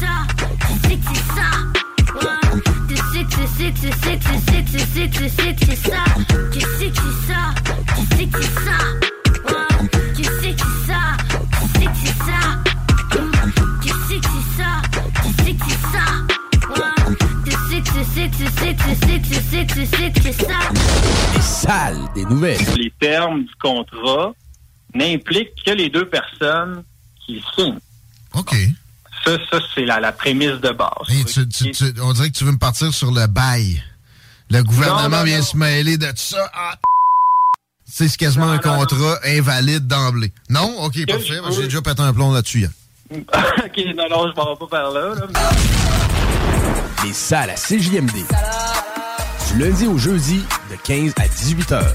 Ça, tu sais que c'est ça. Ouais. Tu sais que c'est, tu sais que c'est, tu sais que c'est, tu sais que c'est ça. Tu sais que c'est ça, tu sais que c'est ça. Ouais. Tu sais que c'est ça, tu sais que c'est ça. Hum. Tu sais que c'est ça, tu sais que c'est ça. Ouais. Tu sais que c'est, tu sais que c'est, tu sais que c'est, tu sais que c'est ça. Les salles des nouvelles. les termes du contrat n'impliquent que les deux personnes qui signent. OK. Ça, ça c'est la, la prémisse de base. Hey, tu- tu- tu- on dirait que tu veux me partir sur le bail. Le gouvernement Non, non, vient non. se mêler de ça. Ah, c'est c'est quasiment Non, un non, non. contrat invalide d'emblée. Non? OK, Que parfait. J'ai déjà pété un plomb là-dessus. hier. OK, non, non, je m'en vais pas par là. là. Les salles à CJMD. Du lundi au jeudi, de 15 à 18 heures.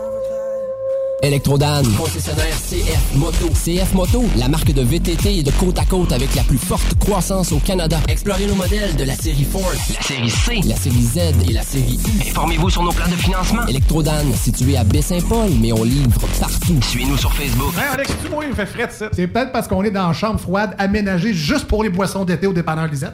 Electrodan, concessionnaire CF Moto. CF Moto, la marque de VTT et de côte à côte avec la plus forte croissance au Canada. Explorez nos modèles de la série Force, la série C, la série Z et la série U. Informez-vous sur nos plans de financement. Electrodan, situé à Baie-Saint-Paul, mais on livre partout. Suivez-nous sur Facebook. Alex, tu moi, il me fait frais de ça. C'est peut-être parce qu'on est dans une chambre froide aménagée juste pour les boissons d'été au dépanneur Lisette.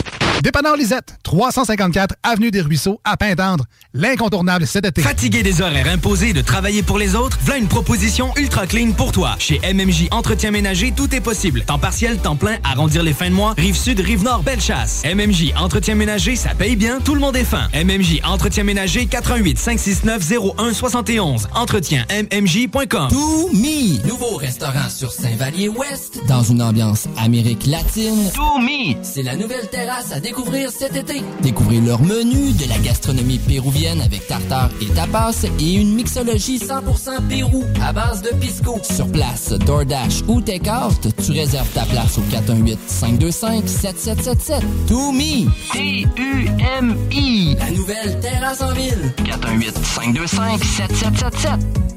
Dépanneur Lisette, 354 Avenue des Ruisseaux, à Pintendre. L'incontournable cet été. Fatigué des horaires imposés de travailler pour les autres, voilà une proposition ultra clean pour toi. Chez MMJ Entretien Ménager, tout est possible. Temps partiel, temps plein, arrondir les fins de mois, rive sud, rive nord, belle chasse. MMJ Entretien Ménager, ça paye bien, tout le monde est fin. MMJ Entretien Ménager, 88 569 01 71. Entretien MMJ.com. To Me, nouveau restaurant sur Saint-Vallier-Ouest, dans une ambiance Amérique latine. To Me, c'est la nouvelle terrasse à découvrir cet été. Découvrez leur menu de la gastronomie péruvienne avec tartare et tapas et une mixologie 100% Pérou à base de pisco. Sur place, DoorDash ou Takeout, tu réserves ta place au 418-525-7777. To Me, T-U-M-I, la nouvelle terrasse en ville. 418-525-7777.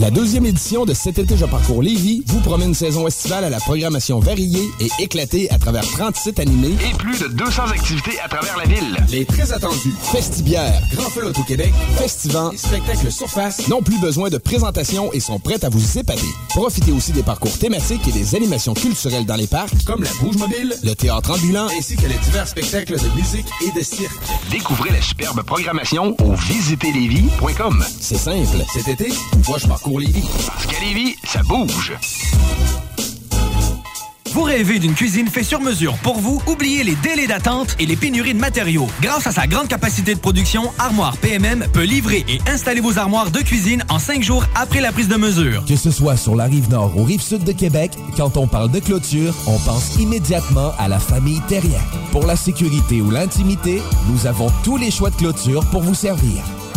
La deuxième édition de Cet été, je parcours Lévis vous promet une saison estivale à la programmation variée et éclatée à travers 30 sites animés Et plus de 200 activités à travers la ville. les très attendus Festibière, Grand Feu au Québec, Festivant et Spectacle Surface n'ont plus besoin de présentation et sont prêts à vous épater. Profitez aussi des parcours thématiques et des animations culturelles dans les parcs, comme la Bouge Mobile, le théâtre ambulant, ainsi que les divers spectacles de musique et de cirque. Découvrez la superbe programmation au visiterlévis.com. C'est simple. Cet été, moi je parcours Lévis. Parce qu'à Lévis, ça bouge. Vous rêvez d'une cuisine faite sur mesure pour vous? Oubliez les délais d'attente et les pénuries de matériaux. Grâce à sa grande capacité de production, Armoire PMM peut livrer et installer vos armoires de cuisine en cinq jours après la prise de mesure. Que ce soit sur la rive nord ou rive sud de Québec, quand on parle de clôture, on pense immédiatement à la famille Terrien. Pour la sécurité ou l'intimité, nous avons tous les choix de clôture pour vous servir.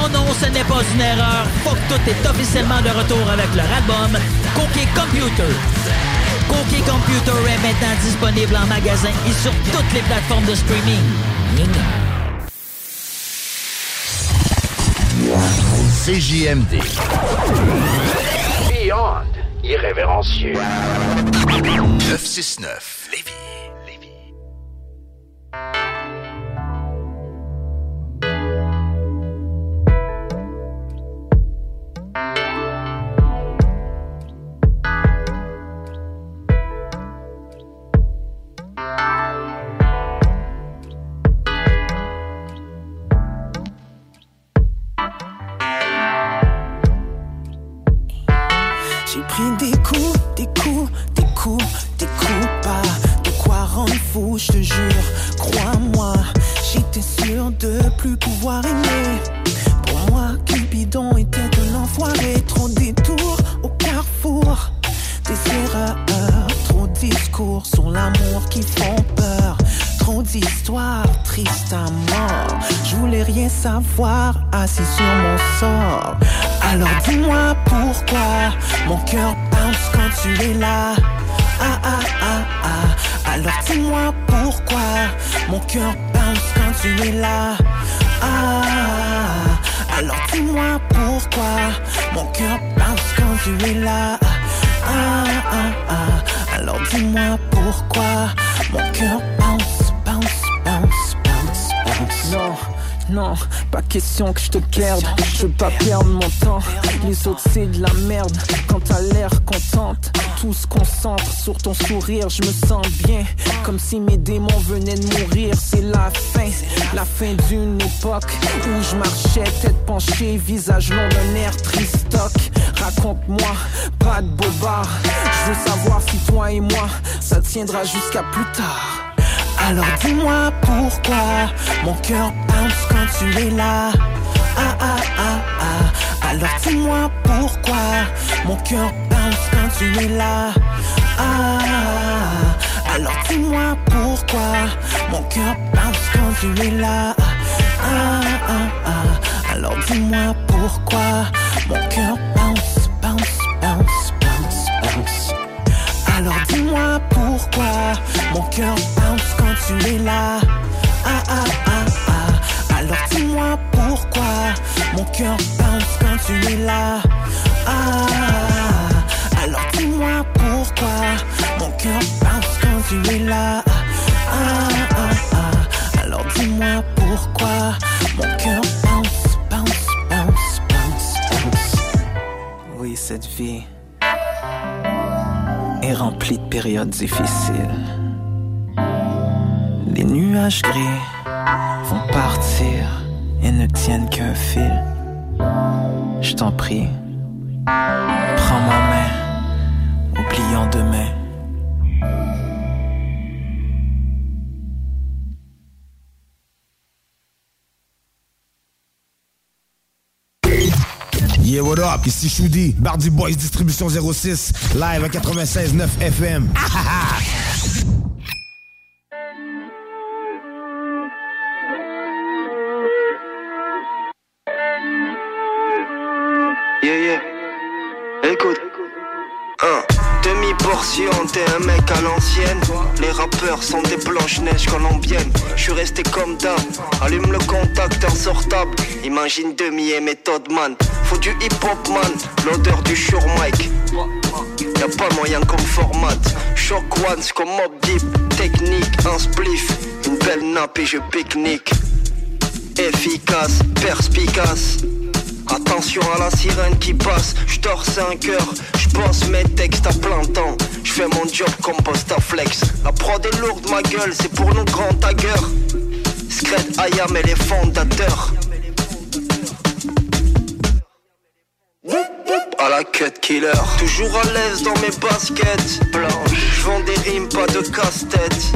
Non, non, ce n'est pas une erreur. Fuck tout est officiellement de retour avec leur album Cookie Computer. Cookie Computer est maintenant disponible en magasin et sur toutes les plateformes de streaming. CJMD. Beyond irrévérencieux. 969 Lévis. Fou, je te jure. Crois-moi, j'étais sûr de plus pouvoir aimer. Pour moi, Cupidon était de l'enfoiré. Trop de détours au carrefour, des erreurs, trop de discours sur l'amour qui font peur. Trop d'histoires tristes à mort. Je voulais rien savoir, assis sur mon sort. Alors dis-moi pourquoi mon cœur bounce quand tu es là. Ah ah ah ah. Alors dis-moi pourquoi mon cœur bounce quand tu es là. Ah. Alors dis-moi pourquoi mon cœur bounce quand tu es là. Ah ah ah. Alors dis-moi pourquoi mon cœur bounce, bounce, bounce, bounce, bounce. Non, non, pas question que je te perde. Je veux pas perdre mon temps. Les autres, c'est de la merde. Quand t'as l'air contente, tout se concentre sur ton sourire. Je me sens bien, comme si mes démons venaient de mourir. C'est la fin, la fin d'une époque où je marchais tête penchée, visage long d'un air tristoc. Raconte-moi, pas de bobard. Je veux savoir si toi et moi, ça tiendra jusqu'à plus tard. Alors dis-moi pourquoi mon cœur bounce quand tu es là. Ah ah ah ah. Alors dis-moi pourquoi mon cœur bounce quand tu es là. Ah. Alors dis-moi pourquoi mon cœur bounce quand tu es là. Ah ah ah. Alors dis-moi pourquoi mon cœur bounce, bounce, bounce, bounce, bounce. Alors dis-moi pourquoi mon cœur bounce tu es là. Ah ah ah ah. Alors dis-moi pourquoi mon cœur bounce quand tu es là. Ah. Alors dis-moi pourquoi mon cœur bounce quand tu es là. Ah ah ah. Alors dis-moi pourquoi mon cœur bounce, bounce, bounce, bounce, bounce. Oui, cette vie est remplie de périodes difficiles. Les nuages gris vont partir et ne tiennent qu'un fil. Je t'en prie, prends ma main, oublions demain. Yeah, what up? Ici Choudi, Bardi Boys Distribution 06, live à 96.9 FM. Demi-portion, t'es un mec à l'ancienne. Les rappeurs sont des blanches-neiges colombiennes. Je suis resté comme d'hab. Allume le contact insortable. Imagine demi et méthode man. Faut du hip-hop man. L'odeur du sure mic. Y'a pas moyen comme format. Shock ones comme mob deep. Technique, un spliff. Une belle nappe et je pique-nique. Efficace, perspicace. Attention à la sirène qui passe, je dors 5 heures, je bosse mes textes à plein temps. Je fais mon job comme post à flex. La prod est lourde, ma gueule, c'est pour nos grands taggers. Scred, Ayam et les fondateurs. À la cut killer, toujours à l'aise dans mes baskets blanches. Je vends des rimes, pas de casse-tête.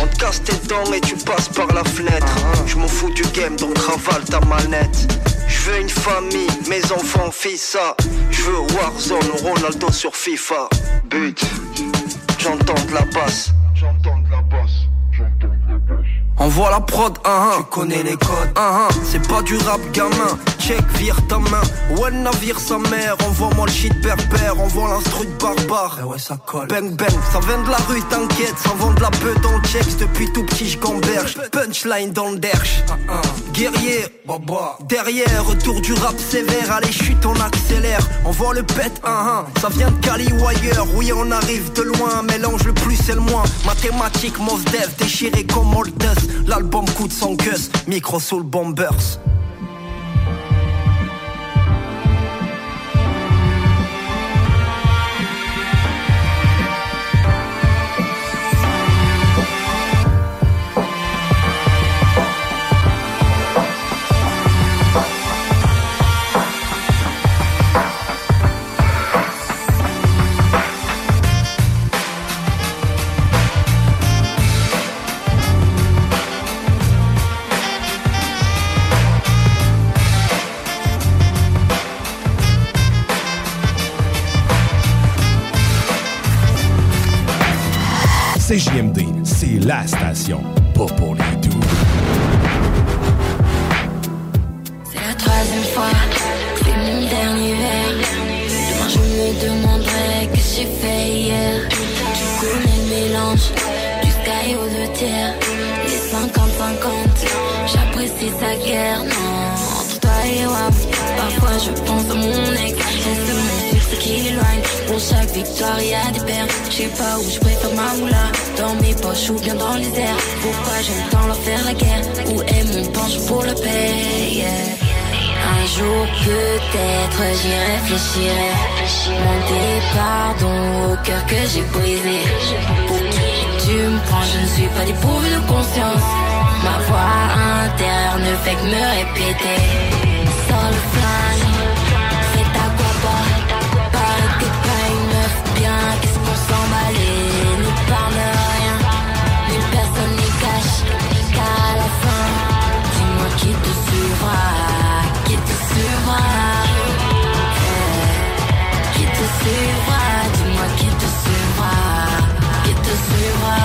On te casse tes dents et tu passes par la fenêtre. Je m'en fous du game, donc ravale ta manette. Je veux une famille, mes enfants, fils ça. Je veux Warzone Ronaldo sur FIFA. But, j'entends de la basse. Envoie la prod, hein, hein. tu connais les codes, hein, hein. c'est pas du rap gamin, check, vire ta main, ouais navire sa mère, envoie-moi le shit berbère, envoie l'instru de barbare, ouais ça colle, bang bang, ça vient de la rue, t'inquiète, ça vend de la peu dans le checks, depuis tout petit j'gamberge, punchline dans le derche, guerrier, derrière, retour du rap sévère, allez chute on accélère, envoie le pet, hein, hein. ça vient de Cali ailleurs, oui on arrive de loin, mélange le plus et le moins, mathématiques, mos dev, déchiré comme Oldest, L'album coûte sans gueuse, micro sous le bombers. CJMD, c'est la station, pas pour les doux. C'est la troisième fois, c'est mon dernier verre. Demain je me demanderai que j'ai fait hier. Tu connais le mélange, du sky aux deux tiers. Les 50-50, j'apprécie sa guerre. Non, entre toi et moi, parfois je pense à mon ex. Reste mon qui. Pour chaque victoire, y a des pertes. Je sais pas où je préfère ma moula. Dans mes poches ou bien dans les airs. Pourquoi j'aime tant leur faire la guerre? Où est mon penche pour le payer? Un jour peut-être j'y réfléchirai Mon pardon au cœur que j'ai brisé Pour qui tu me prends je ne suis pas dépourvu de conscience Ma voix intérieure ne fait que me répéter Dis-moi qui te suivra Qui te suivra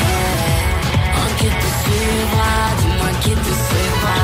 Eh, oh, Qui te suivra Dis-moi qui te suivra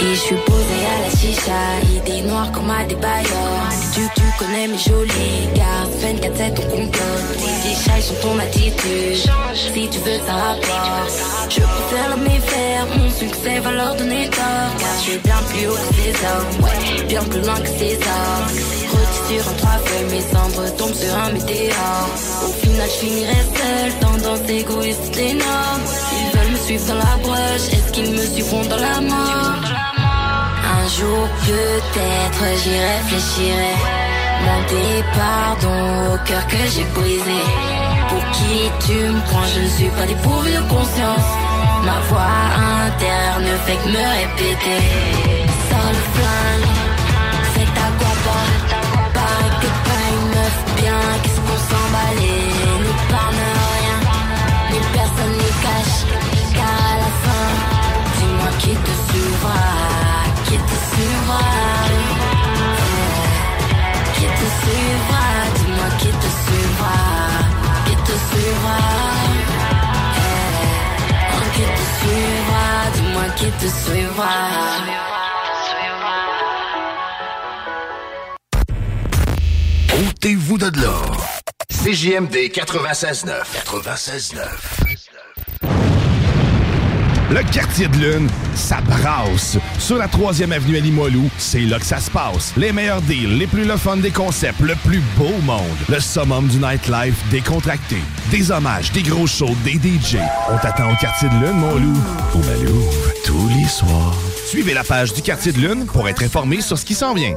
Et je suis posée à la chicha, idée noire comme à des bailleurs. Tu, tu connais mes jolis gars, 24 7 on complote. Les chats sont ton attitude, si tu veux ça rapporte. Je préfère le méfaire, mon succès va leur donner tort. Car je suis bien plus haut que ces hommes, ouais, bien plus loin que ces hommes. Sur un trois feuilles, mes cendres tombent sur un météore. Au final, je finirai seul, tendance égoïste énorme. Ils veulent me suivre dans la broche, est-ce qu'ils me suivront dans la mort? Un jour peut-être j'y réfléchirai. Mon pardon au cœur que j'ai brisé. Pour qui tu me prends je ne suis pas dépourvu de conscience. Ma voix intérieure ne fait que me répéter. Sol flingue, c'est à quoi pas Paraît que pas une meuf bien Qu'est-ce qu'on s'emballait te suivra Ôtez-vous de l'or. CJMD 96.9. 96.9. Le quartier de lune, ça brasse. Sur la 3e avenue à Limoilou, c'est là que ça se passe. Les meilleurs deals, les plus le fun des concepts, le plus beau monde. Le summum du nightlife décontracté. Des hommages, des gros shows, des DJ. On t'attend au quartier de lune, mon loup. Au Malou, tous les soirs. Suivez la page du quartier de lune pour être informé sur ce qui s'en vient.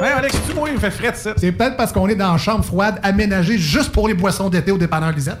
Hey Alex, tu moi, il me fait frais ça. C'est peut-être parce qu'on est dans une chambre froide aménagée juste pour les boissons d'été au dépanneur Lisette.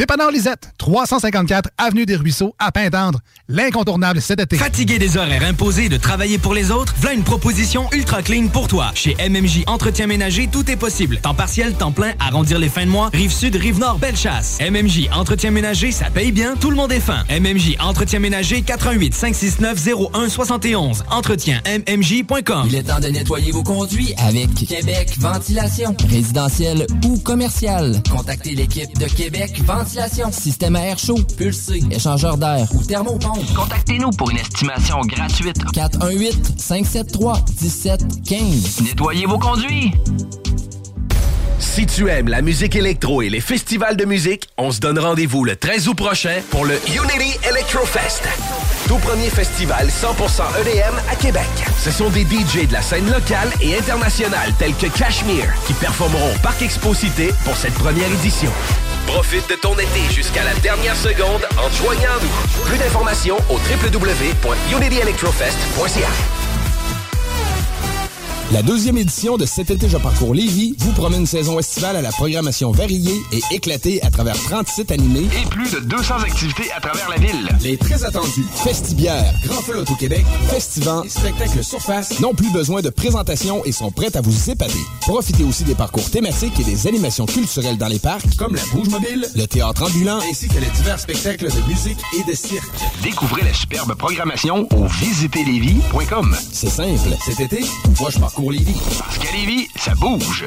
Dépanneur Lisette, 354 Avenue des Ruisseaux, à Pintendre. L'incontournable cet été. Fatigué des horaires imposés de travailler pour les autres? Voilà une proposition ultra clean pour toi. Chez MMJ Entretien Ménager, tout est possible. Temps partiel, temps plein, arrondir les fins de mois, rive sud, rive nord, belle chasse. MMJ Entretien Ménager, ça paye bien, tout le monde est fin. MMJ Entretien Ménager, 88 569 01 71. Entretien MMJ.com. Il est temps de nettoyer vos conduits avec Québec Ventilation. Résidentiel ou commercial. Contactez l'équipe de Québec Ventilation. Système à air chaud, pulsé, échangeur d'air ou thermopompe. Contactez-nous pour une estimation gratuite. 418-573-1715. Nettoyez vos conduits. Si tu aimes la musique électro et les festivals de musique, on se donne rendez-vous le 13 août prochain pour le Unity Electrofest. Tout premier festival 100% EDM à Québec. Ce sont des DJ de la scène locale et internationale tels que Cashmere qui performeront au Parc Exposité pour cette première édition. Profite de ton été jusqu'à la dernière seconde en joignant nous. Plus d'informations au www.unityelectrofest.ca. La deuxième édition de Cet été, je parcours Lévis vous promet une saison estivale à la programmation variée et éclatée à travers 30 sites animés Et plus de 200 activités à travers la ville. Les très attendus Festibière, Grand Feu au Québec, Festivant et Spectacle Surface n'ont plus besoin de présentation et sont prêts à vous épater. Profitez aussi des parcours thématiques et des animations culturelles dans les parcs, comme la Bouge Mobile, le théâtre ambulant, ainsi que les divers spectacles de musique et de cirque. Découvrez la superbe programmation au visiterlévis.com. C'est simple. Cet été, moi je parcours Lévis. Parce qu'à Lévis, ça bouge.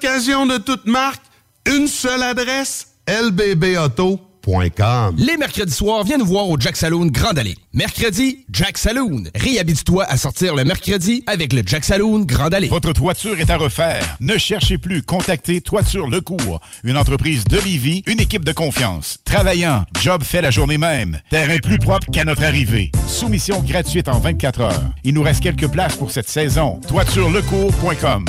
D'occasion de toute marque, une seule adresse, lbbauto.com. Les mercredis soirs, viens nous voir au Jack Saloon Grande Allée. Mercredi, Jack Saloon. Réhabite-toi à sortir le mercredi avec le Jack Saloon Grande Allée. Votre toiture est à refaire. Ne cherchez plus. Contactez Toiture Lecourt, une entreprise de Lévis, une équipe de confiance. Travaillant, job fait la journée même. Terrain plus propre qu'à notre arrivée. Soumission gratuite en 24 heures. Il nous reste quelques places pour cette saison. ToitureLecourt.com.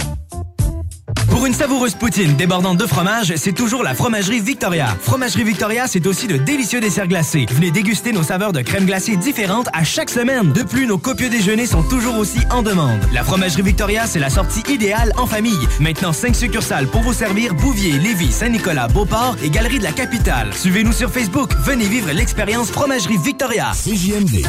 Pour une savoureuse poutine débordante de fromage, c'est toujours la Fromagerie Victoria. Fromagerie Victoria, c'est aussi de délicieux desserts glacés. Venez déguster nos saveurs de crème glacée différentes à chaque semaine. De plus, nos copieux déjeuners sont toujours aussi en demande. La Fromagerie Victoria, c'est la sortie idéale en famille. Maintenant, 5 succursales pour vous servir Bouvier, Lévis, Saint-Nicolas, Beauport et Galerie de la Capitale. Suivez-nous sur Facebook. Venez vivre l'expérience Fromagerie Victoria. CJMD.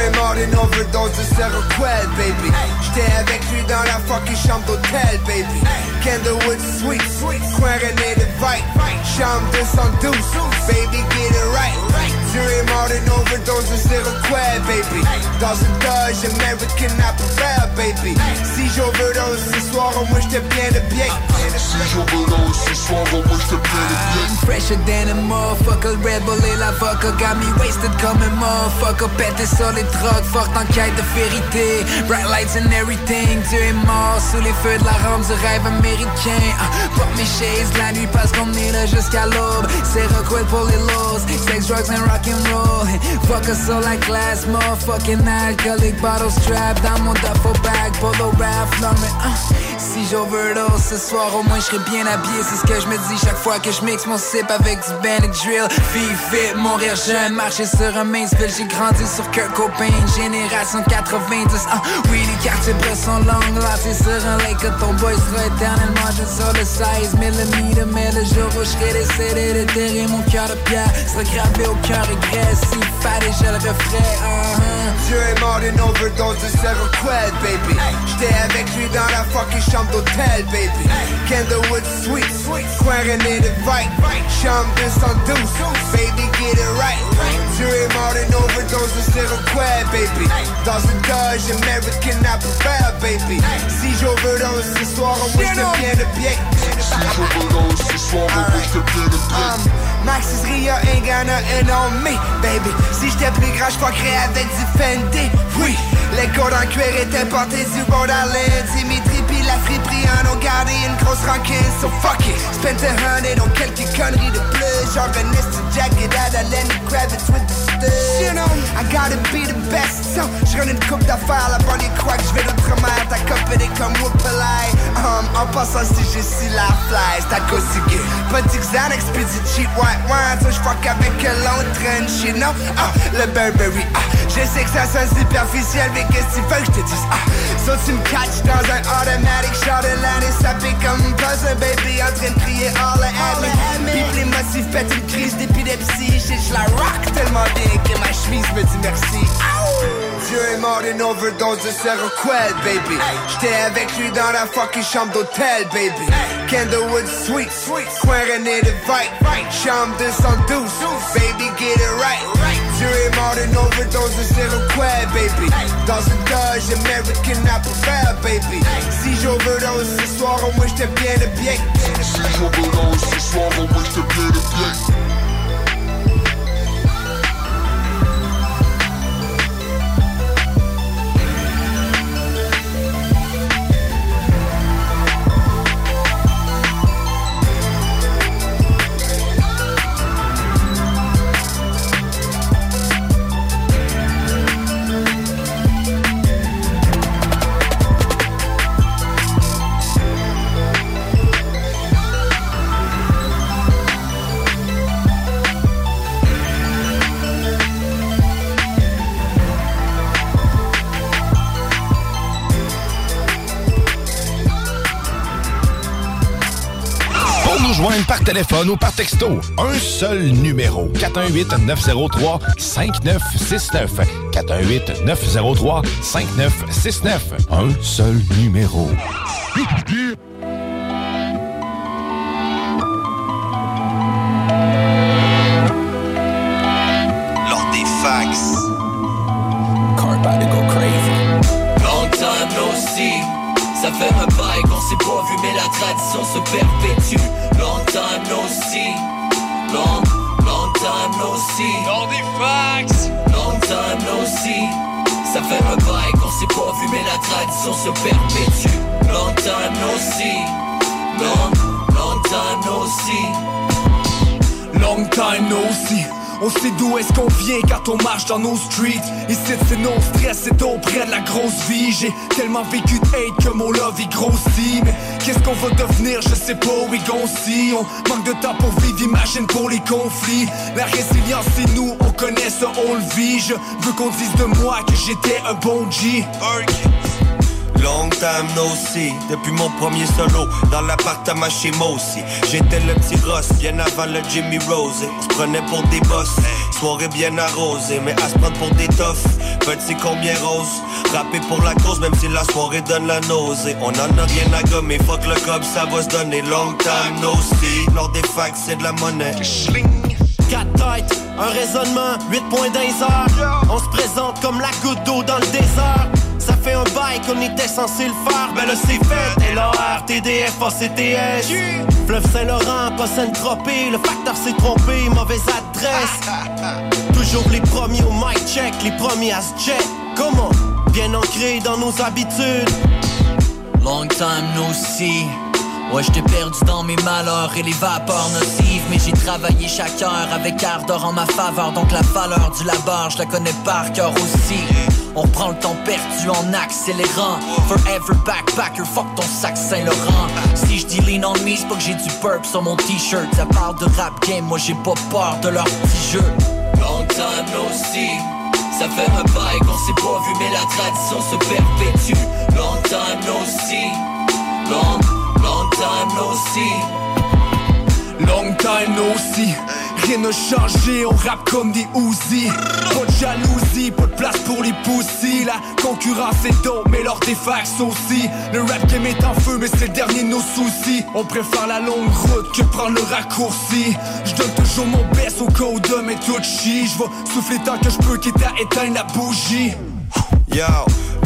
Est mort d'une overdose de Seroquel, baby. J'étais avec lui dans la fucking chambre d'hôtel, baby. Candlewood Suite, coin René de Vite. Chambre 212, baby, get it right. Dieu est mort d'une overdose de Seroquel, baby. Dans une Dodge American Apparel, baby. Si j'overdose ce soir, au moins j'étais bien de bien. Si j'overdose ce soir, au moins j'étais bien de bien. Fresher than a motherfucker, rebel et la vodka Got me wasted comme un motherfucker Pété sur les drogues, forte en quête de vérité Bright lights and everything Dieu est mort sous les feux de la rampe du rêve américain Ah, Porte mes shades la nuit parce qu'on est là jusqu'à l'aube C'est Rockwell pour les lows Sex, drugs and rock'n'roll Fuck us sur la glace, motherfucking alcoolic Bottle strap dans mon duffel bag Polo Ralph Lauren ah. Si j'overdose ce soir, au moins je serai bien habillé. C'est ce que je me dis chaque fois que je mixe mon sip avec du Benadryl. Vie vite, mourir jeune, marcher sur un Mainsville. J'ai grandi sur Kurt Cobain, génération 90. Ah, oui, les quartiers bleus sont longs, là c'est sur un lake ton boy sera éternellement juste sur le 16 mm. Mais le jour où je serai décédé, déterrer mon cœur de pierre sera gravé aucun regret. Si fallait, je le referais. Uh-huh. Dieu est mort d'une overdose de Seroquel, baby. J'étais avec lui dans la fucking chambre d'hôtel, baby. Candlewood Suite, coin René de Vite. Chambre 212, baby, get it right. Dieu est mort d'une overdose de Seroquel, baby. Dans une Dodge American Apple Fair, baby. Si j'overdose ce soir, au moins je bien de bien. Si j'overdose ce soir, je bien de bien. Maxis Ria ain't got nothing on me, baby. Si j'étais plus grand, j'fuckerais avec du Fendi. Oui, les codes en cuir étaient portés du bon d'Alain. Dimitri pis la friperie en ont gardé une grosse rancune. So fuck it, spent a hundred on quelques conneries de plus. Genre un jacket out of Lenny Kravitz with the I gotta be the best. So, j'run une coupe d'affaires, la banlieue croit que j'vais d'outre-mer. Ta copine est comme Whoopalai. Um, en passant, si j'ai si la fly, c'est à cause du gay. Pas cheap white wine. So j'fuck avec un long know. Ah, le Burberry, ah. Je sais que ça sonne superficiel, mais qu'est-ce que tu veux que je te dise? Ah, so tu me catches dans un automatic shot de l'année, ça fait comme un puzzle, baby, en train de crier all at me. Pis les motifs pètent une crise d'épilepsie. Je la rock tellement bien que ma chemise me dit merci. Dieu est mort d'une overdose de Seroquel, baby? J'étais avec lui dans la fucking chambre d'hôtel, baby. Candlewood Suite, coin René de Vite. Chambre 212, baby, get it right. Dieu est mort d'une overdose de Seroquel, baby? Dans une Dodge American Apple Fair, baby. Si j'overdose ce soir, au moins j'étais bien de bien. Si j'overdose ce soir, au moins j'étais bien de bien. Par téléphone ou par texto, un seul numéro. 418-903-5969. 418-903-5969. Un seul numéro. Lors des fax. Car about to go crazy. Long time no see. Ça fait un s'est pas vu, mais la tradition se perpétue. Long time no see. Long, long time no see. Lors des fax. Long time no see. Ça fait un bail qu'on s'est pas vu, mais la tradition se perpétue. Long time no see. Long, long time no see. Long time no see. On sait d'où est-ce qu'on vient quand on marche dans nos streets. Ici c'est non stress, c'est auprès de la grosse vie. J'ai tellement vécu de hate que mon love est grossit Mais qu'est-ce qu'on va devenir, je sais pas, gon' see On manque de temps pour vivre, imagine pour les conflits. La résilience c'est nous, on connaît ça, on le vit. Je veux qu'on dise de moi que j'étais un bon G Long time no see, depuis mon premier solo Dans l'appartement chez moi aussi. J'étais le petit Ross, bien avant le Jimmy Rose. On se prenait pour des boss, soirée bien arrosée. Mais à se prendre pour des toughs, petit combien rose? Rapper pour la cause, même si la soirée donne la nausée. On en a rien à gommer, fuck le cob, ça va se donner. Long time no see, lors des facs c'est de la monnaie. Quatre têtes, un raisonnement, 8 points d'un heure. On se présente comme la goutte d'eau dans le désert. Ça fait un bail qu'on était censé le faire, ben là c'est fait. LOR, TDF, ACTS. Fleuve Saint-Laurent, pas Saint-Tropez. Le facteur s'est trompé, mauvaise adresse. Toujours les premiers au mic check, les premiers à se check. Comment? Bien ancré dans nos habitudes. Long time no see. Ouais, j't'ai perdu dans mes malheurs et les vapeurs nocives Mais j'ai travaillé chaque heure avec ardeur en ma faveur Donc la valeur du labeur, je la connais par cœur aussi On prend le temps perdu en accélérant. Forever backpacker, fuck ton sac Saint-Laurent. Si je dis lean on me, c'est pas que j'ai du purp sur mon t-shirt. Ça parle de rap game, moi j'ai pas peur de leur petit jeu. Long time no see. Ça fait un bail qu'on s'est pas vu, mais la tradition se perpétue. Long time no see. Long, long time no see. Long time no see. Rien n'a changé, on rappe comme des Uzi. Pas de jalousie, pas de place pour les poussis La concurrence est dope, mais leur des fax aussi Le rap game est en feu, mais c'est le dernier de nos soucis. On préfère la longue route que prendre le raccourci. Je donne toujours mon best au code de mes tout chi Je vais souffler tant que je peux quitte à éteindre la bougie Yo,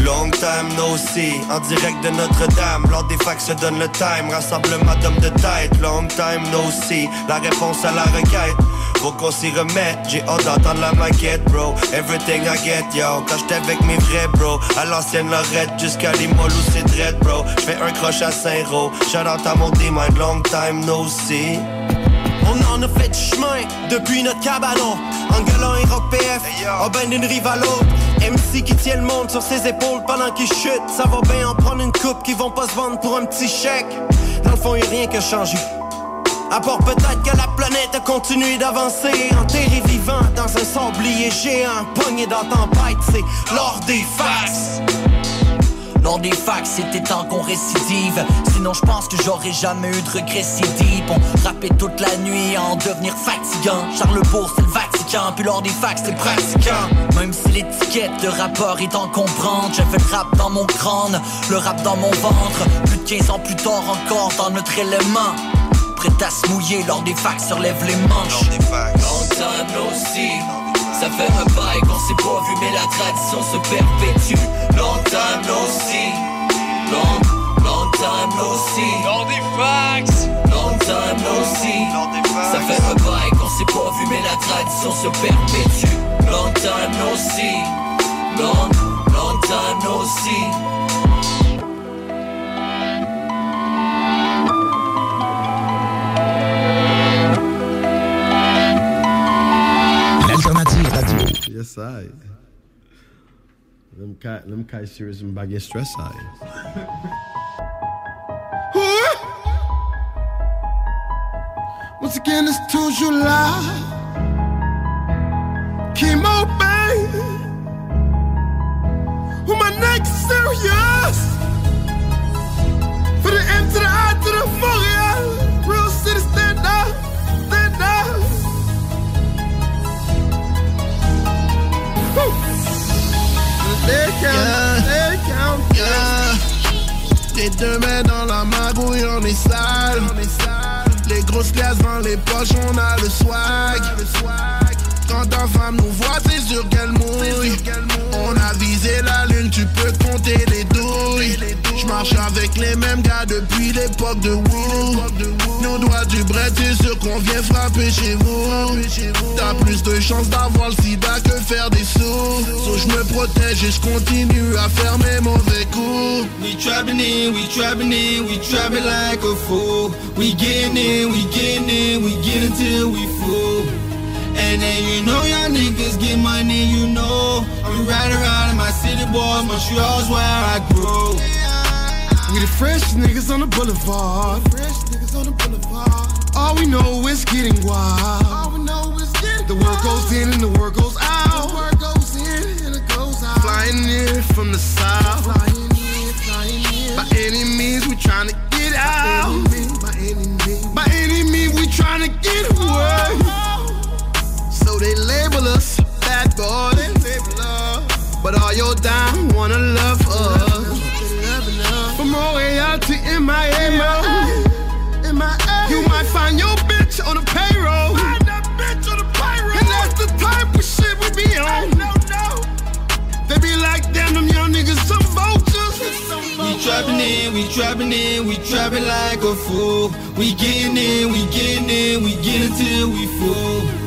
long time no see. En direct de Notre-Dame Lors des facs se donne le time. Rassemblement d'hommes de tête Long time no see. La réponse à la requête Faut qu'on s'y remette. J'ai hâte d'entendre la maquette bro. Everything I get yo. Quand j'étais avec mes vrais bro À l'ancienne Lorette Jusqu'à Limoilou c'est dread bro. J'fais un croche à Saint-Roch Shout out à mon D-Mind Long time no see on en a fait du chemin depuis notre cabanon. Angolan et Rock PF, a ben d'une rive à l'autre. MC qui tient le monde sur ses épaules pendant qu'il chute. Ça va bien en prendre une coupe qui vont pas se vendre pour un petit chèque. Dans le fond, y'a rien qui a changé. À part peut-être que la planète a continué d'avancer Enterré vivant dans un sablier géant Pogné dans tempête, c'est l'or des faces lors des facs, c'était temps qu'on récidive. Sinon, je pense que j'aurais jamais eu de récidive. On rappait toute la nuit en devenir fatigant. Charlebourg, c'est le Vatican, puis lors des facs, c'est pratiquant. Même si l'étiquette de rappeur est en comprendre, j'avais le rap dans mon crâne, le rap dans mon ventre. Plus de 15 ans plus tard encore dans notre élément. Prêt à se mouiller lors des facs, surlève les manches. Ça fait un bail qu'on s'est pas vu mais la tradition se perpétue. Long time no see Long, long time no see Long des fax. Long time no see Ça fait un bail qu'on s'est pas vu mais la tradition se perpétue. Long time no see Long, long time no see I. Them kai, them kai serious and baggy stress I. Once again, it's toujours là. Chemo, baby. Who my neck serious? For the M to the I to the fuck. Yeah. Les deux mains dans la magouille, on est sale. Les grosses glaces dans les poches, on a le swag. Quand ta femme nous voit, c'est sûr qu'elle mouille. On a visé la lune, tu peux compter les douilles. J'marche avec les mêmes gars depuis l'époque de Woo. Nous doit du bread, c'est sûr qu'on vient frapper chez vous. T'as plus de chances d'avoir le sida que faire des sous. So je me protège et je continue à faire mes mauvais coups. We trapping in, we trapping in, we trapping like a fool. We getting in, we getting in, we get until we full. And then you know y'all niggas get money, you know. We ride around in my city, boy, Montreal's where I grew. We the freshest niggas on the boulevard. Fresh niggas on the boulevard. All we know is getting wild. All we know is getting The work goes in and the work goes out. The work goes in and it goes out. Flying in from the south. Flying in, flying in. By any means, we trying to get out. By any means, By any means, we trying to get away. So they label us bad boys. But all your down wanna love us. From Royale to MIA. You might find your bitch on the payroll. And that's the type of shit we be on. They be like, damn, them young niggas some vultures. We trapping in, we trapping in, we trapping like a fool. We getting in, we getting in, we get until we full.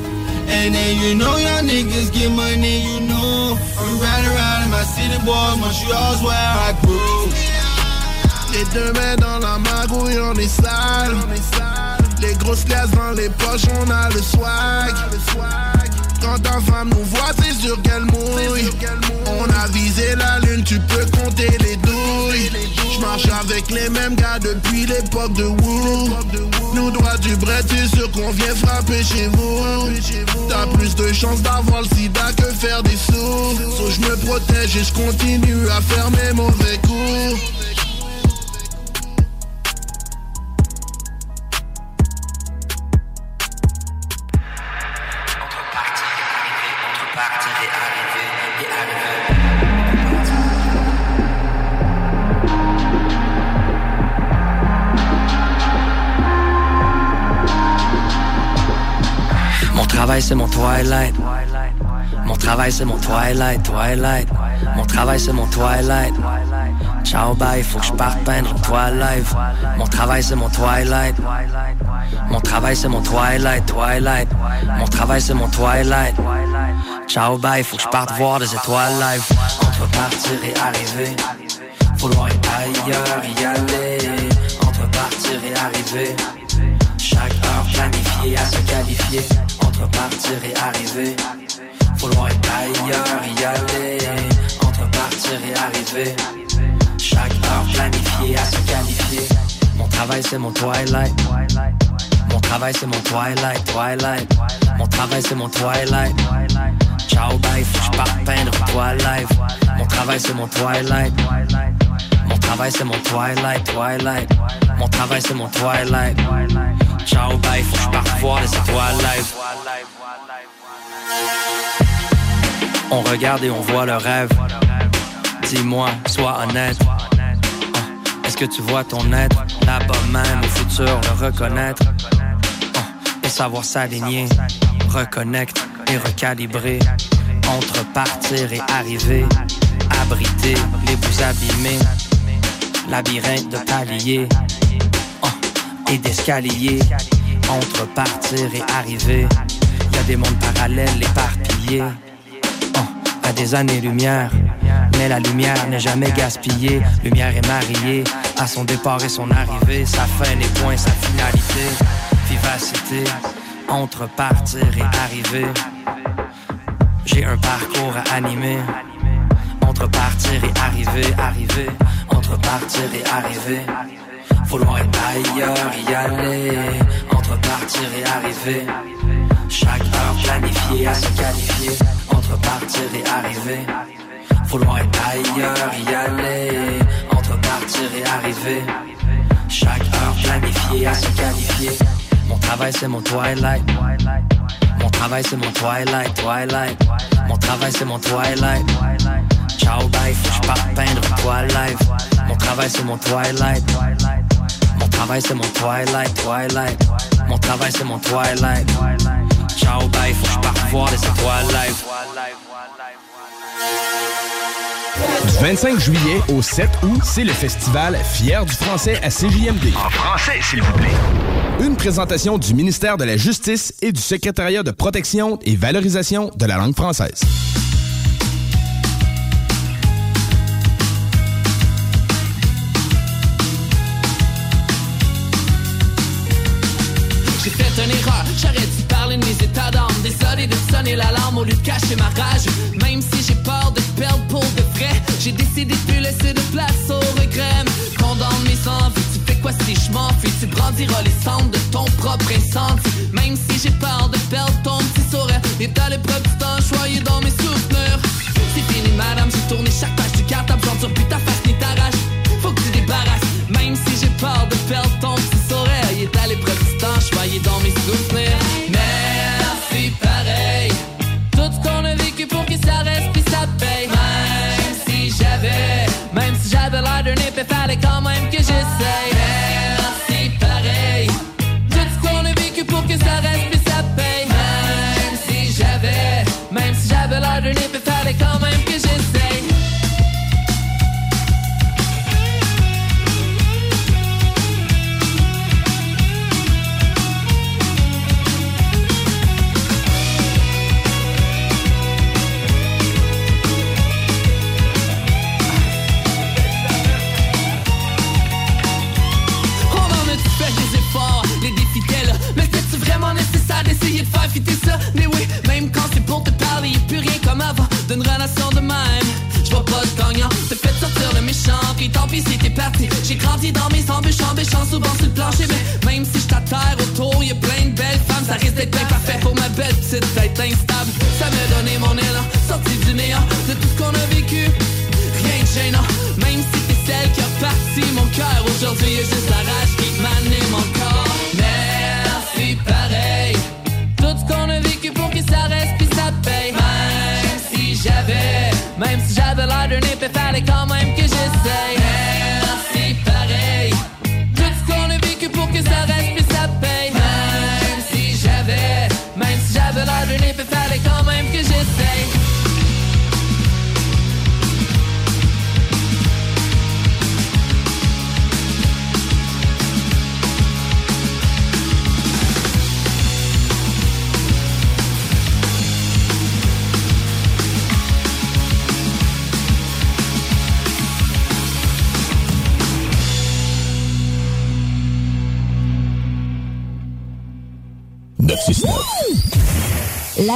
And then you know y'all niggas get money, you know. I'm riding around in my city, boys, Montreal's where I grew. Les deux mains dans la magouille, on est sale. Les grosses glaces dans les poches, on a le swag. Quand ta femme nous voit, c'est sûr qu'elle mouille. On a visé la lune, tu peux compter les douilles avec les mêmes gars depuis l'époque de Wu. Nous droit du bret, c'est sûr qu'on vient frapper chez vous. T'as plus de chances d'avoir le sida que faire des sous. So je me protège et je continue à faire mes mauvais coups. Travail c'est mon twilight. Mon travail c'est mon twilight, twilight. Mon travail c'est mon twilight. Ciao bye, faut que je parte peindre toile live. Mon travail c'est mon twilight. Mon travail c'est mon twilight, twilight. Mon travail c'est mon twilight. Ciao bye, faut que je parte voir des étoiles live. Entre partir et arriver, faut loin ailleurs y aller. Entre partir et arriver, chaque heure planifiée à se qualifier. Entre partir et arriver, faut loin ailleurs y aller. Entre partir et arriver, chaque heure planifiée à se qualifier. Mon travail c'est mon twilight. Mon travail c'est mon twilight, twilight. Mon travail c'est mon twilight. Ciao bye, faut que je peindre live. Mon travail c'est mon twilight. Mon travail c'est mon twilight, twilight. Mon travail c'est mon twilight. Ciao bye, faut que je parte voir les étoiles live. On regarde et on voit le rêve. Dis-moi, sois honnête. Ah, Est-ce que tu vois ton être là-bas même au futur le reconnaître? Ah, et savoir s'aligner, reconnecte et recalibrer entre partir et arriver, abriter les bouts abîmés, labyrinthe de paliers et d'escaliers entre partir et arriver. Y a des mondes parallèles éparpillés ah, à des années-lumière. Mais la lumière n'est jamais gaspillée. Lumière est mariée à son départ et son arrivée. Sa fin n'est point sa finalité. Vivacité entre partir et arriver. J'ai un parcours à animer. Entre partir et arriver, arriver. Entre partir et arriver. Faut loin ailleurs y aller. Entre partir et arriver. Chaque heure planifiée à se qualifier. Entre partir et arriver. Faut loin ailleurs y aller. Entre partir et arriver. Chaque heure planifiée à se qualifier. Mon travail c'est mon twilight. Mon travail c'est mon twilight, twilight. Mon travail c'est mon twilight. Ciao bye, faut que je peindre toile live. Mon travail c'est mon twilight. Mon travail c'est mon twilight, twilight. Mon travail c'est mon twilight. Ciao bye, faut que je parte voir les étoiles live. Du 25 juillet au 7 août, c'est le festival Fier du français à CJMD. En français, s'il vous plaît. Une présentation du ministère de la Justice et du secrétariat de protection et valorisation de la langue française. J'aurais dû parler de mes états d'âme. Désolé de sonner l'alarme au lieu de cacher ma rage. Même si j'ai peur de perdre pour de vrai J'ai décidé de plus laisser de place au regret. Condamne mes envies, tu fais quoi si je m'en fais Tu brandiras les cendres de ton propre incendie. Même si j'ai peur de perdre ton petit sourire à l'épreuve du temps choyé dans mes souvenirs. C'est fini madame, j'ai tourné chaque page du cartable J'endure plus ta face ni ta rage. Faut que tu débarrasses. Même si j'ai peur de perdre ton petit sourire Il est à l'épreuve du temps dans mes souvenirs épée Fallait quand même que j'essaye vie c'était parti. J'ai grandi dans mes embûches, embêchant souvent sur le plancher Mais même si je autour, y'a plein de belles femmes Ça risque d'être bien parfait pour ma belle petite tête instable. Ça m'a donné mon élan, sorti du néant. De tout ce qu'on a vécu, rien de gênant. Même si t'es celle qui a parti mon cœur Aujourd'hui y'a juste la rage qui m'anime encore. Merci pareil. Tout ce qu'on a vécu pour que ça reste puis ça paye. Même si j'avais Même si j'avais l'air d'un épée Fallait quand même que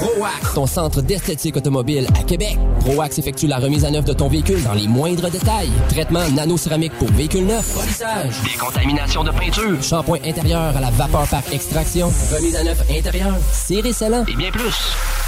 ProAx, ton centre d'esthétique automobile à Québec. ProAx effectue la remise à neuf de ton véhicule dans les moindres détails. Traitement nano-céramique pour véhicule neuf, polissage, décontamination de peinture, shampoing intérieur à la vapeur par extraction, remise à neuf intérieure, serré scellant. Et bien plus.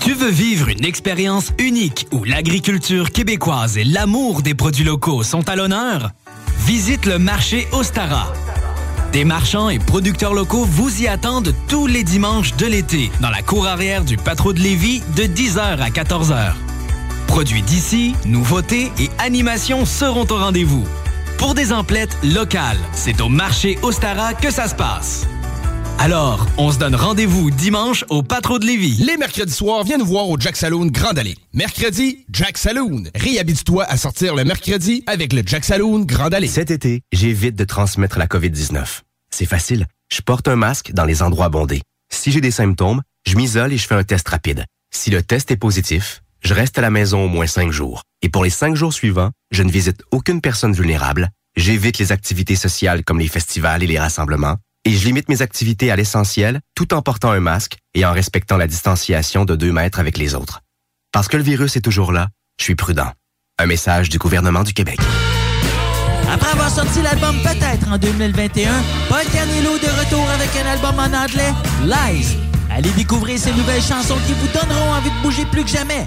Tu veux vivre une expérience unique où l'agriculture québécoise et l'amour des produits locaux sont à l'honneur? Visite le marché Ostara. Des marchands et producteurs locaux vous y attendent tous les dimanches de l'été dans la cour arrière du Patro de Lévis de 10h à 14h. Produits d'ici, nouveautés et animations seront au rendez-vous. Pour des emplettes locales, c'est au marché Ostara que ça se passe. Alors, on se donne rendez-vous dimanche au Patro de Lévis. Les mercredis soirs, viens nous voir au Jack Saloon Grande Allée. Mercredi, Jack Saloon. Réhabite-toi à sortir le mercredi avec le Jack Saloon Grande Allée. Cet été, j'évite de transmettre la COVID-19. C'est facile. Je porte un masque dans les endroits bondés. Si j'ai des symptômes, je m'isole et je fais un test rapide. Si le test est positif, je reste à la maison au moins cinq jours. Et pour les cinq jours suivants, je ne visite aucune personne vulnérable, j'évite les activités sociales comme les festivals et les rassemblements, et je limite mes activités à l'essentiel tout en portant un masque et en respectant la distanciation de deux mètres avec les autres. Parce que le virus est toujours là, je suis prudent. Un message du gouvernement du Québec. Après avoir sorti l'album Peut-être en 2021, Paul Canelo de retour avec un album en anglais, Lies. Allez découvrir ces nouvelles chansons qui vous donneront envie de bouger plus que jamais.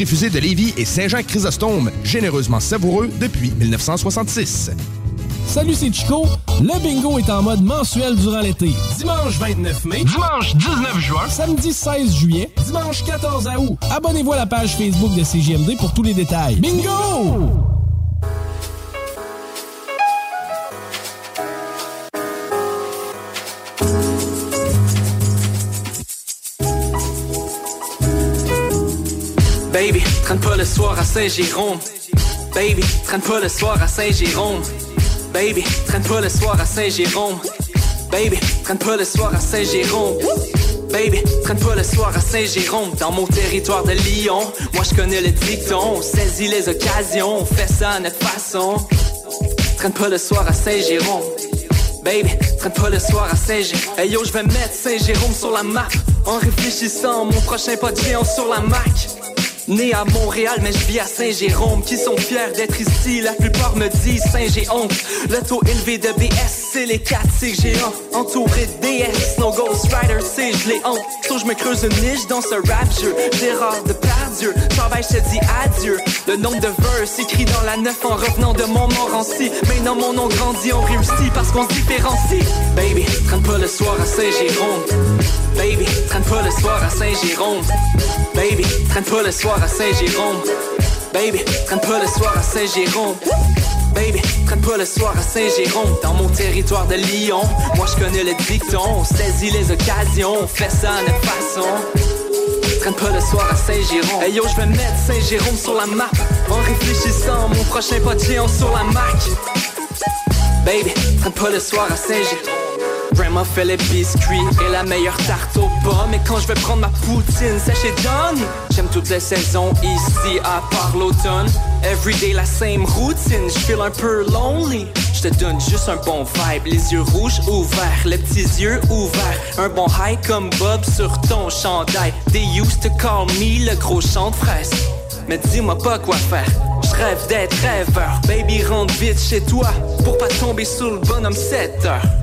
de Lévis et Saint-Jacques-Chrysostome, généreusement savoureux depuis 1966. Salut, c'est Chico. Le bingo est en mode mensuel durant l'été. Dimanche 29 mai. Dimanche 19 juin. Samedi 16 juillet. Dimanche 14 août. Abonnez-vous à la page Facebook de CGMD pour tous les détails. Bingo! Baby, traîne pas le soir à Saint-Jérôme. Baby, traîne pas le soir à Saint-Jérôme. Baby, traîne pas le soir à Saint-Jérôme. Baby, traîne pas le soir à Saint-Jérôme. Baby, traîne pas le soir à Saint-Jérôme Dans mon territoire de Lyon Moi je connais le dicton On saisit les occasions On fait ça à notre façon Traîne pas le soir à Saint-Jérôme Baby, traîne pas le soir à Saint-Jérôme Hey yo, je vais mettre Saint-Jérôme sur la map En réfléchissant, mon prochain pas de géant sur la Mac Né à Montréal, mais je vis à Saint-Jérôme. Qui sont fiers d'être ici, la plupart me disent Saint-Jérôme. Le taux élevé de BS, c'est les 4 C géants. Entouré de DS, no Ghost Rider, c'est je les honte. So je me creuse une niche dans ce rap jeu. Gérard de Pardieu, travail, je te dis adieu. Le nombre de verses écrit dans la neuf en revenant de Montmorency. Maintenant mon nom grandit, on réussit parce qu'on se différencie. Baby, traîne pas le soir à Saint-Jérôme. Baby, traîne pas le soir à Saint-Jérôme. Baby, traîne pas le soir à Saint-Jérôme. Baby, traîne pas le soir à Saint-Jérôme. Baby, traîne pas le soir à Saint-Jérôme. Dans mon territoire de Lyon Moi je connais le dicton. On saisit les occasions On fait ça à notre façon. Traîne pas le soir à Saint-Jérôme. Hey yo, je vais mettre Saint-Jérôme sur la map En réfléchissant, mon prochain pas de géant sur la Mac. Baby, traîne pas le soir à Saint-Jérôme Grandma fait les biscuits et la meilleure tarte aux pommes Et quand je vais prendre ma poutine, c'est chez John J'aime toutes les saisons ici à part l'automne Everyday la same routine, je feel un peu lonely je te donne juste un bon vibe, les yeux rouges ouverts, les petits yeux ouverts, un bon high comme Bob sur ton chandail. They used to call me le gros champ de fraise. Mais dis-moi pas quoi faire, je rêve d'être rêveur. Baby, rentre vite chez toi pour pas tomber sous le bonhomme 7 heures.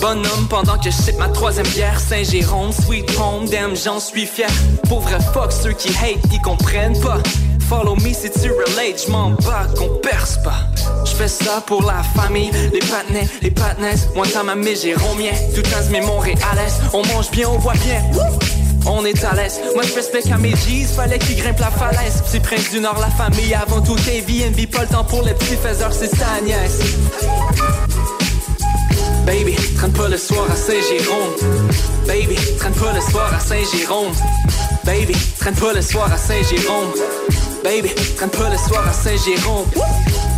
Bonhomme pendant que je sip ma troisième bière. Saint-Jérôme, sweet home, damn j'en suis fier. Pour vrai fuck ceux qui hate, ils comprennent pas. Follow me si tu relate, j'm'en bats qu'on perce pas. J'fais ça pour la famille, les patnais, les patnesses Moi t'as ma Jérômien, tout un mes Montréalais On mange bien, on voit bien. On est à l'aise, moi je respecte à mes G's, fallait qu'ils grimpent la falaise. Petit prince du Nord, la famille, avant tout KVNB, pas le temps pour les petits faiseurs, c'est sa nièce Baby, traîne pas le soir à Saint-Jérôme. Baby, traîne pas le soir à Saint-Jérôme. Baby, traîne pas le soir à Saint-Jérôme. Baby, traîne pas le soir à Saint-Jérôme.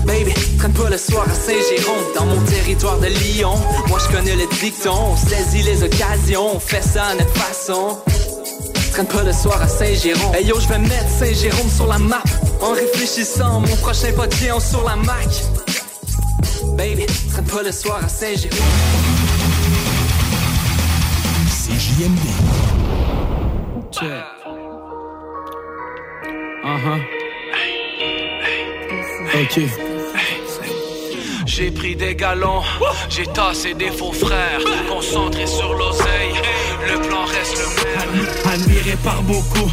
Baby, traîne pas le soir à Saint-Jérôme Dans mon territoire de Lyon Moi je connais le dicton On saisit les occasions On fait ça à notre façon Traîne pas le soir à Saint-Jérôme Hey yo, je vais mettre Saint-Jérôme sur la map En réfléchissant, mon prochain géant sur la Mac Baby, traîne pas le soir à Saint-Jérôme. C'est JMD Check. Uh-huh. Ok. J'ai pris des galons, j'ai tassé des faux frères, concentré sur l'oseille, le plan reste le même. Admiré par beaucoup,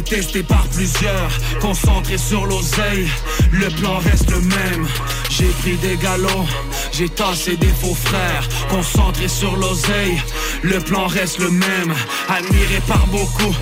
détesté par plusieurs, concentré sur l'oseille, le plan reste le même. J'ai pris des galons, j'ai tassé des faux frères, concentré sur l'oseille, le plan reste le même. Admiré par beaucoup,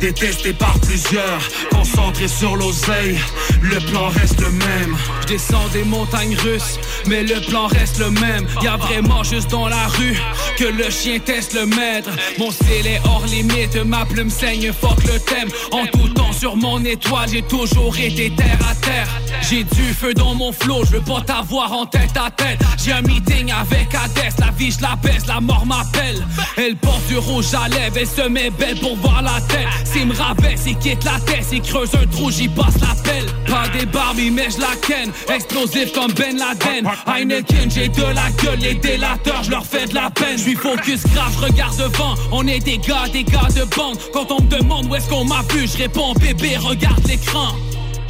détesté par plusieurs, concentré sur l'oseille, le plan reste le même. Je descends des montagnes russes, mais le plan reste le même. Y a vraiment juste dans la rue que le chien teste le maître. Mon style est hors limite, ma plume saigne, fuck le thème. En tout temps sur mon étoile, j'ai toujours été terre à terre. J'ai du feu dans mon flot, je veux pas t'avoir en tête à tête. J'ai un meeting avec Hades, la vie je la baisse, la mort m'appelle. Elle porte du rouge à lèvres, elle se met belle pour voir la tête. S'il me rabaisse, il quitte la tête, s'il creuse un trou, j'y passe la pelle. Pas des Barbie, mais je la ken. Explosif comme Ben Laden. Heineken, j'ai de la gueule, les délateurs, je leur fais de la peine. Je suis focus grave, je regarde devant. On est des gars, des gars de bande. Quand on me demande où est-ce qu'on m'a je réponds bébé, regarde l'écran.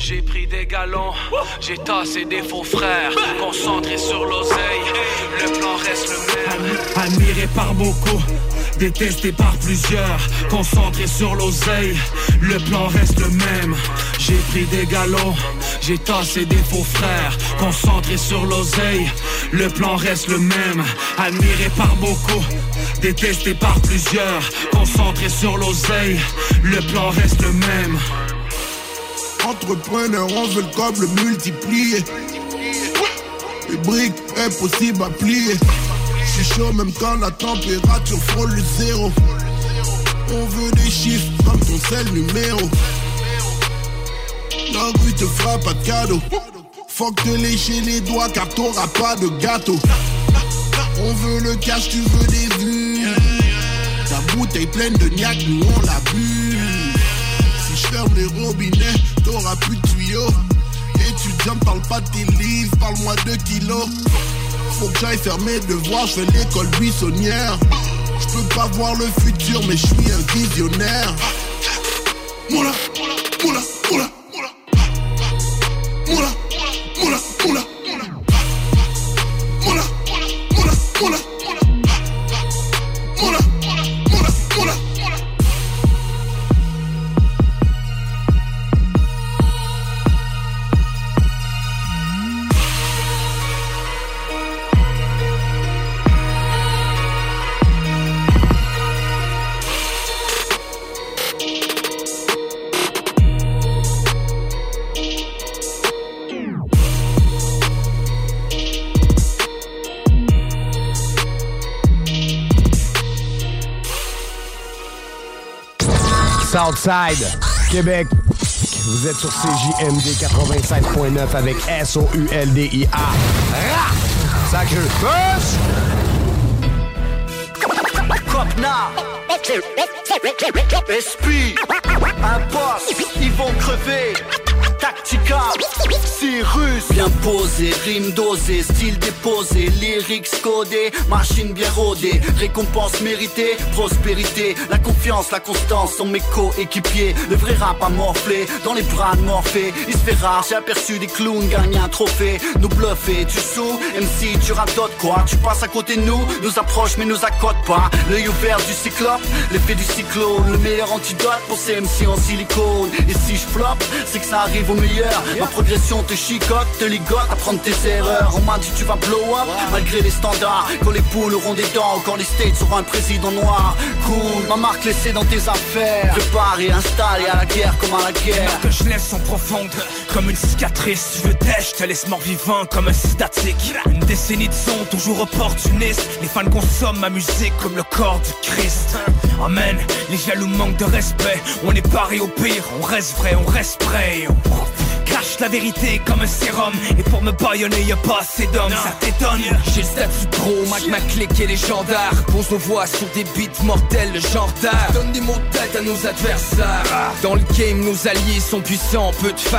J'ai pris des galons, j'ai tassé des faux frères, concentré sur l'oseille, le plan reste le même. Admiré par beaucoup, détesté par plusieurs, concentré sur l'oseille, le plan reste le même. J'ai pris des galons, j'ai tassé des faux frères, concentré sur l'oseille, le plan reste le même. Admiré par beaucoup, détesté par plusieurs, concentré sur l'oseille, le plan reste le même. Entrepreneur, on veut le câble multiplier. Les briques, impossible à plier. Je suis chaud même quand la température frôle le zéro. On veut des chiffres comme ton seul numéro. La rue te pas de cadeau. Faut que te lécher les doigts car t'auras pas de gâteau. On veut le cash, tu veux des vues. Ta bouteille pleine de niaque, nous on l'a bu. Si je ferme les robinets, t'auras plus de tuyaux. Étudiant, parle pas de tes livres, parle-moi de kilos. Faut que j'aille faire mes devoirs, je fais l'école buissonnière. Je peux pas voir le futur, mais je suis un visionnaire. Moula, moula, moula, moula. Moula, moula, moula. Moula, moula, moula. Moula, Southside, Québec. Vous êtes sur CJMD 85.9 avec S-O-U-L-D-I-A. Ra! Copna Esprit Impost Ils vont crever Tactica Cyrus Bien posé, rime dosée, style déposé Lyrics codés, machine bien rodée Récompense méritée, prospérité La confiance, la constance sont mes coéquipiers. Le vrai rap a morflé dans les bras de Morphée. Il se fait rare, j'ai aperçu des clowns gagner un trophée. Nous bluffer, tu sous MC, tu radotes quoi. Tu passes à côté de nous, nous approche mais nous accote pas. L'œil ouvert du cyclope, l'effet du cyclone Le meilleur antidote pour ces MC en silicone. Et si je flop, c'est que ça arrive au Ma progression te chicote, te ligote, apprendre tes erreurs On m'a dit tu vas blow up, malgré les standards Quand les poules auront des dents, quand les states auront un président noir Cool, ma marque laissée dans tes affaires Préparé, installé à la guerre comme à la guerre que je laisse en profonde comme une cicatrice. Je t'ai, je te laisse mort vivant comme un statique. Une décennie de son toujours opportuniste. Les fans consomment ma musique comme le corps du Christ. Amen. Les jaloux manquent de respect. On est paré au pire. On reste vrai, on reste prêt. Cache la vérité comme un sérum. Et pour me baïonner y'a pas assez d'hommes. Ça t'étonne J'ai le statut pro, ma clique et légendaire Pose nos voix sur des beats mortels, le genre d'art. Donne des mots de tête à nos adversaires. Dans le game, nos alliés sont puissants, on peut te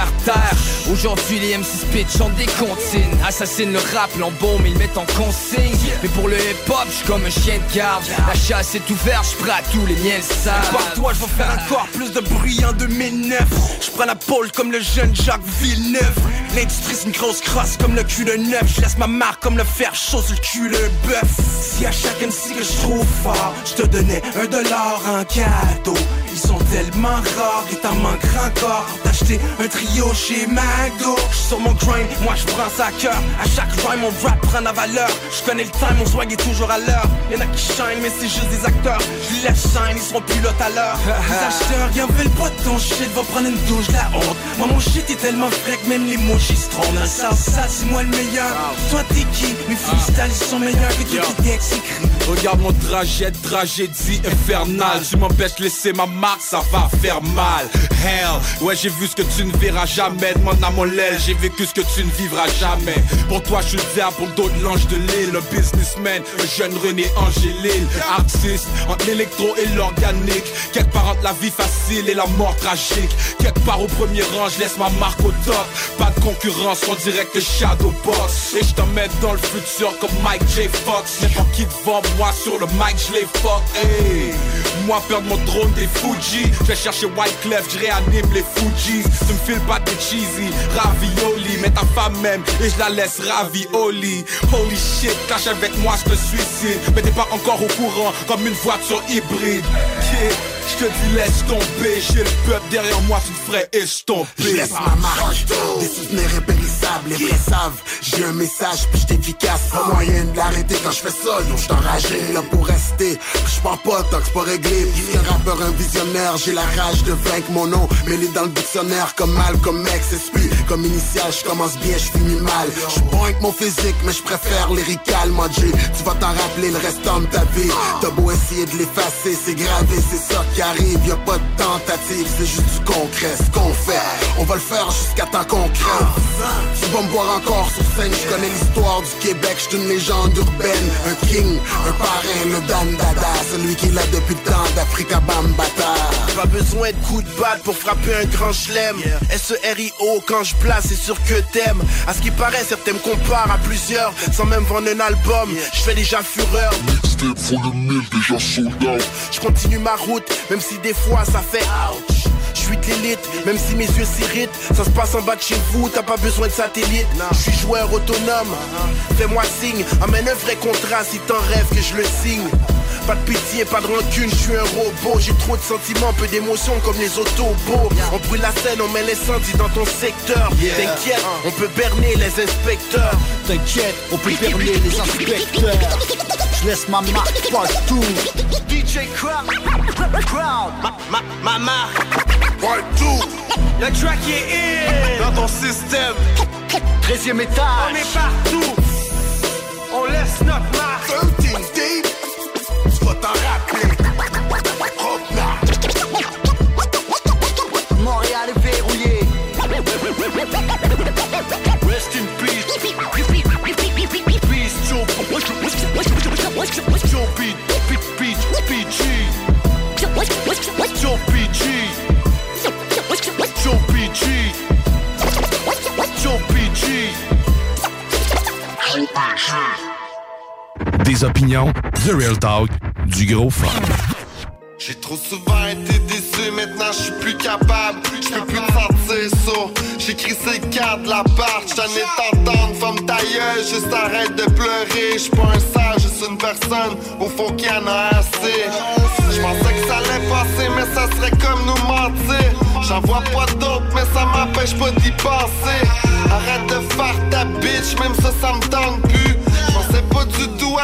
Aujourd'hui les MC Speed chantent des comptines Assassinent le rap, l'embaume, ils mettent en consigne. Mais pour le hip-hop, j'suis comme un chien de garde. La chasse est ouverte, à tous les miens le Par toi, je vais faire encore plus de bruit en 2009 Je prends la pole comme le jeune Jacques Villeneuve. L'industrie c'est une grosse crosse comme le cul de neuf. Je laisse ma marque comme le fer chaud sur le cul de bœuf. Si à chaque MC que je trouve fort Je te donnais un dollar en cadeau. Ils sont tellement rares et t'en manquera encore D'acheter un trio chez Mago. J'suis sur mon grind, moi je prends ça à cœur. À chaque rhyme mon rap prend la valeur. Je connais le time, mon swag est toujours à l'heure. Y'en a qui shine mais c'est juste des acteurs. Je les shine, ils seront plus là tout à l'heure. Les acheteurs, y'en veulent pas de ton shit Va prendre une douche, la honte. Moi mon shit est tellement frais que même les mots j'y se trompent Dans le sens. Ça c'est moi le meilleur. Toi t'es qui? Mes freestyles ils sont meilleurs que tout qui texte écrit Regarde mon trajet, tragédie infernale. Tu m'empêches de laisser ma marque, ça va faire mal. Hell, ouais j'ai vu ce que tu ne verras jamais. Demande à mon l'aile, j'ai vécu ce que tu ne vivras jamais. Pour toi je suis le diable, pour d'autres l'ange de l'île. Un businessman, un jeune René Angélil. Artiste, entre l'électro et l'organique. Quelque part entre la vie facile et la mort tragique. Quelque part au premier rang, je laisse ma marque Pas de concurrence, en direct Shadow Box. Et je t'emmène dans le futur comme Mike J. Fox. N'importe qui devant moi sur le mic, je les fuck? Hey. Moi perdre mon drone des Fuji. Je chercher White Clef, je réanime les Fujis Tu me files pas des cheesy, ravioli Mets ta femme même et je la laisse ravioli. Holy shit, cache avec moi, je te suicide. Mais t'es pas encore au courant comme une voiture hybride. Je te dis laisse tomber, j'ai le peuple derrière moi, tu me ferais estomper Je laisse ma marque, des souvenirs impérissables, les vrais savent. J'ai un message, puis j'étais efficace. Pas moyen de l'arrêter quand je fais ça, yo, j'suis enragé. Là pour rester, je pars pas tant que c'est pas réglé. Un rappeur, un visionnaire, j'ai la rage de vaincre mon nom. Mêlé dans le dictionnaire comme mal, comme ex, esprit. Comme initial, je commence bien, je finis mal. Je bon avec mon physique, mais je préfère lyrical, moi G. Tu vas t'en rappeler le restant de ta vie. T'as beau essayer de l'effacer, c'est gravé, c'est ça qui arrive, y a pas de tentative, c'est juste du concret, ce qu'on fait. On va le faire jusqu'à temps qu'on crève. Tu vas me voir encore sur scène, je connais l'histoire du Québec, je une légende urbaine, un king, un parrain, le Dan Dada, celui qui l'a depuis le temps d'Africa Bambata. Pas besoin de coups de batte pour frapper un grand chelem. S-E-R-I-O, quand je place, c'est sûr que t'aimes. À ce qui paraît, certains me comparent à plusieurs, sans même vendre un album. Je fais déjà fureur. Je continue ma route, même si des fois ça fait ouch. Je suis de l'élite, même si mes yeux s'irritent. Ça se passe en bas de chez vous, t'as pas besoin de satellite. Je suis joueur autonome. Fais-moi signe, amène un vrai contrat si t'en rêves que je le signe. Pas de pitié, pas de rancune, je suis un robot. J'ai trop de sentiments, peu d'émotions comme les autobots. On brûle la scène, on met l'incendie dans ton secteur. T'inquiète, on peut berner les inspecteurs. T'inquiète, on peut berner les inspecteurs. Je laisse ma marque partout. DJ Crowd, Crowd, ma, ma, ma marque. Partout. Le track est in dans ton système. 13e étage. On est partout. On laisse notre marque. 13 deep. Joe PG. Joe PG. Joe PG. Des opinions, The Real Talk, du gros fun. J'ai trop souvent été déçu, maintenant je suis plus capable. Je peux plus sentir ça. J'écris ces cartes la part, j'en ai t'entendre, femme ta gueule, juste arrête de pleurer. J'suis pas un sage, juste une personne au fond qui en a assez. J'pensais que ça allait passer, mais ça serait comme nous mentir. J'en vois pas d'autres, mais ça m'empêche pas d'y penser. Arrête de faire ta bitch, même ça, ça me tente plus.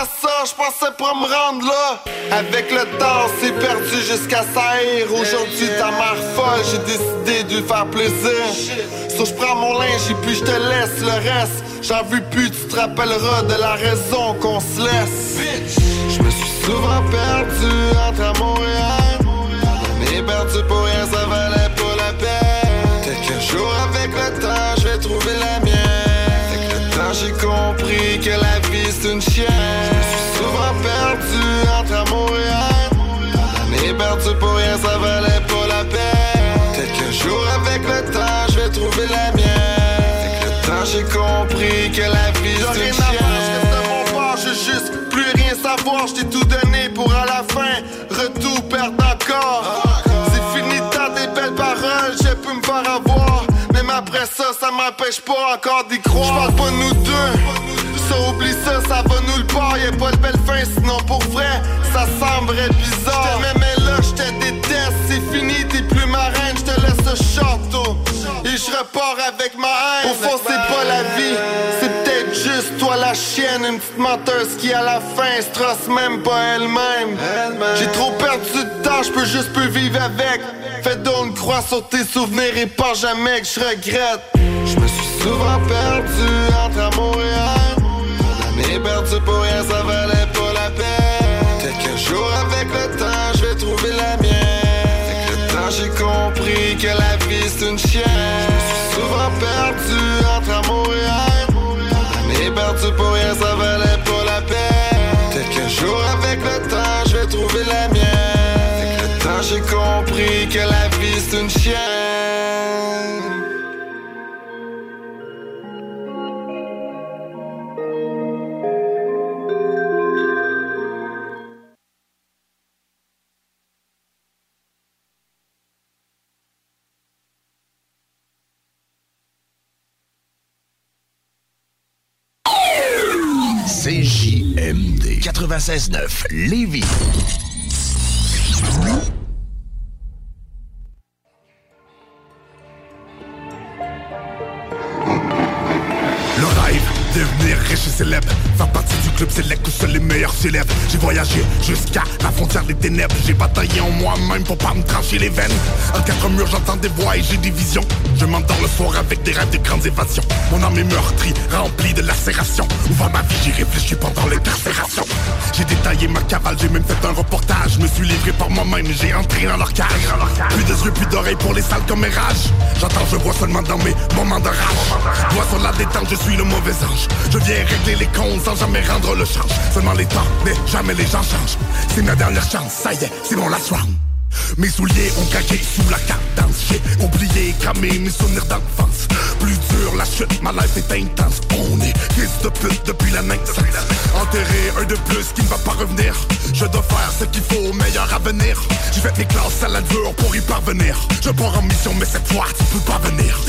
Ça, j'pensais pas me rendre là. Avec le temps, c'est perdu jusqu'à saillir. Aujourd'hui, ta mère folle, j'ai décidé de lui faire plaisir. So, j'prends mon linge et puis j'te laisse le reste. J'en veux plus, tu te rappelleras de la raison qu'on se laisse. Je me suis souvent perdu entre à Montréal. Mais perdu pour rien, ça valait pas la peine. Quelques jours avec le temps, je vais trouver la mienne. J'ai compris que la vie c'est une chienne. Je suis souvent perdu ça, ça m'empêche pas encore d'y croire. J'parle pas nous deux. Ça oublie ça, ça va nulle part. Y'a pas de belle fin, sinon pour vrai, ça semblerait bizarre. J't'aimais, mais là, j'te déteste. C'est fini, t'es plus ma reine, j'te laisse ce château. Et je repars avec ma haine. Au fond, c'est pas la vie, chienne. Une petite menteuse qui à la fin se trace même pas elle-même. J'ai trop perdu de temps, je peux juste plus vivre avec. Fais donc une croix sur tes souvenirs et pas jamais que je regrette. Je me suis souvent perdu entre à Montréal. Mais perdu pour rien, ça valait pas la peine. Quelques jours avec le temps, je vais trouver la mienne. Avec le temps, j'ai compris que la vie c'est une chienne. Pour rien, ça valait pas la peine. Quelques jours avec le temps, je vais trouver la mienne. Avec le temps, j'ai compris que la vie c'est une chienne. 96.9 Lévis. Le rêve, devenir riche et célèbre, club select où seuls les meilleurs s'élèvent J'ai voyagé jusqu'à la frontière des ténèbres. J'ai bataillé en moi-même pour pas me trancher les veines. En quatre murs j'entends des voix et j'ai des visions. Je m'endors le soir avec des rêves de grandes évasions. Mon âme est meurtrie, remplie de lacérations Ouvre ma vie, j'ai réfléchi pendant l'incarcération J'ai détaillé ma cavale, j'ai même fait un reportage. Me suis livré par moi-même, j'ai entré dans leur cage. Plus de yeux, plus d'oreilles pour les salles comme mes rages. J'entends, je vois seulement dans mes moments de rage. Moi sur la détente, je suis le mauvais ange. Je viens régler les comptes sans jamais rendre le change Seulement les temps, mais jamais les gens changent C'est ma dernière chance, ça y est, c'est mon last round mes souliers ont craqué sous la cadence. J'ai oublié cramé mes souvenirs d'enfance. Plus dur la chute, ma life est intense. On est fils de pute depuis la naissance. Enterré un de plus qui ne va pas revenir. Je dois faire ce qu'il faut au meilleur avenir J'ai fait mes classes à la dure pour y parvenir. Je pars en mission mais cette fois tu peux pas venir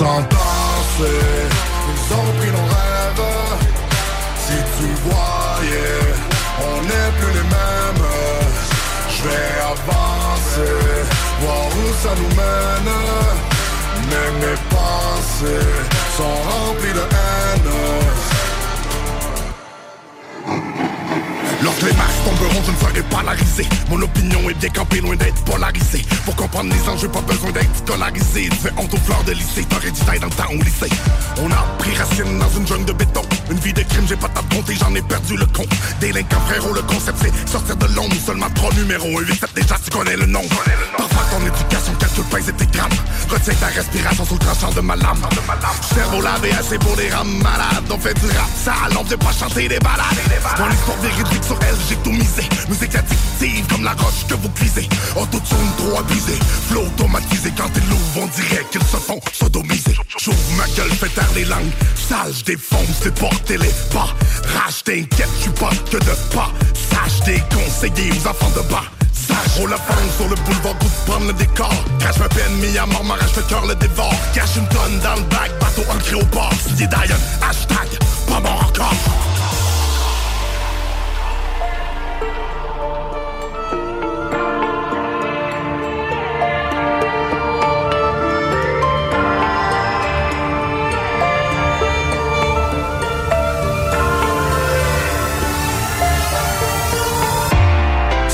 Sans penser, ils ont pris nos rêves Si tu voyais, on n'est plus les mêmes. Je vais avancer, voir où ça nous mène. Mais mes pensées sont remplies de haine. Lorsque les masses tomberont, je ne serai pas polarisé Mon opinion est décampée, loin d'être polarisée. Pour comprendre les enjeux, pas besoin d'être scolarisé. Tu fais honte aux fleurs de lycée, t'aurais dû taille dans le temps lycée. On a pris racine dans une jungle de béton. Une vie de crime, j'ai pas ta et j'en ai perdu le compte. Délinquant frérot, le concept c'est sortir de l'ombre. Seulement trois numéros, un 8 7 déjà tu connais le nom Parfois ton éducation calcule pas et tes grammes Retiens ta respiration sous le tranchant de ma lame. Cerveau lavé assez pour les rames malades. On fait du rap sale, on vient pas chanter des balades. Mon histoire véridique sur elle, j'ai tout Musique addictive comme la roche que vous cuisez. Autotune trop abusé, flow automatisé. Quand ils l'ouvrent, on dirait qu'ils se font sodomiser. J'ouvre ma gueule, fais taire les langues. Sales, je défonce, déporter les pas. Rage, t'inquiète, j'suis pas que de pas. Sage, déconseillé aux enfants de bas. Sage, la femme sur le boulevard pour prendre le décor. Crache ma peine, mis à mort, m'arrache le cœur, le dévore. Cache une tonne dans le bac, bateau ancré au port Signé Diane, hashtag, pas mort encore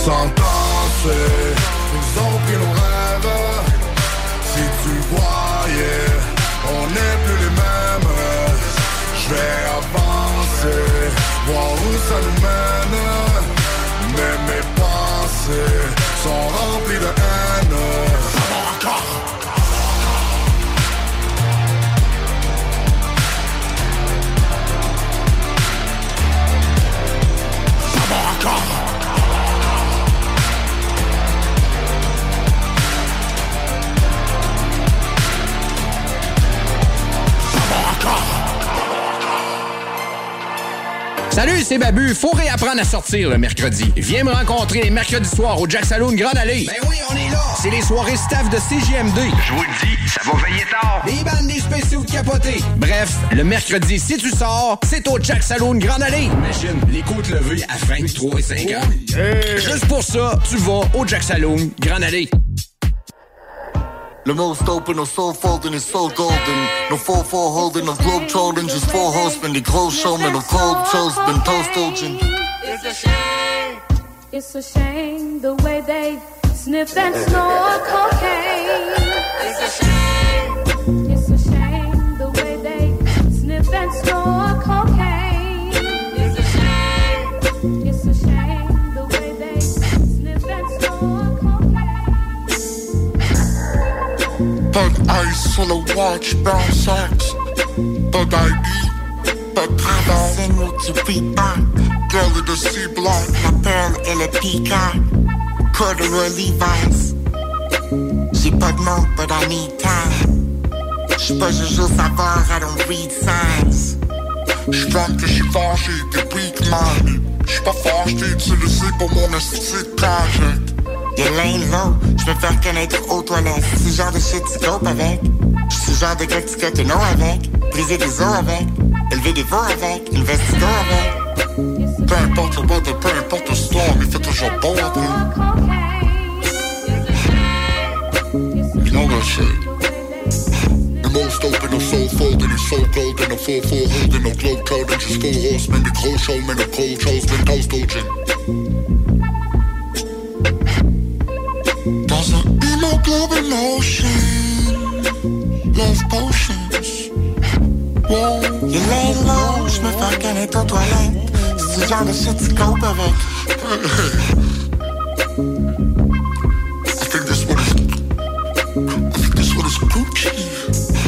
Sans penser, ils ont pris nos rêves Si tu voyais, c'est Babu. Faut réapprendre à sortir le mercredi. Viens me rencontrer les mercredis soirs au Jack Saloon Grande Allée. Ben oui, on est là. C'est les soirées staff de CGMD. Je vous le dis, ça va veiller tard. Les bandes des spéciaux de capotés. Bref, le mercredi, si tu sors, c'est au Jack Saloon Grande Allée. Imagine, les côtes levées à 23 et 50. Juste pour ça, tu vas au Jack Saloon Grande Allée. The most open, no soul folding, is so golden. No 4-4 holding, no globe trolling, just four horsemen, the close showman, no cold toast, been toast ocean. It's a shame. It's a shame the way they sniff and snort cocaine. It's a shame. Thug ice on the watch, brown socks. Thug ID, thug C'est nous qui prépare. Girl in the C block. La perle et le picard. Corduroy Levi's. J'ai pas de mots, but I need time. J'suis pas Jojo Savard, I don't read signs. J'flamme que j'suis fâché, t'es weak man. J'suis pas fâché, t'es utilisé pour mon esthétique tragique. Y'a l'un low, je me fais reconnaître aux toilettes. C'est genre de shit tu copes avec. Je suis genre de gars cotes non avec. Briser des os avec. Élever des veaux avec. Investigo avec. Peu importe le weather, peu importe le storm, il fait toujours beau. You know that shit. Most open, the soul folding, the soul golden, the 4-4 holding, no globe trotting, just four horsemen, the cold showman, the cold chosen, toast dodging. Hemoglobin ocean, love potions. Whoa. Y'a l'un low, je me fais reconnaître aux toilettes. C'est le genre de shit tu copes avec. I think this one is. I think this one is Gucci.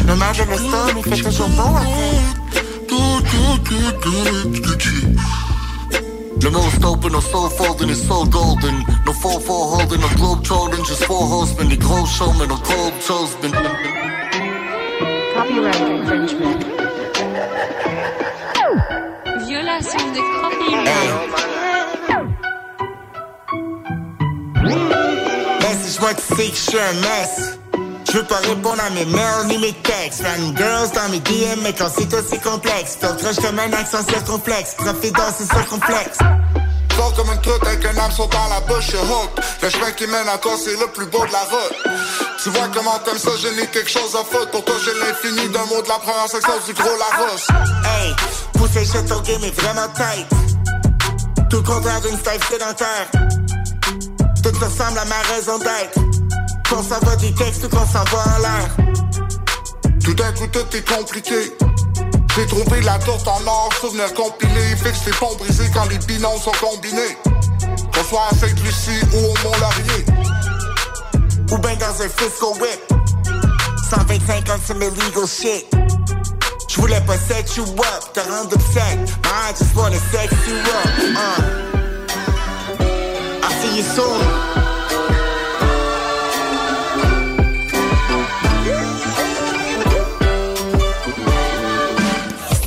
No matter le storm, il fait toujours beau après. Good, good, good, good, Gucci. The most open, no soul folding, it's so golden. No 4-4 holding, no globe trotting, just four horsemen, the cold showman, no cold chosen. Copyright infringement. Violation de copyright. Message-moi tu sais que je suis un mess. Je veux pas répondre à mes mails ni mes textes. Fan girls dans mes DM, mais quand c'est aussi complexe. Filtrage comme un accent circonflexe. Profite dans ce circonflexe. Fort comme une truite avec un hameçon dans la bouche, je hook. Le chemin qui mène à toi, c'est le plus beau de la route. Tu vois comment comme ça, j'ai mis quelque chose à foutre. Pour toi, j'ai l'infini d'un mot de la première section du gros Larousse. Hey, pousser shit ton game est vraiment tight. Tout le contraire d'une style sédentaire. Tout ressemble à ma raison d'être. Qu'on s'envoie des textes ou qu'on s'envoie en l'air. Tout d'un coup, tout est compliqué. J'ai trouvé la tourte en or, souvenir compilé. Fixe les ponts brisés quand les binômes sont combinés. Qu'on soit à Sainte-Lucie ou au Mont-Laurier. Ou ben dans un fiscal whip. 125 ans, c'est mes legal shit. J'voulais pas set you up, te rendre upset. I just wanna sex you up. Uh. I see you soon.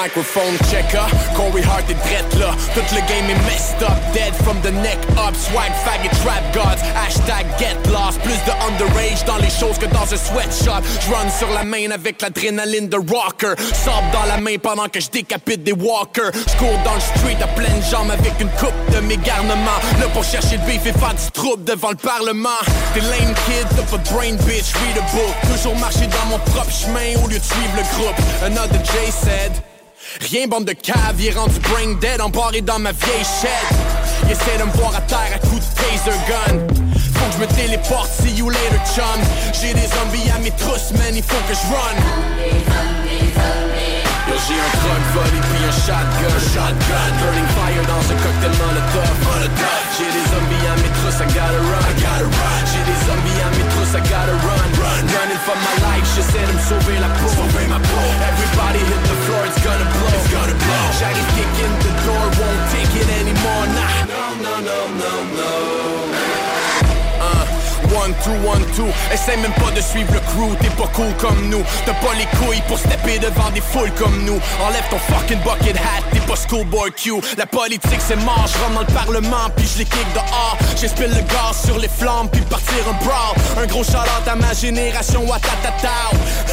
Microphone checker, Corey Hart est drette là Tout le game est messed up, dead from the neck up. Swag, faggot, trap gods, hashtag get lost. Plus de underage. Dans les choses que dans un sweatshop. J'run sur la main avec l'adrénaline de rocker. Sable dans la main pendant que je décapite des walkers. J'cours dans le street à pleine jambes avec une coupe de mégarnement Là pour chercher le beef et faire du trouble devant le parlement. Des lame kids, pas de brain bitch, read a book. Toujours marcher dans mon propre chemin au lieu de suivre le groupe. Another J said Rien bande de cave, il est rendu brain dead embarré dans ma vieille shed Il essaie de me voir à terre à coups de taser gun. Faut que je me téléporte, see you later chum. J'ai des zombies à mes trousses man, il faut que je run. J'ai un truck volley puis un shotgun. Shotgun. Burning fire dans un cocktail molotov. Molotov. J'ai des zombies à mes trousses, I gotta run. I gotta run. J'ai des zombies à mes trousses, I gotta run Run. Running for my life, j'essaie de me sauver la peau Sauver ma peau Everybody hit the floor, it's gonna blow. It's gonna blow. J'arrive kick in the door, won't take it anymore, nah. No, no, no, no, no One, two, one, two. Essaye même pas de suivre le crew. T'es pas cool comme nous. T'as pas les couilles pour stepper devant des foules comme nous. Enlève ton fucking bucket hat. T'es pas schoolboy Q. La politique c'est mort. Je rentre dans le parlement Puis je les kick dehors. J'espile le gaz sur les flammes Puis partir un brawl. Un gros shout à ma génération Watatata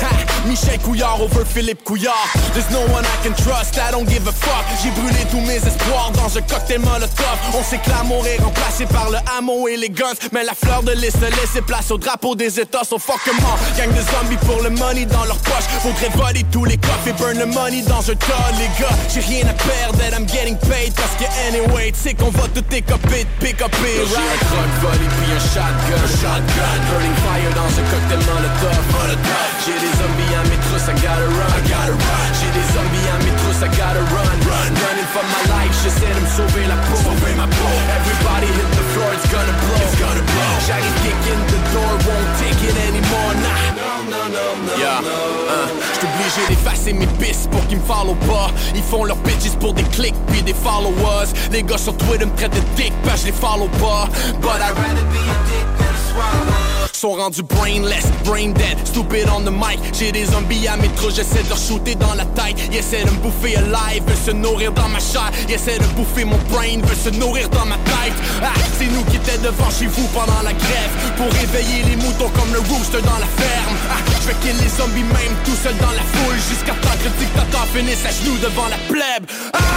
Ha! Michel Couillard over Philippe Couillard. There's no one I can trust. I don't give a fuck. J'ai brûlé tous mes espoirs Dans un cocktail molotov. On sait que l'amour est remplacé par le ammo et les guns. Mais la fleur de lys a laissé place au drapeau des états So fuck em all Gang de zombies pour le money dans leur poche. Faudrait voler tous les coffres et burn le money dans un tas les gars. J'ai rien à perdre that I'm getting paid Parce que anyway tu sais qu'on va tout écoper de pick up it J'ai un truck volley puis un shotgun Shotgun. Burning fire dans un cocktail molotov Molotov. J'ai des zombies à mes trousses I gotta run I gotta run. J'ai des zombies à mes trousses I gotta run Run. Running for my life J'essaie de me sauver la peau. Sauver ma peau. Everybody hit floor It's gonna blow It's gonna blow J'arrive kick in the door Won't take it anymore Nah No, no, no, Yeah, hein, j'suis obligé d'effacer mes pistes pour qu'ils me follow pas. Ils font leurs bitches pour des clics puis des followers. Les gars sur Twitter me traitent de dick, parce je les follow pas. But I'd rather be a dick than a swallow. Sont rendus brainless, brain dead, stupid on the mic. J'ai des zombies à mes trous, j'essaie de leur shooter dans la tête. Ils essaient de me bouffer alive, veulent se nourrir dans ma chair. Ils essaient de bouffer mon brain, veulent se nourrir dans ma tête. Ah, c'est nous qui étaient devant chez vous pendant la grève. Pour réveiller les moutons comme le rooster dans la ferme. Ah, je vais les zombies même tout seul dans la foule. Jusqu'à temps que le dictateur finisse à genoux devant la plèbe. Ah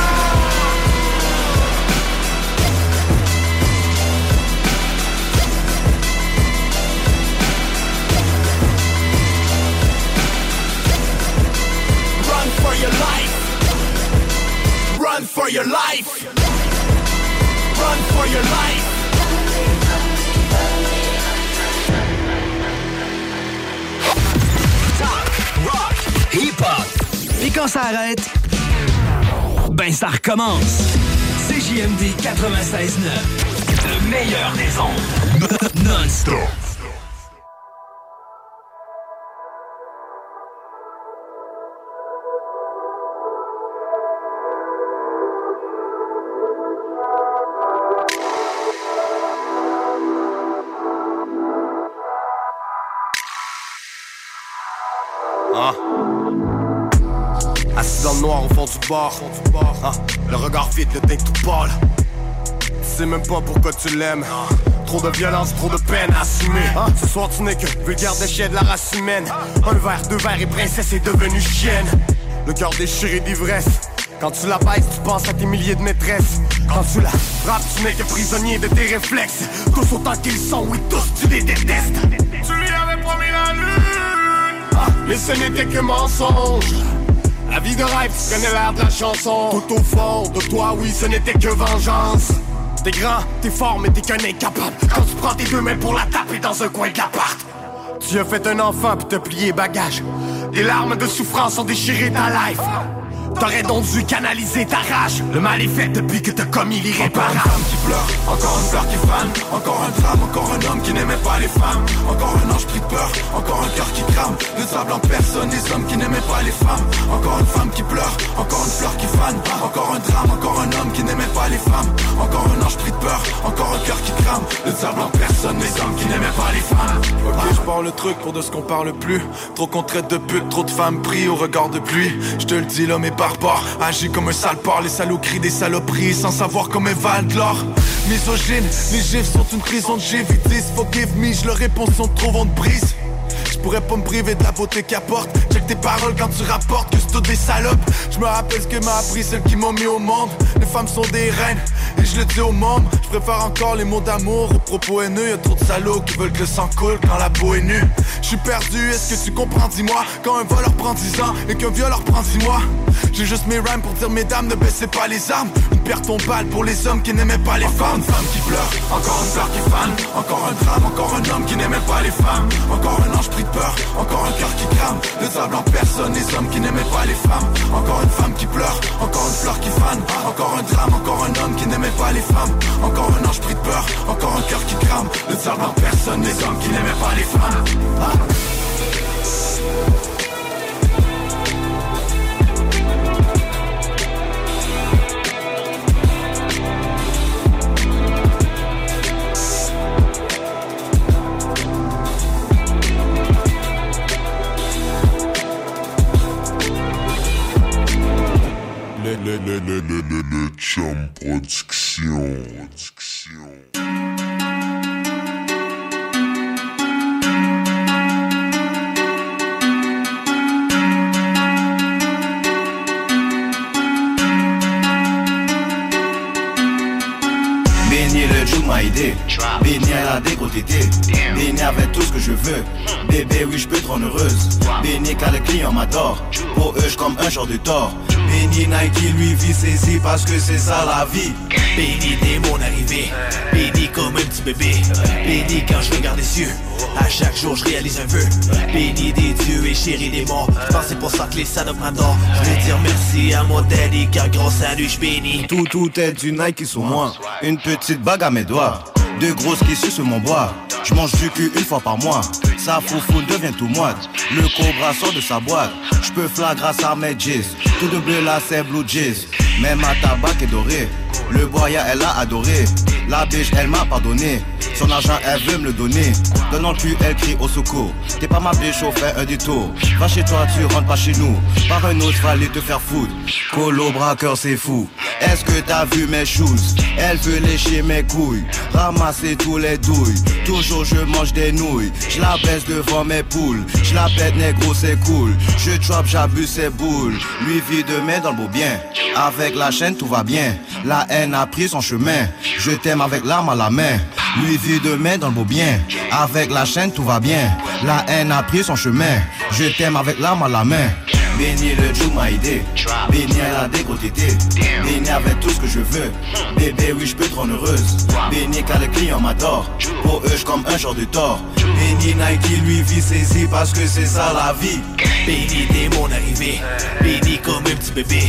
quand ça arrête, ben ça recommence. CJMD 96.9, le meilleur des ondes. Non-stop. Hein? Le regard vide, le teint tout pâle. Tu sais même pas pourquoi tu l'aimes. Trop de violence, trop de peine à assumer. Hein? Ce soir, tu n'es que vulgaire déchet de la race humaine. Un verre, deux verres et princesse est devenue chienne. Le cœur déchiré d'ivresse. Quand tu la baisses, tu penses à tes milliers de maîtresses. Quand tu la frappes, tu n'es que prisonnier de tes réflexes. Tous autant qu'ils sont, oui, tous tu les détestes. Tu lui avais promis la lune. Ah, mais ce n'était que mensonge. La vie de rêve, tu connais l'air de la chanson. Tout au fond de toi, oui, ce n'était que vengeance. T'es grand, t'es fort, mais t'es qu'un incapable. Quand tu prends tes deux mains pour la taper dans un coin de l'appart. Tu as fait un enfant puis t'as plié bagage. Des larmes de souffrance ont déchiré ta life. T'aurais donc dû canaliser ta rage. Le mal est fait depuis que t'as commis l'irréparable. Encore une femme qui pleure, encore une fleur qui fane Encore un drame, encore un homme qui n'aimait pas les femmes Encore un ange pris de peur, encore un cœur qui crame Ne sable en personne, des hommes qui n'aimaient pas les femmes Encore une femme qui pleure, encore une fleur qui fane Encore un drame, encore un homme qui n'aimait pas les femmes Encore un ange pris de peur, encore un cœur qui crame Ne sable en personne, des hommes qui n'aimaient pas les femmes Ok, je parle le truc pour de ce qu'on parle plus. Trop qu'on traite de pute, trop de femmes pris au regard de pluie. Je te le dis, l'homme est barbare. Agit comme un sale porc, les salauds crient des saloperies sans savoir comment valent de l'or. Misogyne, les gifs sont une prison de disent forgive me, je leur réponds sont trop de brise. Je pourrais pas me priver de la beauté qu'apporte. Check tes paroles quand tu rapportes que c'est toutes des salopes. Je me rappelle ce que m'a appris celle qui m'ont mis au monde. Les femmes sont des reines et je le dis au monde. Je préfère encore les mots d'amour aux propos haineux. Y'a trop de salauds qui veulent que le sang coule quand la peau est nue. Je suis perdu, est-ce que tu comprends? Dis-moi. Quand un voleur prend 10 ans et qu'un violeur prend 10 mois J'ai juste mes rhymes pour dire mesdames ne baissez pas les armes. Une pierre tombale pour les hommes qui n'aimaient pas les Encore femmes. Une femme qui pleure, encore une fleur qui fane. Encore un drame, encore un homme qui n'aimait pas les femmes. Encore un ange de peur, encore un cœur qui crame Ne sable en personne, les hommes qui n'aimaient pas les femmes. Encore une femme qui pleure, encore une fleur qui fane. Encore un drame, encore un homme qui n'aimait pas les femmes. Encore un ange pris de peur, encore un cœur qui crame Ne sable en personne, les hommes qui n'aimaient pas les femmes. Le, le, le, le, le, le, le Chum Production. Production. Béni le m'a aidé Béni elle a dégoûté Béni avec tout ce que je veux. Bébé oui je peux te rendre heureuse. Béni car le client m'adore. Pour eux je comme un genre de tort Béni Nike lui vit saisi parce que c'est ça la vie. Béni dès mon arrivée Béni comme un petit bébé. Béni quand je regarde les cieux À chaque jour je réalise un vœu. Béni des dieux et chéri des morts. C'est pour ça que les salopes m'adorent Je veux dire merci à mon daddy car grâce à je bénis. Tout tout est du Nike sur moi. Une petite bague à mes doigts Deux grosses qui sur mon bois. Je mange du cul une fois par mois. Sa foufoune devient tout moite. Le cobra sort de sa boîte. Je peux flag grâce à mes. Tout de bleu là c'est blue jizz. Même ma tabac est doré. Le boya elle a adoré. La biche elle m'a pardonné. Son argent elle veut me le donner. Donnant le cul elle crie au secours. T'es pas ma biche au fait un détour. Va chez toi tu rentres pas chez nous. Par un autre fallait te faire foutre. Colo braqueur c'est fou. Est-ce que t'as vu mes shoes? Elle veut lécher mes couilles. Ramasser tous les douilles. Toujours je mange des nouilles. Je la baisse devant mes poules. Je la pète négro c'est cool. Je drop j'abuse ses boules. Lui vit de main dans le beau bien. La chaîne tout va bien. La haine a pris son chemin. Je t'aime avec l'arme à la main. Lui vit de main dans le beau bien. Avec la chaîne tout va bien. La haine a pris son chemin. Je t'aime avec l'arme à la main. Béni le Dieu m'a aidé. Béni à la dégrotété. Béni avec tout ce que je veux. Bébé, oui, je peux te rendre heureuse. Béni car les clients m'adorent. Pour eux, je comme un genre de tort. Béni Nike, lui, vit saisi parce que c'est ça la vie. Béni dès mon arrivée, béni comme un petit bébé.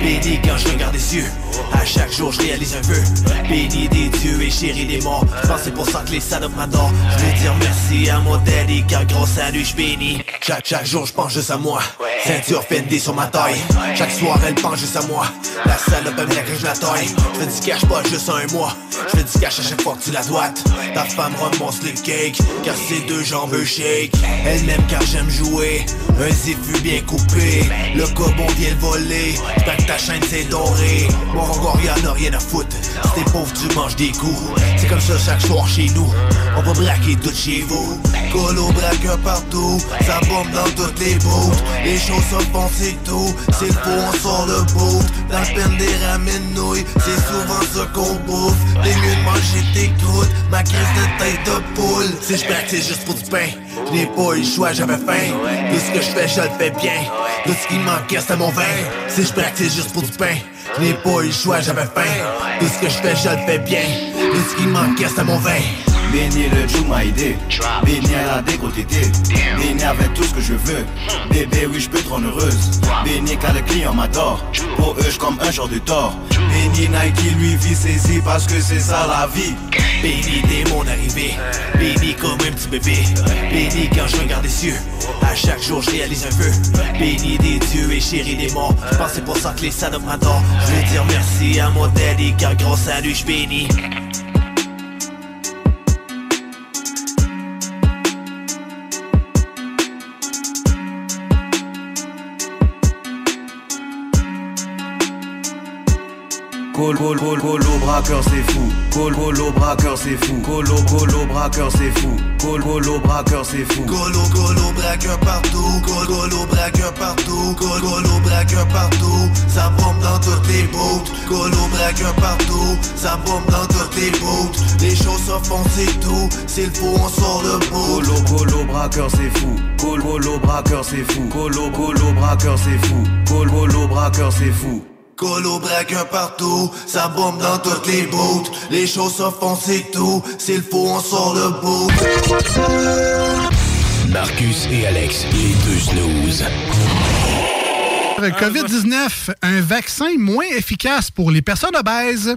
Béni quand je regarde les cieux, à chaque jour je réalise un vœu. Béni des dieux et chéri des morts. Je pense c'est pour ça que les salopes m'adorent. Je veux dire merci à mon daddy car grâce à lui je bénis. Chaque, chaque jour je pense juste à moi. Ceinture Fendi sur ma taille. Chaque soir elle pense juste à moi. La salope elle me que je la taille. Je fais du cash pas juste un mois. Je fais du cash à chaque fois que tu la doites. Ta femme remonte le cake car ses deux jambes shake. Elle m'aime car j'aime jouer. Un ziffu bien coupé. Le cobon vient le voler. Que ta chaîne s'est dorée. Mon regard y'en a rien à foutre. Si t'es pauvre tu manges des coups. C'est comme ça chaque soir chez nous. On va braquer tout chez vous. Colo braque partout. Ça bombe dans toutes les bouts. Les choses c'est tout. C'est faux on sort le bout. Dans le des ramen nouilles. C'est souvent ce qu'on bouffe. T'es mieux de manger tes croûtes. Ma crise de tête de poule. Si je c'est juste pour du pain. Je n'ai pas eu le choix, j'avais faim. Tout ce que je fais, je le fais bien. Tout ce qui manquait, c'était mon vin. Si je c'est juste pour du pain. Je n'ai pas eu le choix, j'avais faim. Tout ce que je fais, je le fais bien. Tout ce qui manquait, c'était mon vin. Béni le Dieu m'a aidé. Béni à la dégrotété. Béni avec tout ce que je veux. Bébé, oui, je peux rendre heureuse. Béni car les clients m'adorent. Pour eux, je comme un genre de tort. Béni Nike, lui, vit saisi parce que c'est ça la vie. Béni dès mon arrivée. Béni comme un petit bébé. Béni quand je regarde les cieux. À chaque jour, je réalise un vœu. Béni des dieux et chéri des morts. Je pense c'est pour ça que les salopes m'adorent. Je veux dire merci à mon daddy car grâce à lui, je bénis. Colo, colo, colo, braqueur c'est fou. Colo, colo, braqueur c'est fou. Colo, colo, braqueur c'est fou. Colo, colo, braqueur c'est fou. Colo, colo, braqueur partout. Colo, colo, braqueur partout. Colo, colo, braqueur partout. Ça bombe dans toutes les bouts. Colo, braqueur partout. Ça bombe dans toutes les bouts. Les choses se font, c'est tout. C'est le fou, on sort le bout. Colo, colo, braqueur c'est fou. Colo, colo, braqueur c'est fou. Colo, colo, braqueur c'est fou. Colo, colo, braqueur c'est fou. Colo braque un partout, ça bombe dans toutes les bouts. Les choses se font, c'est tout. C'est le faux, on sort le bout. Marcus et Alex, les deux snooze. COVID-19, un vaccin moins efficace pour les personnes obèses.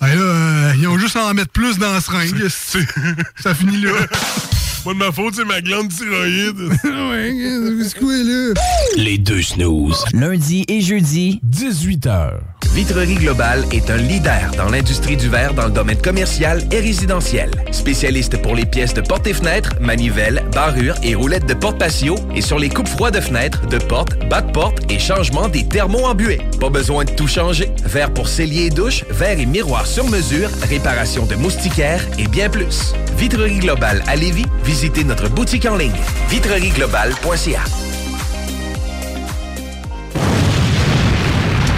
Ah, là, euh, ils ont juste à en mettre plus dans la seringue. ça finit là. Pas de ma faute, c'est ma glande thyroïde. ouais, c'est quoi là? Les deux snooze. Lundi et jeudi, 18h. Vitrerie Globale est un leader dans l'industrie du verre dans le domaine commercial et résidentiel. Spécialiste pour les pièces de portes et fenêtres, manivelles, barrures et roulettes de porte patio et sur les coupes froides de fenêtres, de portes, bas de porte et changement des thermos embués. Pas besoin de tout changer. Verre pour cellier et douche, verre et miroir sur mesure, réparation de moustiquaires et bien plus. Vitrerie Globale à Lévis, visitez notre boutique en ligne vitrerieglobale.ca.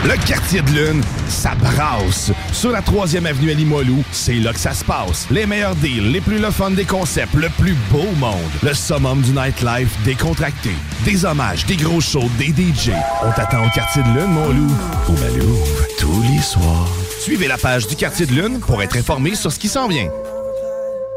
Le quartier de lune, ça brasse. Sur la 3e avenue à Limoilou, c'est là que ça se passe. Les meilleurs deals, les plus le des concepts, le plus beau monde. Le summum du nightlife décontracté. Des hommages, des gros shows, des DJ. On t'attend au quartier de lune, mon loup. Au Malou, tous les soirs. Suivez la page du quartier de lune pour être informé sur ce qui s'en vient.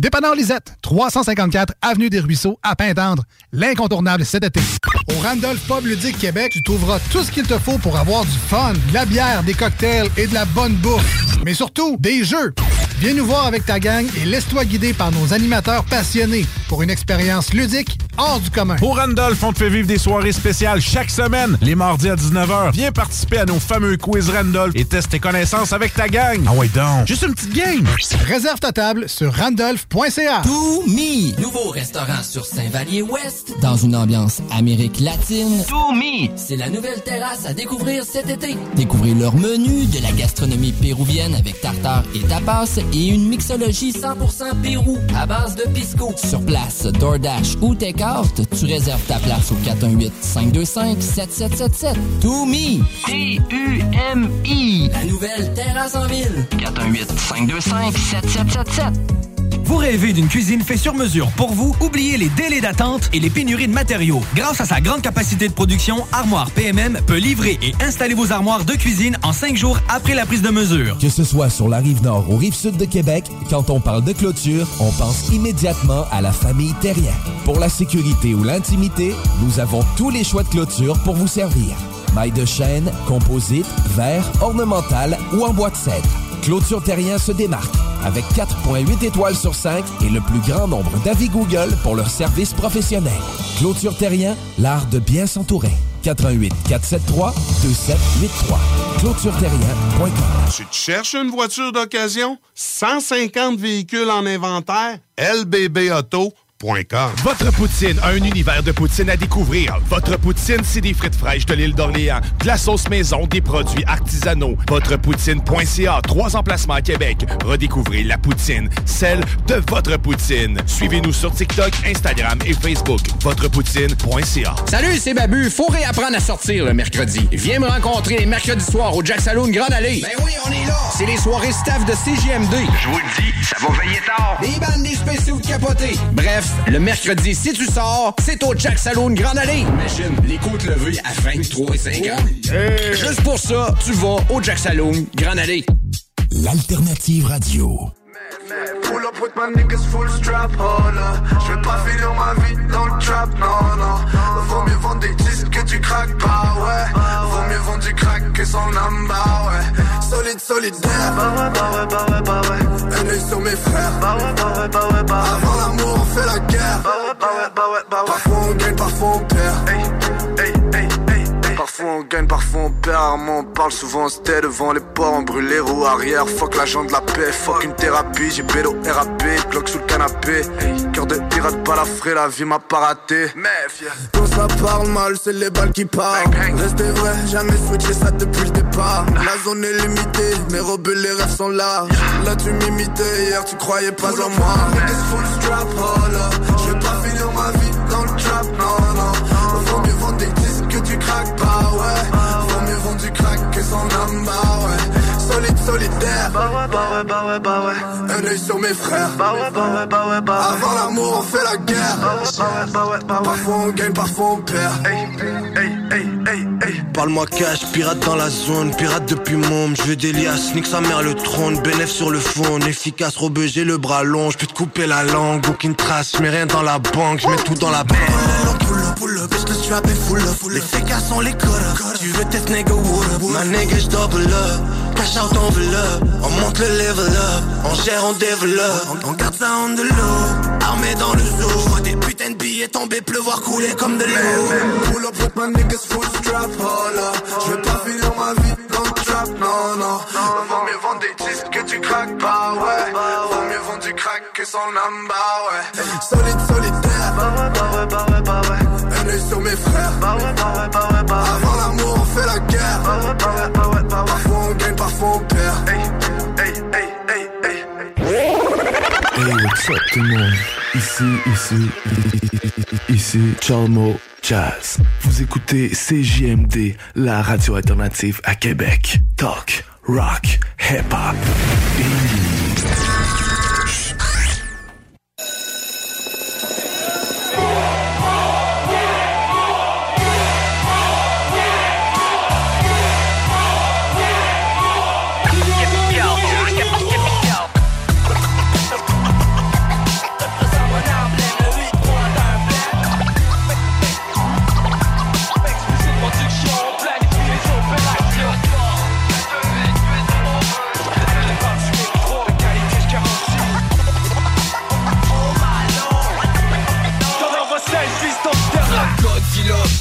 Dépanneur Lisette, 354 Avenue des Ruisseaux, à Pintendre. L'incontournable cet été. Au Randolph Pub Ludique Québec, tu trouveras tout ce qu'il te faut pour avoir du fun, de la bière, des cocktails et de la bonne bouffe. Mais surtout, des jeux. Viens nous voir avec ta gang et laisse-toi guider par nos animateurs passionnés pour une expérience ludique hors du commun. Au Randolph, on te fait vivre des soirées spéciales chaque semaine, les mardis à 19h. Viens participer à nos fameux quiz Randolph et teste tes connaissances avec ta gang. Ah ouais donc, juste une petite game. Réserve ta table sur randolph.ca. To Me, nouveau restaurant sur Saint-Vallier-Ouest, dans une ambiance Amérique latine. To Me, c'est la nouvelle terrasse à découvrir cet été. Découvrez leur menu de la gastronomie péruvienne avec tartare et tapas et une mixologie 100% Pérou à base de pisco. Sur place, DoorDash ou take-out, tu réserves ta place au 418-525-7777. To Me, T-U-M-I, la nouvelle terrasse en ville. 418-525-7777. Vous rêvez d'une cuisine faite sur mesure pour vous? Oubliez les délais d'attente et les pénuries de matériaux. Grâce à sa grande capacité de production, Armoire PMM peut livrer et installer vos armoires de cuisine en cinq jours après la prise de mesure. Que ce soit sur la rive nord ou rive sud de Québec, quand on parle de clôture, on pense immédiatement à la famille Terrien. Pour la sécurité ou l'intimité, nous avons tous les choix de clôture pour vous servir. Maille de chêne, composite, verre, ornemental ou en bois de cèdre. Clôture Terrien se démarque avec 4.8 étoiles sur 5 et le plus grand nombre d'avis Google pour leur service professionnel. Clôture Terrien, l'art de bien s'entourer. 88 473 2783. ClôtureTerrien.com. Tu cherches une voiture d'occasion? 150 véhicules en inventaire? LBB Auto.com. Votre poutine, un univers de poutine à découvrir. Votre poutine, c'est des frites fraîches de l'île d'Orléans, de la sauce maison, des produits artisanaux. Votrepoutine.ca, trois emplacements à Québec. Redécouvrez la poutine, celle de votre poutine. Suivez-nous sur TikTok, Instagram et Facebook. Votrepoutine.ca. Salut, c'est Babu. Faut réapprendre à sortir le mercredi. Viens me rencontrer les mercredis soirs au Jack Saloon Grande Allée. Ben oui, on est là. C'est les soirées staff de CGMD. Je vous le dis, ça va veiller tard. Des bandes, des spéciaux de capotés. Bref, le mercredi, si tu sors, c'est au Jack Saloon Grande Allée. Imagine, les côtes levées à 23 et 50. Juste pour ça, tu vas au Jack Saloon Grande Allée. L'alternative radio. Pull up with my niggas full strap, oh là Je vais pas finir ma vie dans le trap, non, non Vaut mieux vendre des disques que du crack, bah ouais. Vaut mieux vendre du crack que son âme, bah ouais. Solide, solidaire, bah ouais, bah ouais, bah ouais, bah ouais. Un œil sur mes frères, bah ouais, bah ouais, bah ouais, bah ouais. Avant l'amour, on fait la guerre, bah ouais, bah ouais, bah ouais, bah ouais. Parfois on gagne, parfois on perd, hey, hey, hey, hey Parfois on gagne, parfois on perd. On parle souvent, c'était devant les ports. On brûle les roues arrière. Fuck l'agent de la paix, fuck une thérapie. J'ai bédo RAP, bloc sous le canapé. Hey, cœur de pirate, pas la frais, la vie m'a pas raté. Quand ça parle mal, c'est les balles qui parlent. Restez vrai, jamais switché ça depuis le départ. La zone est limitée, mes robes les rêves sont larges. Là tu m'imitais, hier tu croyais pas en moi. Full strap, oh là. Je vais pas finir ma vie dans le trap, non, non. Des disques que du crack, bah ouais. Vaut mieux vendre du crack que son âme, bah ouais. Solide, solidaire, bah ouais, bah ouais, bah ouais, bah ouais. Un œil sur mes frères, bah ouais, bah ouais, bah ouais, bah ouais. Avant l'amour, on fait la guerre, bah ouais, bah ouais, bah ouais, bah ouais. Parfois on gagne, parfois on perd. Hey, hey, hey, hey, hey. Parle-moi cash, pirate dans la zone, pirate depuis môme. Je veux des liasses, nique sa mère le trône, bénéf sur le fond, efficace, robeux, j'ai le bras long, je peux te couper la langue, aucune trace, j'mets rien dans la banque, j'mets tout dans la banque. Les fécas sont les codes Tu veux test nigga up. Ma nigga, j'double up. Cash out envelope. On monte le level up. On gère, on développe. On, on garde ça on the low. Armé dans le zoo. J'vois des putains de billets tomber, pleuvoir, couler comme de l'eau. Pull up with my niggas full strap, oh là. J'vais pas finir ma vie dans le trap, non, non. Vaut mieux vendre des disques que tu craques, bah ouais. Vaut mieux vendre du crack que son âme, bah ouais. Solide, solidaire, bah ouais, bah ouais, bah ouais, bah ouais. Un œil sur mes frères, bah ouais, bah ouais, bah ouais, bah ouais. Avant l'amour, bah bah bah bah. Parfois on gagne, parfois on perd. Hey, what's up tout le monde? Ici, ici, ici, Chalmo Jazz. Vous écoutez CJMD, la radio alternative à Québec. Talk, rock, hip-hop.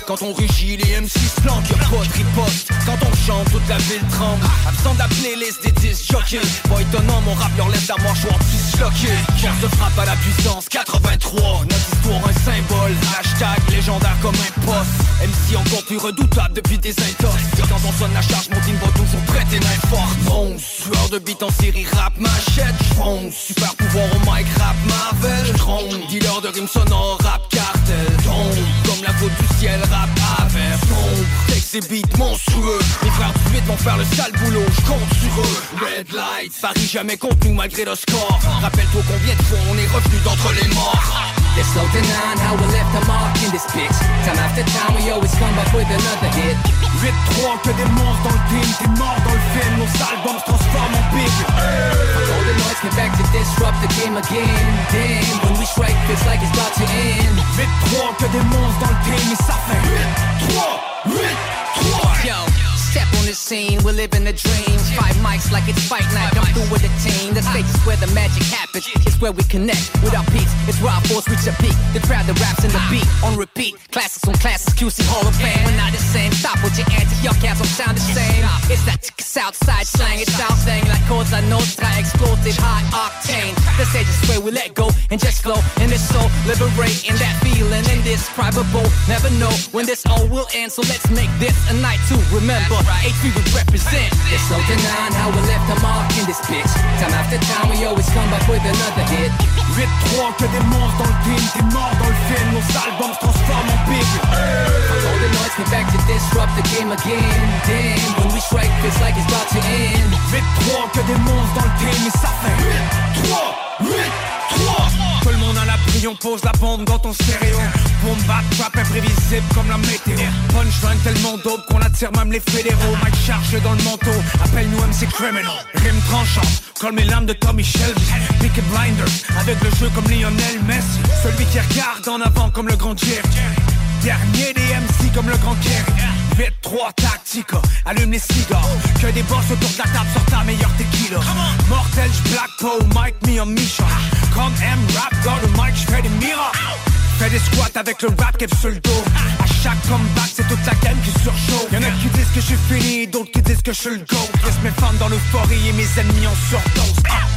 Quand on rugit, les MC se planquent, y'a pas de riposte. Quand on chante, toute la ville tremble. Absent de la playlist des 10 jockeys Pas étonnant, mon rap leur laisse à moi, je disloqué. Force de frappe à la puissance, 83 Notre histoire un symbole, hashtag légendaire comme un poste. MC encore plus redoutable depuis des intox. Quand on sonne la charge, mon team va toujours prêter forte. Bronze, sueur de beat en série rap, machette, j'fonce Super pouvoir au mic, rap Marvel, j'ronde Dealer de rimes sonores, rap ciel, rap avec sombre Texte et beats monstrueux. Les frères du 8 vont faire le sale boulot, j'compte sur eux. Red light, Paris jamais contre nous malgré le score. Rappelle-toi combien de fois on est revenu d'entre les morts There's no denying how we left a mark in this bitch. Time after time we always come back with another hit. 8-3 que des monstres dans le team T'es mort dans le film, nos albums se transforment en big All the noise came back to disrupt the game again. Damn, when we strike feels like it's about to end. 8-3 que des monstres dans le team Et ça fait 8-3, 8-3 Yo Step on the scene, we live in the dream. Five mics like it's fight night, I'm through with the team. The stage is where the magic happens, it's where we connect. With our peaks, it's where our force reach a peak. The crowd, the raps, and the beat, on repeat. Classics on classics, QC Hall of Fame. We're not the same, stop with your antics, your cats don't sound the same. It's that Southside slang, it's our thing Like Cosa Nostra, explosive, high octane. The stage is where we let go and just flow And it's so liberating, that feeling indescribable. Never know when this all will end So let's make this a night to remember H3 we represent. There's no denying how we left a mark in this bitch. Time after time we always come back with another hit. 8-3 que des monstres dans le team T'es mort dans le film, nos albums se transforment en big All the noise came back to disrupt the game again. Damn, when we strike feels like it's about to end. 8-3 que des monstres dans le team Et ça fait 8-3, 8-3 Tout le monde a la brille, on pose la bombe dans ton stéréo. Boom bap trap imprévisible comme la météo. Punchline tellement dope qu'on attire même les fédéraux. Mike chargé dans le manteau, appelle-nous MC Criminal. Rime tranchante, comme les lames de Tommy Shelby. Peaky Blinders, avec le jeu comme Lionel Messi. Celui qui regarde en avant comme le grand Jerry. Dernier des MC comme le grand Kerry 8-3 tactica, allume les cigares. Que des boss autour de la table sur ta meilleure tequila. Mortel, Black Poe, Mike me en Misha. Comme M-Rap, dans le mic, j'fais des miracles. Fais des squats avec le rap kept sur le dos. À chaque comeback c'est toute la game qui surchauffe. Y'en a qui disent que je suis fini, d'autres qui disent que je suis le GOAT. Laisse mes fans dans l'euphorie et mes ennemis en surdose. Ah.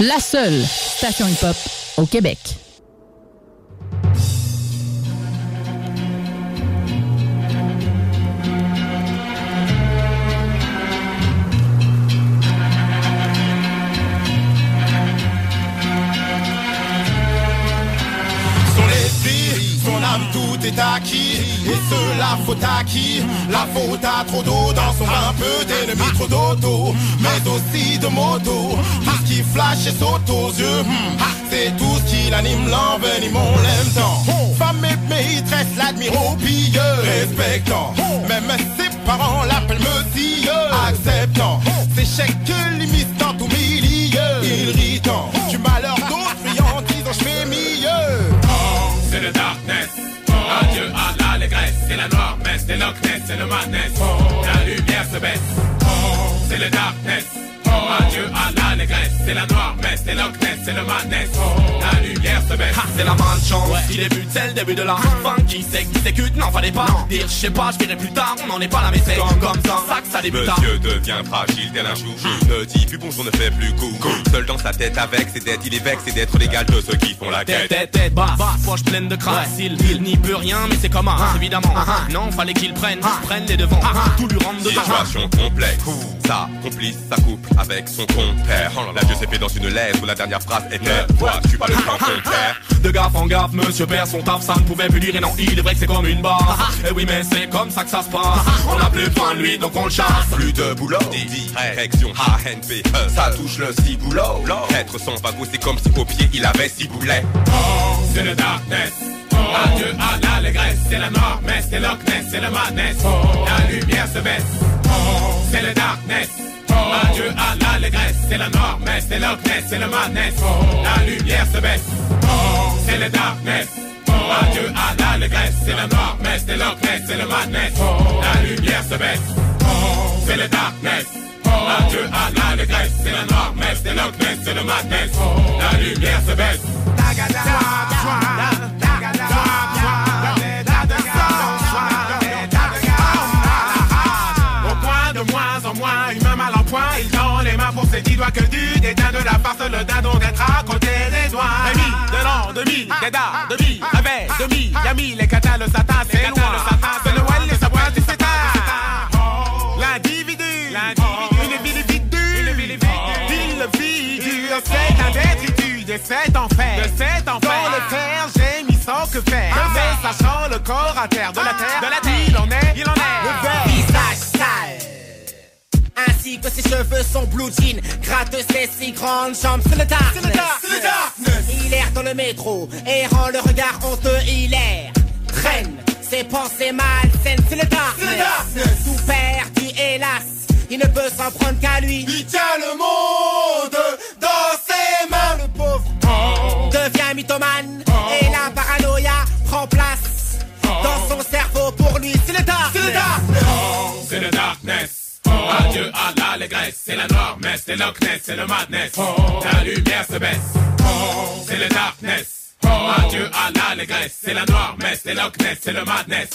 La seule station hip-hop au Québec. Son esprit, son âme, tout est acquis Et cela faute à qui La faute à trop d'eau dans son un peu d'ennemis, trop d'auto Mais aussi de moto. Tout ce qui flash et saute aux yeux hmm, C'est tout ce qui l'anime, l'envenime, on l'aime tant. Femme et maîtresse l'admire au pilleux Respectant Même ses parents l'appellent monsieur Acceptant. Ses chèques limites dans tout milieu. Irritant Du malheur d'autres friandises dont je fais mieux. C'est le darkness. Adieu à l'allégresse, c'est la noire messe, c'est Loch Ness, c'est le madness. La lumière se baisse. C'est le darkness. Adieu à l'allégresse, c'est la noire messe, c'est l'ocness, c'est le madness. Oh, la lumière se baisse. Ah, c'est la malchance. Il est but, c'est le début de l'enfant qui s'exécute. N'en fallait pas dire, je sais pas, je verrai plus tard. On n'en est pas là, mais c'est comme, comme ça, ça que ça débute. Monsieur devient fragile tel un chou. Ne dit plus bonjour, ne fait plus coup. Seul dans sa tête avec ses dettes, il est vexé d'être l'égal de ceux qui font la quête. tête, tête, basse, poche pleine de crasse. Il, il n'y peut rien, mais c'est comme un, évidemment. Non, fallait qu'il prenne, prenne les devants. Tout lui rentre dedans. Situation complexe. Sa complice, sa couple avec son compère. La Dieu s'est fait dans une lettre où la dernière phrase était Vois-tu pas le temps qu'on perd De gaffe en gaffe, monsieur perd son taf, ça ne pouvait plus dire et non, il est vrai que c'est comme une barre. Et oui, mais c'est comme ça que ça se passe. On n'a plus de lui, donc on le chasse. Plus de boulot, direction ANP, ça touche le ciboulot. Être sans fagot, c'est comme si au pied il avait six boulets. Oh, c'est le darkness. Oh, adieu à l'allégresse, c'est la noire messe, c'est l'ocness, c'est le madness. Oh, la lumière se baisse. Oh, c'est le darkness. Adieu à l'allégresse, c'est la noire messe, c'est l'ocness, c'est le madness. Oh, la lumière se baisse. Oh, c'est le darkness. Oh, adieu à l'allégresse, c'est la noire messe, c'est l'ocness, c'est le madness. La lumière se baisse. C'est le darkness. Adieu à l'allégresse, c'est la noire messe, c'est l'ocness, c'est le madness. La lumière se baisse. En point, il tend les mains pour ses dix doigts que du dédain de la farce, le dindon d'être à côté des doigts. Rémi, de l'an 2000, Déda, demi, avec, demi, Yami, les catas, le satin, c'est loin, le satin, c'est Noël, les sabois du sétat. L'individu, une individu, il le figure, c'est un détritus de cet enfer, de cet enfer. Dans le fer, j'ai mis sans que faire, mais sachant le corps à terre, de la terre, de la terre, Ainsi que ses cheveux sont blue jean Gratte ses si grandes jambes. C'est le darkness. C'est le dark- c'est le darkness. Il erre dans le métro. Errant le regard honteux Il erre. Traîne Ses pensées malsaines. C'est le darkness. C'est le darkness. Tout perdu hélas. Il ne peut s'en prendre qu'à lui. Il tient le monde dans ses mains, le pauvre. devient mythomane. Et la paranoïa prend place dans son cerveau. Pour lui c'est le darkness. C'est le darkness. Oh, c'est le darkness. Oh. Adieu à les Grecs, c'est la norme, c'est Loch c'est le madness. La lumière se baisse, oh. c'est le darkness. Oh. Adieu à les Grecs, c'est la norme, c'est Loch c'est le madness.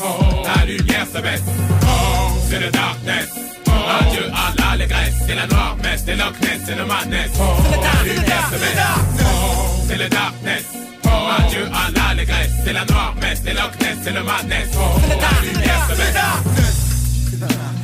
La lumière se baisse, oh. c'est le darkness. Oh. Adieu à les Grecs, c'est la norme, c'est Loch c'est le madness. La lumière se baisse, oh. c'est le darkness. Oh. Adieu à les Grecs, c'est la norme, c'est Loch c'est le madness. La lumière se baisse.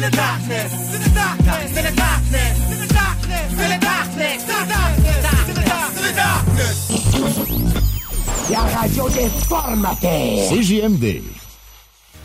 Le c'est le La radio des. CJMD.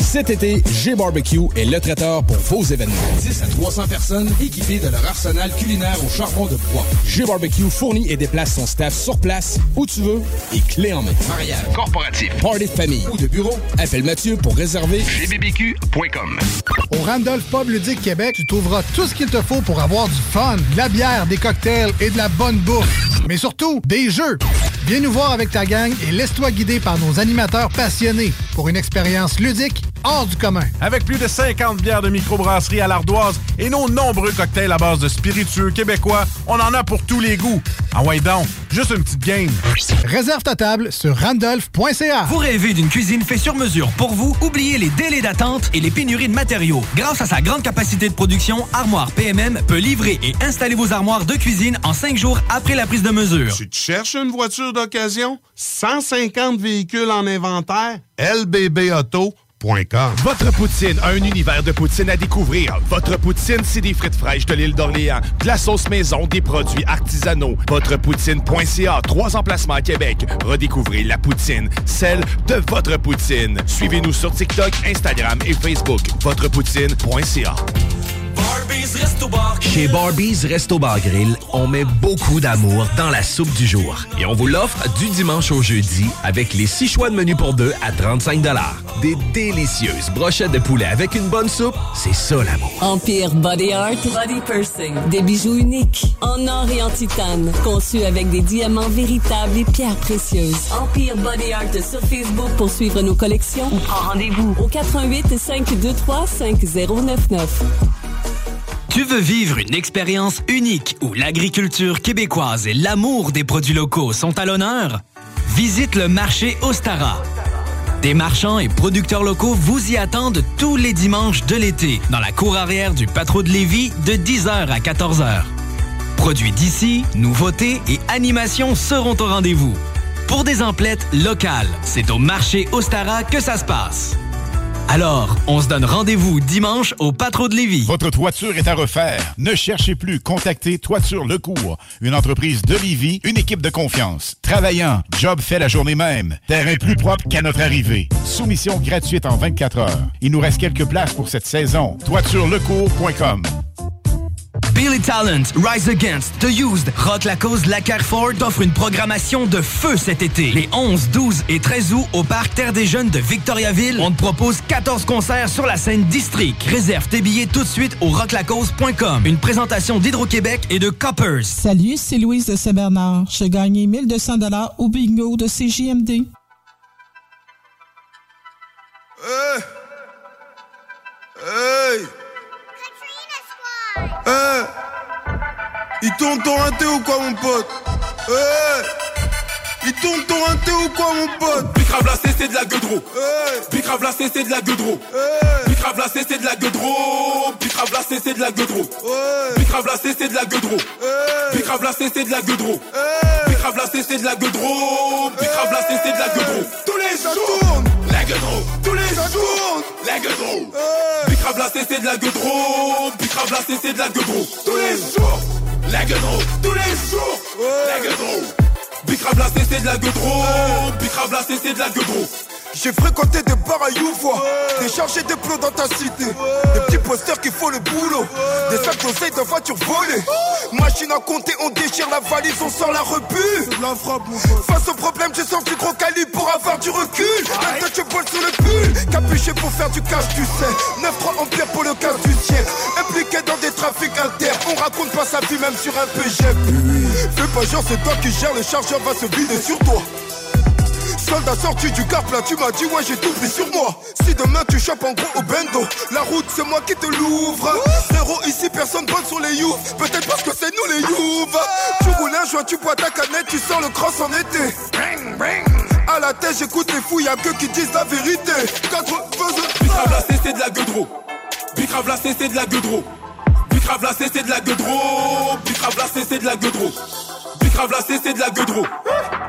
Cet été, G-Barbecue est le traiteur pour vos événements. 10 à 300 personnes équipées de leur arsenal culinaire au charbon de bois. G-Barbecue fournit et déplace son staff sur place, où tu veux, et clé en main. Mariage, corporatif, party de famille ou de bureau, appelle Mathieu pour réserver gbbq.com. Au Randolph Pub Ludique Québec, tu trouveras tout ce qu'il te faut pour avoir du fun, de la bière, des cocktails et de la bonne bouffe. Mais surtout, des jeux. Viens nous voir avec ta gang et laisse-toi guider par nos animateurs passionnés pour une expérience ludique hors du commun. Avec plus de 50 bières de microbrasserie à l'ardoise et nos nombreux cocktails à base de spiritueux québécois, on en a pour tous les goûts. Ah ouais donc, juste une petite game. Réserve ta table sur randolph.ca. Vous rêvez d'une cuisine faite sur mesure pour vous? Oubliez les délais d'attente et les pénuries de matériaux. Grâce à sa grande capacité de production, Armoire PMM peut livrer et installer vos armoires de cuisine en cinq jours après la prise de mesure. Tu te cherches une voiture d'occasion? 150 véhicules en inventaire? LBB Auto. Votre poutine, un univers de poutine à découvrir. Votre poutine, c'est des frites fraîches de l'île d'Orléans, de la sauce maison, des produits artisanaux. Votrepoutine.ca, trois emplacements à Québec. Redécouvrez la poutine, celle de votre poutine. Suivez-nous sur TikTok, Instagram et Facebook. Votrepoutine.ca. Chez Barbies Resto Bar Grill, on met beaucoup d'amour dans la soupe du jour. Et on vous l'offre du dimanche au jeudi avec les six choix de menu pour deux à 35 Des délicieuses brochettes de poulet avec une bonne soupe, c'est ça l'amour. Empire Body Art Body Pursing. Des bijoux uniques en or et en titane, conçus avec des diamants véritables et pierres précieuses. Empire Body Art sur Facebook pour suivre nos collections ou rendez-vous au 88 523 5099. Tu veux vivre une expérience unique où l'agriculture québécoise et l'amour des produits locaux sont à l'honneur? Visite le marché Ostara. Des marchands et producteurs locaux vous y attendent tous les dimanches de l'été dans la cour arrière du Patro de Lévis de 10h à 14h. Produits d'ici, nouveautés et animations seront au rendez-vous. Pour des emplettes locales, c'est au marché Ostara que ça se passe. Alors, on se donne rendez-vous dimanche au Patro de Lévis. Votre toiture est à refaire. Ne cherchez plus. Contactez Toiture Lecourt, une entreprise de Lévis, une équipe de confiance. Travaillant, job fait la journée même. Terrain plus propre qu'à notre arrivée. Soumission gratuite en 24 heures. Il nous reste quelques places pour cette saison. ToitureLecourt.com Billy Talent, Rise Against, The Used, Rock La Cause, La Carrefour t'offre une programmation de feu cet été. Les 11, 12 et 13 août au Parc Terre des Jeunes de Victoriaville, on te propose 14 concerts sur la scène District. Réserve tes billets tout de suite au rocklacause.com. Une présentation d'Hydro-Québec et de Coppers. Salut, c'est Louise de Saint-Bernard. J'ai gagné 1200 au bingo de CJMD. Hey! Hey! Eh Ils t'ont raté ou quoi, mon pote? Eh ils tournent ton un thé ou quoi mon pote Bicrave la c'est de la gueudreau hey. Bicrave la c'est de la gueudreau hey. Bicrave c'est de la gueudreau Bicrave la c'est de la gueudreau hey. Bicrave c'est de la gueudreau hey. Bicrave c'est de la gueudreau hey. Bicrave c'est de la gueudreau Bicrave la c'est de la gueudreau Tous les jours. La gueudreau Tous les jours tourne. La gueudreau hey. Bicrave c'est de la gueudreau Bicrave la c'est de la gueudreau Tous les jours La gueudreau Tous les jours La gueudreau Picra blasté c'est de la gueudro Picra blasté c'est de la gueule gueudro j'ai fréquenté des bars à Youvois, des chargés des plots dans ta cité, des petits posters qui font le boulot, des sacs d'oseille de voitures volées. Machine à compter, on déchire la valise, on sort la rebut. Face au problème, j'ai sorti gros calibre pour avoir du recul. Maintenant tu voles sur le pull, capuché pour faire du cash, tu sais. 9-3 empire pour le casse du ciel. Impliqué dans des trafics inter, on raconte pas sa vie même sur un PGP. Fais pas genre, c'est toi qui gères, le chargeur va se vider sur toi. Soldat sorti du cap là, tu m'as dit ouais j'ai tout pris sur moi. Si demain tu chopes en gros au bendo La route c'est moi qui te l'ouvre. Frérot ici personne bonne sur les youths. Peut-être parce que c'est nous les youths. Tu roules un joint, tu bois ta canette, tu sens le cross en été. À la tête j'écoute les fous, y'a que qui disent la vérité. Quatre Bicrave la c'est de la gueudreau. Bicrave la c'est de la gueudreau. Bicrave la c'est de la gueudreau. Bicrave la c'est de la gueudreau Bicrave la c'est de la gueudreau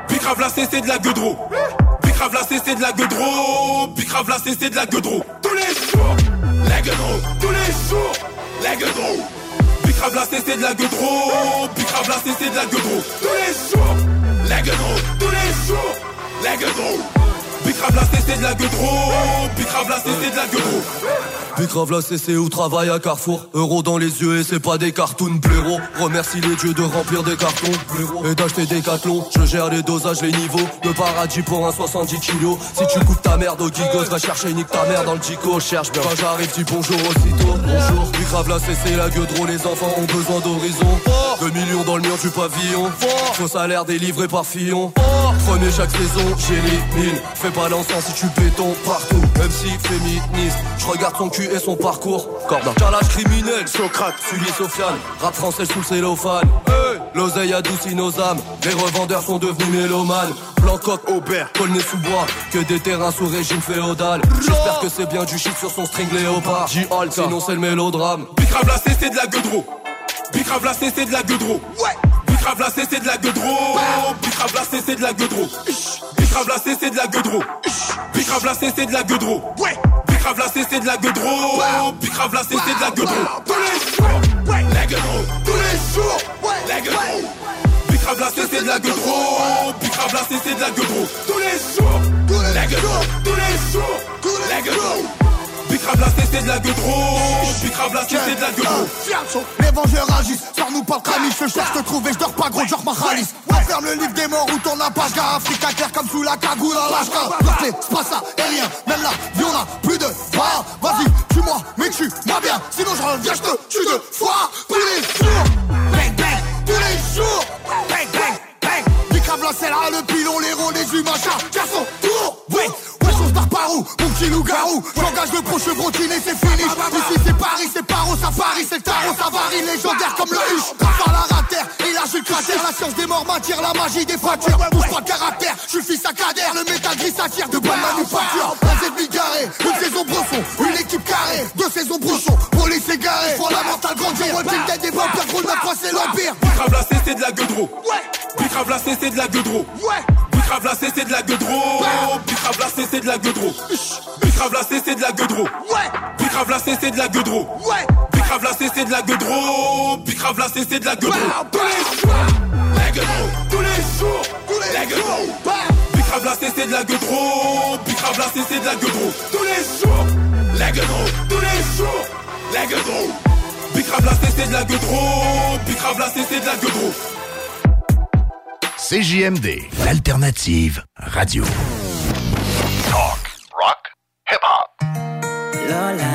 Bicrave la c'est de la gueudreau Bicrave la c'est de la gueudreau Bicrave la c'est de la gueudreau Tous les jours La gueudreau Tous les jours La gueudreau Bicrave c'est de la gueudreau Bicrave c'est de la gueudreau Tous les jours La gueudreau Tous les jours La gueudreau Bicrave la c'est de la gueudreau Bicrave la c'est de la gueudreau Bicrave la CC ou travaille à Carrefour. Euro dans les yeux et c'est pas des cartoons blaireaux Remercie les dieux de remplir des cartons Et d'acheter des cathlons Je gère les dosages, les niveaux. Le paradis pour un 70 kilos. Si tu coupes ta merde au gigos Va chercher nique ta mère dans le dico. Cherche bien. Quand j'arrive dis bonjour aussitôt. Bonjour. Bicrave la CC la gueudreau Les enfants ont besoin d'horizon. 2 millions dans le mur du pavillon. Faux salaire délivré par Fillon. Prenez chaque saison, j'élimine. Fais pas l'encens si tu béton partout. Même si féministe Je regarde son cul et son parcours. Cordon. Calage criminel. Socrate. Sully Sofiane Rap français sous le cellophane. Hey. L'oseille adoucit nos âmes. Les revendeurs sont devenus mélomanes. Blancoc, Aubert, Colnay sous bois. Que des terrains sous régime féodal. J'espère que c'est bien du shit sur son string léopard. J-Halt, sinon c'est le mélodrame. Bicrave la c'est de la gueudreau. Bicrave la c'est de la gueudreau. Ouais Bicrave la c'est de la gueudreau. Bicrave la c'est de la gueudreau. Bicrave la c'est de la gueudreau. Bicrave la c'est de la gueudreau. La c'est de la gueudreau. Bicrave la c'est de la gueudreau. Tous les jours, la gueudreau. Tous les jours, la gueudreau. Bicrave la c'est de la gueudreau. Bicrave la c'est de la gueudreau. Tous les jours, la gueudreau. Tous les jours, la gueudreau Bicrave la c'est de la gueudreau Bicrave la c'est de la gueudreau Les vengeurs agissent, sors-nous pas le Je cherche te trouver, je dors pas gros, genre ma khalis Va faire le livre des morts ou ton page gars Africa clair comme sous la cagoule à l'ashka Parfait, c'est pas ça, et rien, même là, y'en a plus de bras. Vas-y, tue-moi, mais tue-moi bien Sinon je reviens, je te tue de fois. Tous les jours, bang bang, tous les jours Bang bang, bang. La c'est là, le pilon, les ronds, les humains, chacun son tour Ouais par par où Mon petit loup-garou. J'engage le pro chevrotiné c'est fini. Ici c'est Paris, c'est paro, ça Paris, c'est le tarot, ça varie. Légendaire comme le huche Par la rater, et là je cratère La science des morts m'attire, la magie des fractures. Bouge pas de caractère, je suis fils à cadère. Le métal gris s'attire de bonne manufacture Un ennemi garé, une saison brosson Une équipe carrée, deux saisons brochons Police égarée, fondamental grande zéro Team dead des vampires, gros la fois c'est l'empire. Bicrave la c'est de la gueudreau. Ouais. Bicrave la c'est de la gueudreau. Ouais Bicrave la c'est de la gueudreau Bicrave la c'est de la gueudreau Bicrave la c'est de la gueudreau Ouais Bicrave la c'est de la gueudreau Ouais Bicrave la c'est de la gueudreau Bicrave la c'est de la gueudreau Tous les jours La gueudreau Tous les jours La gueudreau Bicrave la c'est de la gueudreau Bicrave la c'est de la gueudreau Tous les jours La gueudreau Tous les jours La gueudreau Bicrave la c'est de la gueudreau Bicrave la c'est de la gueudreau CJMD, l'alternative radio. Talk, rock, hip-hop.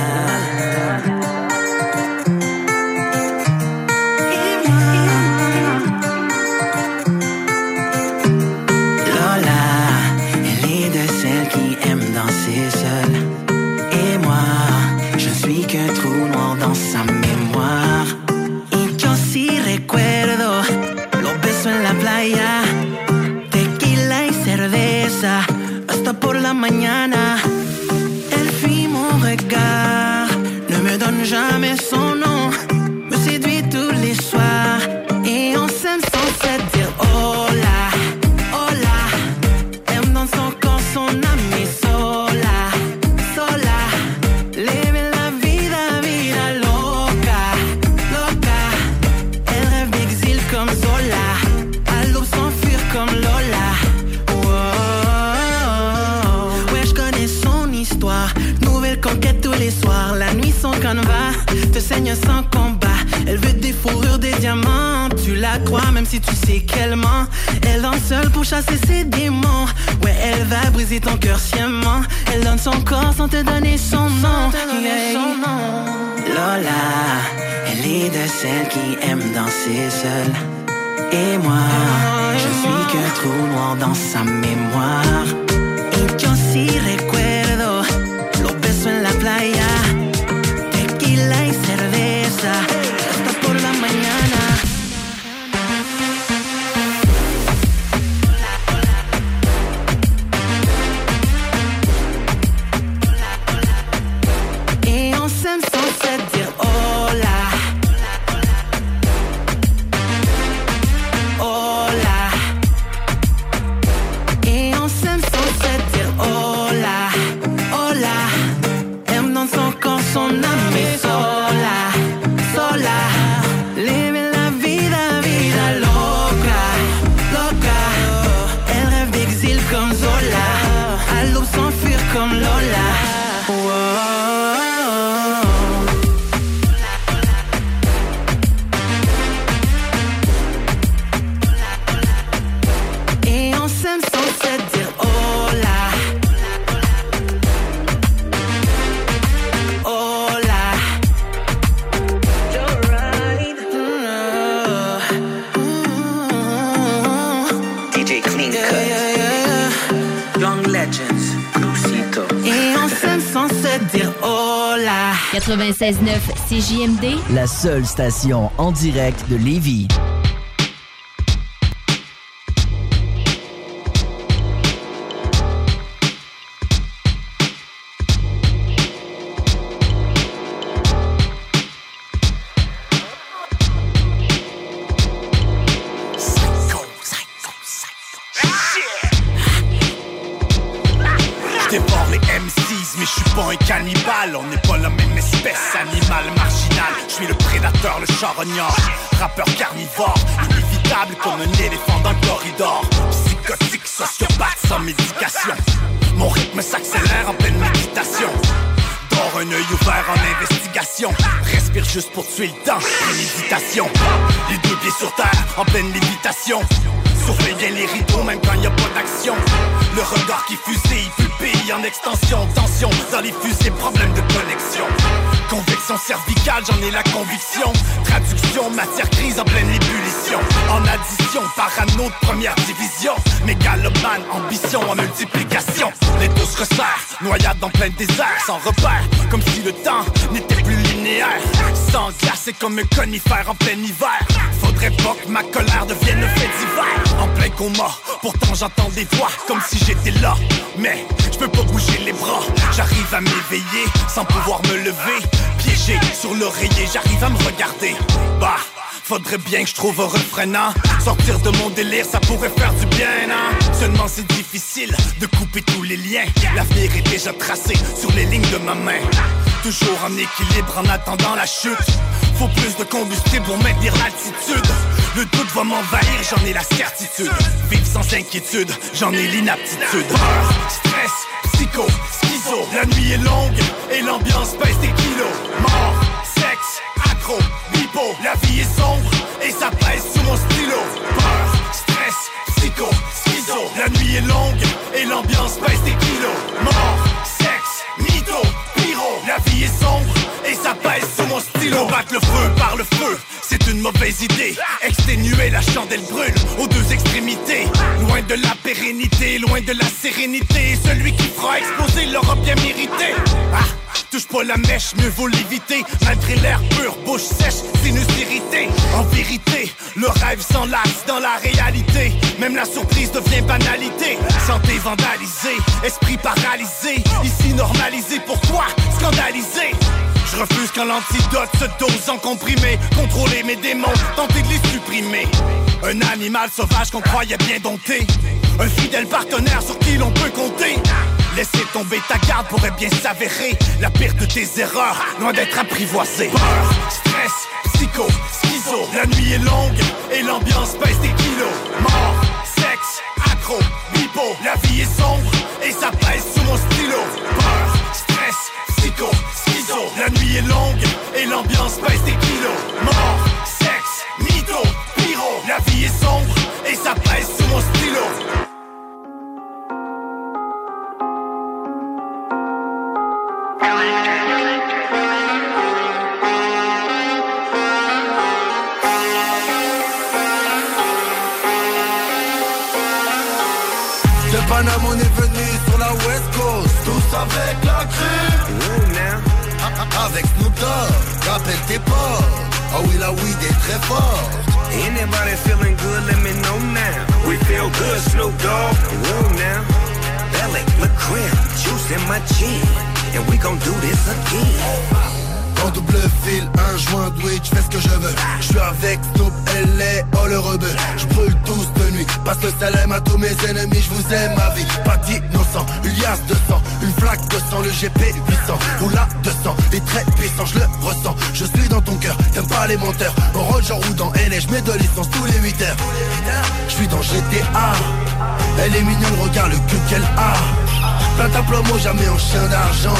La même si tu sais qu'elle ment. Elle danse seule pour chasser ses démons. Ouais, elle va briser ton cœur sciemment. Elle donne son corps sans te donner son nom. Yeah. Lola, elle est de celles qui aiment danser seule. Et moi, je suis qu'un trou noir dans sa mémoire. Y 96.9 CJMD, La seule station en direct de Lévis. Médication. Mon rythme s'accélère en pleine méditation. Dors un œil ouvert en investigation. Respire juste pour tuer le temps. Préméditation. Les deux pieds sur terre en pleine lévitation. Surveille bien les rideaux même quand y a pas d'action. Le regard qui fusille, en extension. Tension dans les fusées, problème de connexion. Convection cervicale, j'en ai la conviction. Traduction, matière grise en pleine ébullition. En addition, parano de première division. Mégalomane, ambition en multiplication. Les se resserrent, noyade en plein désert, sans repère. Comme si le temps n'était plus linéaire. Sans glacé comme un conifère en plein hiver. Faudrait pas que ma colère devienne un fait d'hiver. En plein coma, pourtant j'entends des voix comme si j'étais là. Mais je peux pas bouger les bras. J'arrive à m'éveiller sans pouvoir me lever. Piégé sur l'oreiller, j'arrive à me regarder. Bah. Faudrait bien que je trouve un refrainant Sortir de mon délire, ça pourrait faire du bien, hein Seulement c'est difficile de couper tous les liens L'avenir est déjà tracé sur les lignes de ma main Toujours en équilibre en attendant la chute. Faut plus de combustible pour maintenir l'altitude. Le doute va m'envahir, j'en ai la certitude. Vivre sans inquiétude, j'en ai l'inaptitude. Peur, stress, psycho, schizo. La nuit est longue et l'ambiance pèse des kilos. Mort, sexe, accro, bipo La vie est sombre et ça pèse sous mon stylo. Peur, stress, psycho, schizo. La nuit est longue et l'ambiance pèse des kilos. Mort, sexe, mytho, est sombre et ça pèse sous mon stylo. Combattre le feu par le feu c'est une mauvaise idée. Exténuer la chandelle brûle aux deux extrémités. Loin de la pérennité, loin de la sérénité. Celui qui fera exploser l'aura bien mérité. Ah, Touche pas la mèche, mieux vaut l'éviter. Malgré l'air pur, bouche sèche, sinus irrité. En vérité, le rêve s'enlace dans la réalité. Même la surprise devient banalité. Santé vandalisée, esprit paralysé. Ici normalisé, pourquoi scandalisé je refuse quand l'antidote se dose en comprimé. Contrôler mes démons, tenter de les supprimer. Un animal sauvage qu'on croyait bien dompté. Un fidèle partenaire sur qui l'on peut compter. Laisser tomber ta garde pourrait bien s'avérer La pire de tes erreurs, loin d'être apprivoisée Peur, stress, psycho, schizo. La nuit est longue et l'ambiance pèse des kilos. Mort, sexe, accro, bipo. La vie est sombre et ça pèse sous mon stylo. Peur, La nuit est longue et l'ambiance pèse des kilos. Mort, sexe, mytho, pyro. La vie est sombre et ça pèse sous mon stylo. De Paname on est venu sur la West Coast. Tous avec la Ah la weed est très forte Anybody feeling good, let me know now. We feel good, Snoop Dogg. Woo now. Belly, look crib, juice in my chin. And we gon' do this again. En double fil, un joint weed, j'fais ce que je veux. Je suis avec Snoop, LA, oh le rebeu. Je brûle tous de nuit, passe le salem à tous mes ennemis Je vous aime ma vie, pas d'innocent Une liasse de sang, une flaque de sang Le GP 800, ou la 200 Les traits puissants, je le ressens. Je suis dans ton cœur, t'aimes pas les menteurs. On roule, j'en roule dans LA, je mets de licence tous les 8 heures. Je suis dans GTA Elle est mignonne, regarde le cul qu'elle a. Plein ta plomo, jamais en chien d'argent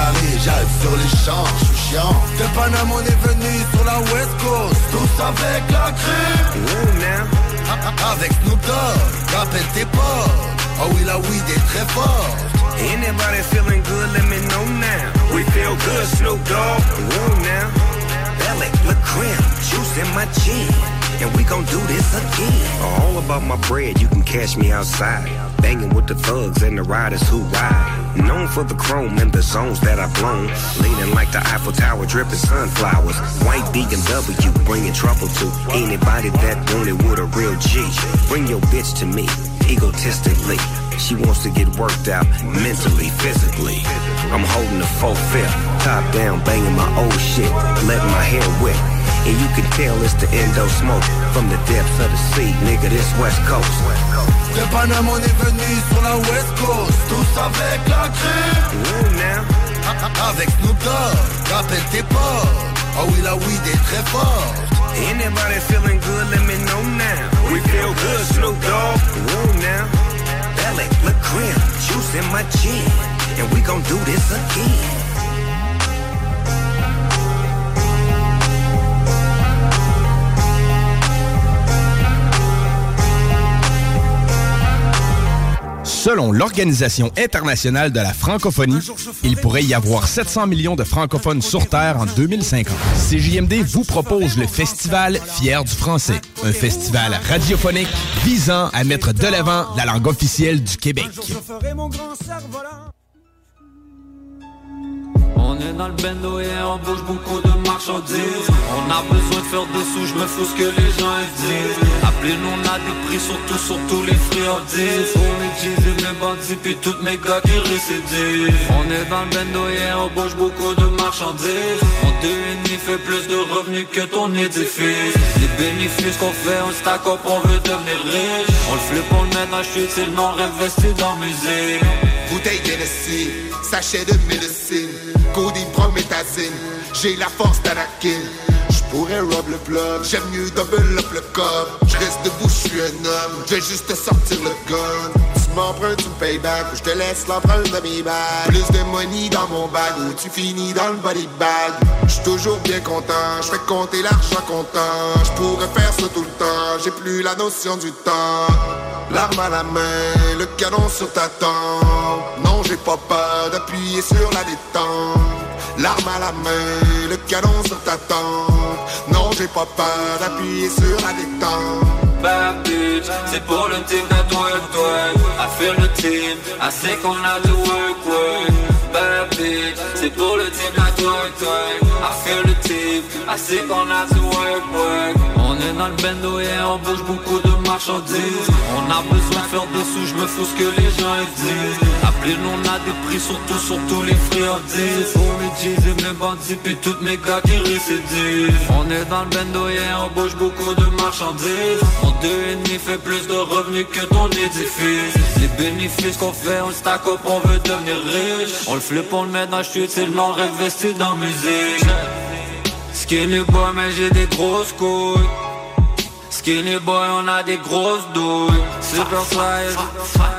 la j'arrive sur les champs Je suis chiant De Paname on est venu sur la West Coast Tous avec la crue oh, Avec Snoop Dogg, rappelle tes potes Oh oui la weed est très forte Anybody feeling good, let me know now. We feel good, Snoop Dogg. Woo now. Belly, look crib, juice in my chin. And we gon' do this again. All about my bread, you can catch me outside. Banging with the thugs and the riders who ride. Known for the chrome and the zones that I've blown. Leaning like the Eiffel Tower, dripping sunflowers. White BMW, bringing trouble to anybody that wanted with a real G. Bring your bitch to me, egotistically. She wants to get worked out mentally, physically. I'm holding the full fifth, top down, banging my old shit, letting my hair wet. And you can tell it's the endo smoke from the depths of the sea, nigga, this West Coast. De Paname on est venu sur la West Coast Tous avec la crème Avec Snoop Dogg Rappelle tes potes Oh ah oui la weed est très forte Anybody feeling good, let me know now. We feel good, Snoop Dogg. Woo now. Belly, look grim, juice in my chin. And we gon' do this again. Selon l'Organisation internationale de la francophonie, il pourrait y avoir 700 millions de francophones sur Terre en 2050. CJMD vous propose le festival Fier du français, un festival radiophonique visant à mettre de l'avant la langue officielle du Québec. On est dans le bendo on bouge beaucoup de marchandises. On a besoin de faire des sous, je me fous ce que les gens disent. Appelez-nous, on a des prix surtout sur tous les friandises. Jeans et mes bandits, puis toutes mes gars qui récidivent. On est dans le bendo on bouge beaucoup de marchandises. On deux fait plus de revenus que ton édifice. Les bénéfices qu'on fait, on stack up, on veut devenir riche. On le flip, on le met dans chute, c'est le nom investi dans musique. Bouteille Hennessy, sachet de médecine Codeine, prométhazine, j'ai la force d'Anakin. J'pourrais rob le plug, j'aime mieux double up le cop J'reste debout, j'suis un homme, j'vais juste te sortir le gun. Tu m'empruntes, tu me payes back, ou j'te laisse l'empreinte de mes bags Plus de money dans mon bag, ou tu finis dans le body bag. J'suis toujours bien content, j'fais compter l'argent comptant. J'pourrais faire ça tout le temps, j'ai plus la notion du temps. L'arme à la main, le canon sur ta tempe j'ai pas peur d'appuyer sur la détente. L'arme à la main, le canon sur ta tempe Non j'ai pas peur d'appuyer sur la détente. C'est pour le team toi et toi. I feel the team, I sais qu'on a du work, work. Bad bitch, c'est pour le team toi et toi. I feel the team, I sais qu'on a du work, work. On est dans le bendo et on bouge beaucoup de On a besoin de faire des sous, je me fous ce que les gens disent. Appelez-nous, on a des prix surtout sur tous les friandises. Pour mes jeans et mes bandits, puis toutes mes gars qui récidivent. On est dans le bendo on bouge beaucoup de marchandises. On deux et demi fait plus de revenus que ton édifice. Les bénéfices qu'on fait, on stack up, on veut devenir riche. On le flip, on le met dans chute, c'est le nom investi dans musique. Skinny boy, mais j'ai des grosses couilles Skinny boy, on a des grosses douilles. Super size,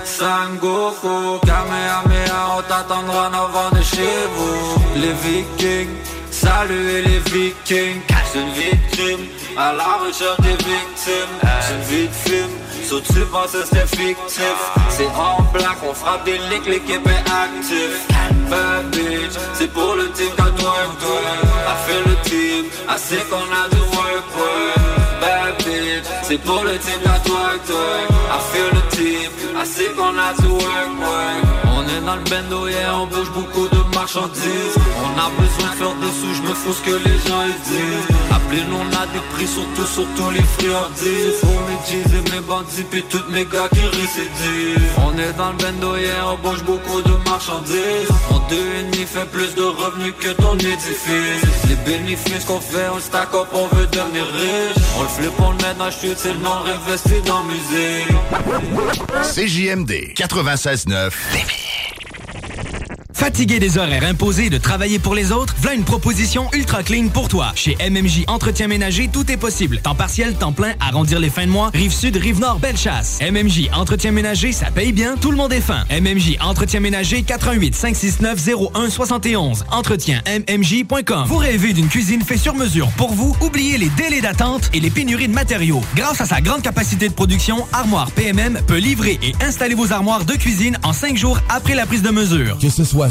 Sangoku Kamehameha, on t'attendra en avant de chez vous. Les vikings, salut les vikings. C'est une crime, à la recherche des victimes. C'est une film, sauf tu penses c'était fictif. C'est en black, on frappe des licks, l'équipe est active. Bad bitch, c'est pour le team qu'à toi. A fait le team, assez qu'on a du work, work C'est pour le team toi et toi A fait le team, assez qu'on a du work, work. On est dans le bendo, yeah, on bouge beaucoup de On a besoin de faire des sous, je me fous ce que les gens disent. Appelez-nous, on a des prix surtout sur tous les friandises. Pour mes jeans et mes bandits, puis toutes mes gars qui récidivent. On est dans le bendo, on bouge beaucoup de marchandises. On deux et fait plus de revenus que ton édifice. Les bénéfices qu'on fait, on stack up, on veut devenir riche. On le flip, on le met dans chute, c'est le nom investi dans la musique CJMD 96.9 Fatigué des horaires imposés de travailler pour les autres, voilà une proposition ultra clean pour toi. Chez MMJ Entretien Ménager, tout est possible. Temps partiel, temps plein, arrondir les fins de mois, rive sud, rive nord, belle chasse. MMJ Entretien Ménager, ça paye bien, tout le monde est fin. MMJ Entretien Ménager, 88 569 01 71. Entretien MMJ.com. Vous rêvez d'une cuisine faite sur mesure pour vous? Oubliez les délais d'attente et les pénuries de matériaux. Grâce à sa grande capacité de production, Armoire PMM peut livrer et installer vos armoires de cuisine en 5 jours après la prise de mesure. Que ce soit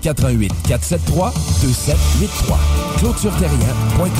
88 473 2783. ClôtureTerrien.com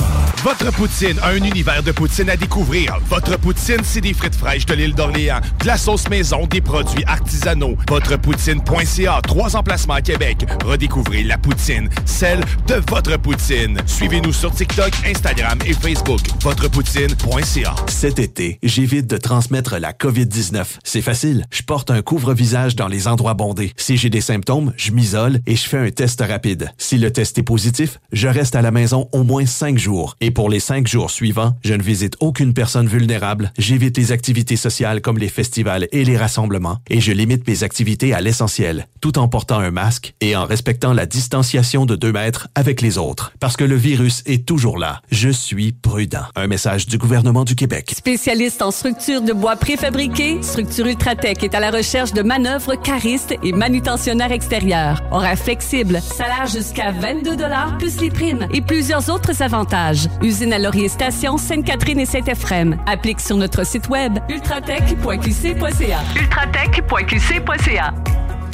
Votre poutine, un univers de poutine à découvrir. Votre poutine, c'est des frites fraîches de l'île d'Orléans, de la sauce maison, des produits artisanaux. Votrepoutine.ca, trois emplacements à Québec. Redécouvrez la poutine, celle de votre poutine. Suivez-nous sur TikTok, Instagram et Facebook. Votrepoutine.ca. Cet été, j'évite de transmettre la COVID-19. C'est facile. Je porte un couvre-visage dans les endroits bondés. Si j'ai des symptômes, je m'isole et je fais un test rapide. Si le test est positif, je reste à la maison au moins cinq jours. Et pour les cinq jours suivants, je ne visite aucune personne vulnérable, j'évite les activités sociales comme les festivals et les rassemblements, et je limite mes activités à l'essentiel, tout en portant un masque et en respectant la distanciation de deux mètres avec les autres. Parce que le virus est toujours là. Je suis prudent. Un message du gouvernement du Québec. Spécialiste en structure de bois préfabriqués, Structure Ultratech est à la recherche de manœuvres caristes et manutentionnaires extérieurs. Horaire salaire jusqu'à 22 plus les primes et plusieurs autres avantages. Usine à Laurier Station, Sainte-Catherine et Saint-Ephrem. Applique sur notre site web ultratech.qc.ca. ultratech.qc.ca.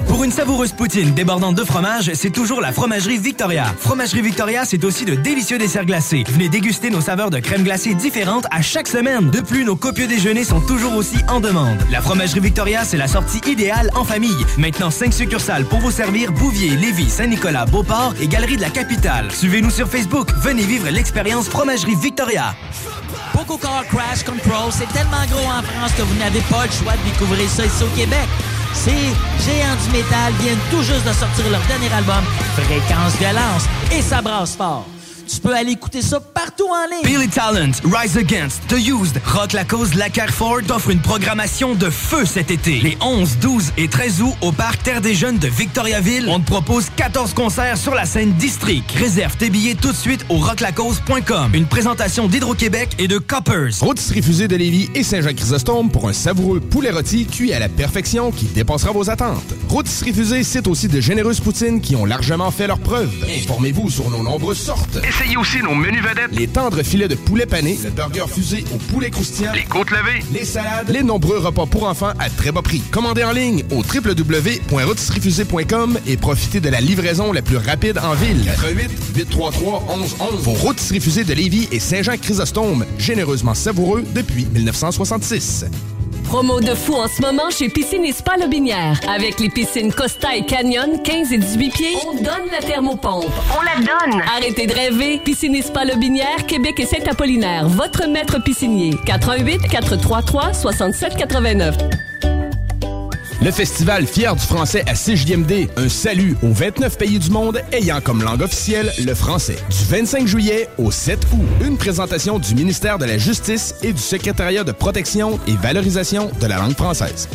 Pour une savoureuse poutine débordante de fromage, c'est toujours la Fromagerie Victoria. Fromagerie Victoria, c'est aussi de délicieux desserts glacés. Venez déguster nos saveurs de crème glacée différentes à chaque semaine. De plus, nos copieux déjeuners sont toujours aussi en demande. La Fromagerie Victoria, c'est la sortie idéale en famille. Maintenant, 5 succursales pour vous servir Bouvier, Lévis, Saint-Nicolas, Beauport et Galerie de la Capitale. Suivez-nous sur Facebook. Venez vivre l'expérience Fromagerie Victoria. Crash Control, c'est tellement gros en France que vous n'avez pas le choix de découvrir ça ici au Québec. Ces géants du métal viennent tout juste de sortir leur dernier album, Fréquence Violence, et ça brasse fort. Tu peux aller écouter ça partout en ligne. Billy Talent, Rise Against, The Used, Rock la cause La Carrefour t'offre une programmation de feu cet été. Les 11, 12 et 13 août au Parc Terre des Jeunes de Victoriaville, on te propose 14 concerts sur la scène District. Réserve tes billets tout de suite au rocklacause.com. Une présentation d'Hydro-Québec et de Coppers. Rôtisserie Fusée de Lévis et Saint-Jean-Chrysostome pour un savoureux poulet rôti cuit à la perfection qui dépassera vos attentes. Rôtisserie Fusée cite aussi de généreuses poutines qui ont largement fait leur preuve. Informez-vous sur nos nombreuses sortes. Essayez aussi nos menus vedettes. Les tendres filets de poulet pané, le burger fusé au poulet croustillant, les côtes levées, les salades, les nombreux repas pour enfants à très bas prix. Commandez en ligne au www.rotisseriefusée.com et profitez de la livraison la plus rapide en ville. 88 833 1111. Vos rôtisseries fusées de Lévis et Saint-Jean-Chrysostome, généreusement savoureux depuis 1966. Promo de fou en ce moment chez Piscine et Spa Lobinière. Avec les piscines Costa et Canyon, 15 et 18 pieds, on donne la thermopompe. On la donne! Arrêtez de rêver. Piscine et Spa Lobinière, Québec et Saint-Apollinaire. Votre maître piscinier. 88 433 67 89. Le festival Fier du français à CJMD, un salut aux 29 pays du monde ayant comme langue officielle le français. Du 25 juillet au 7 août, une présentation du ministère de la Justice et du secrétariat de protection et valorisation de la langue française.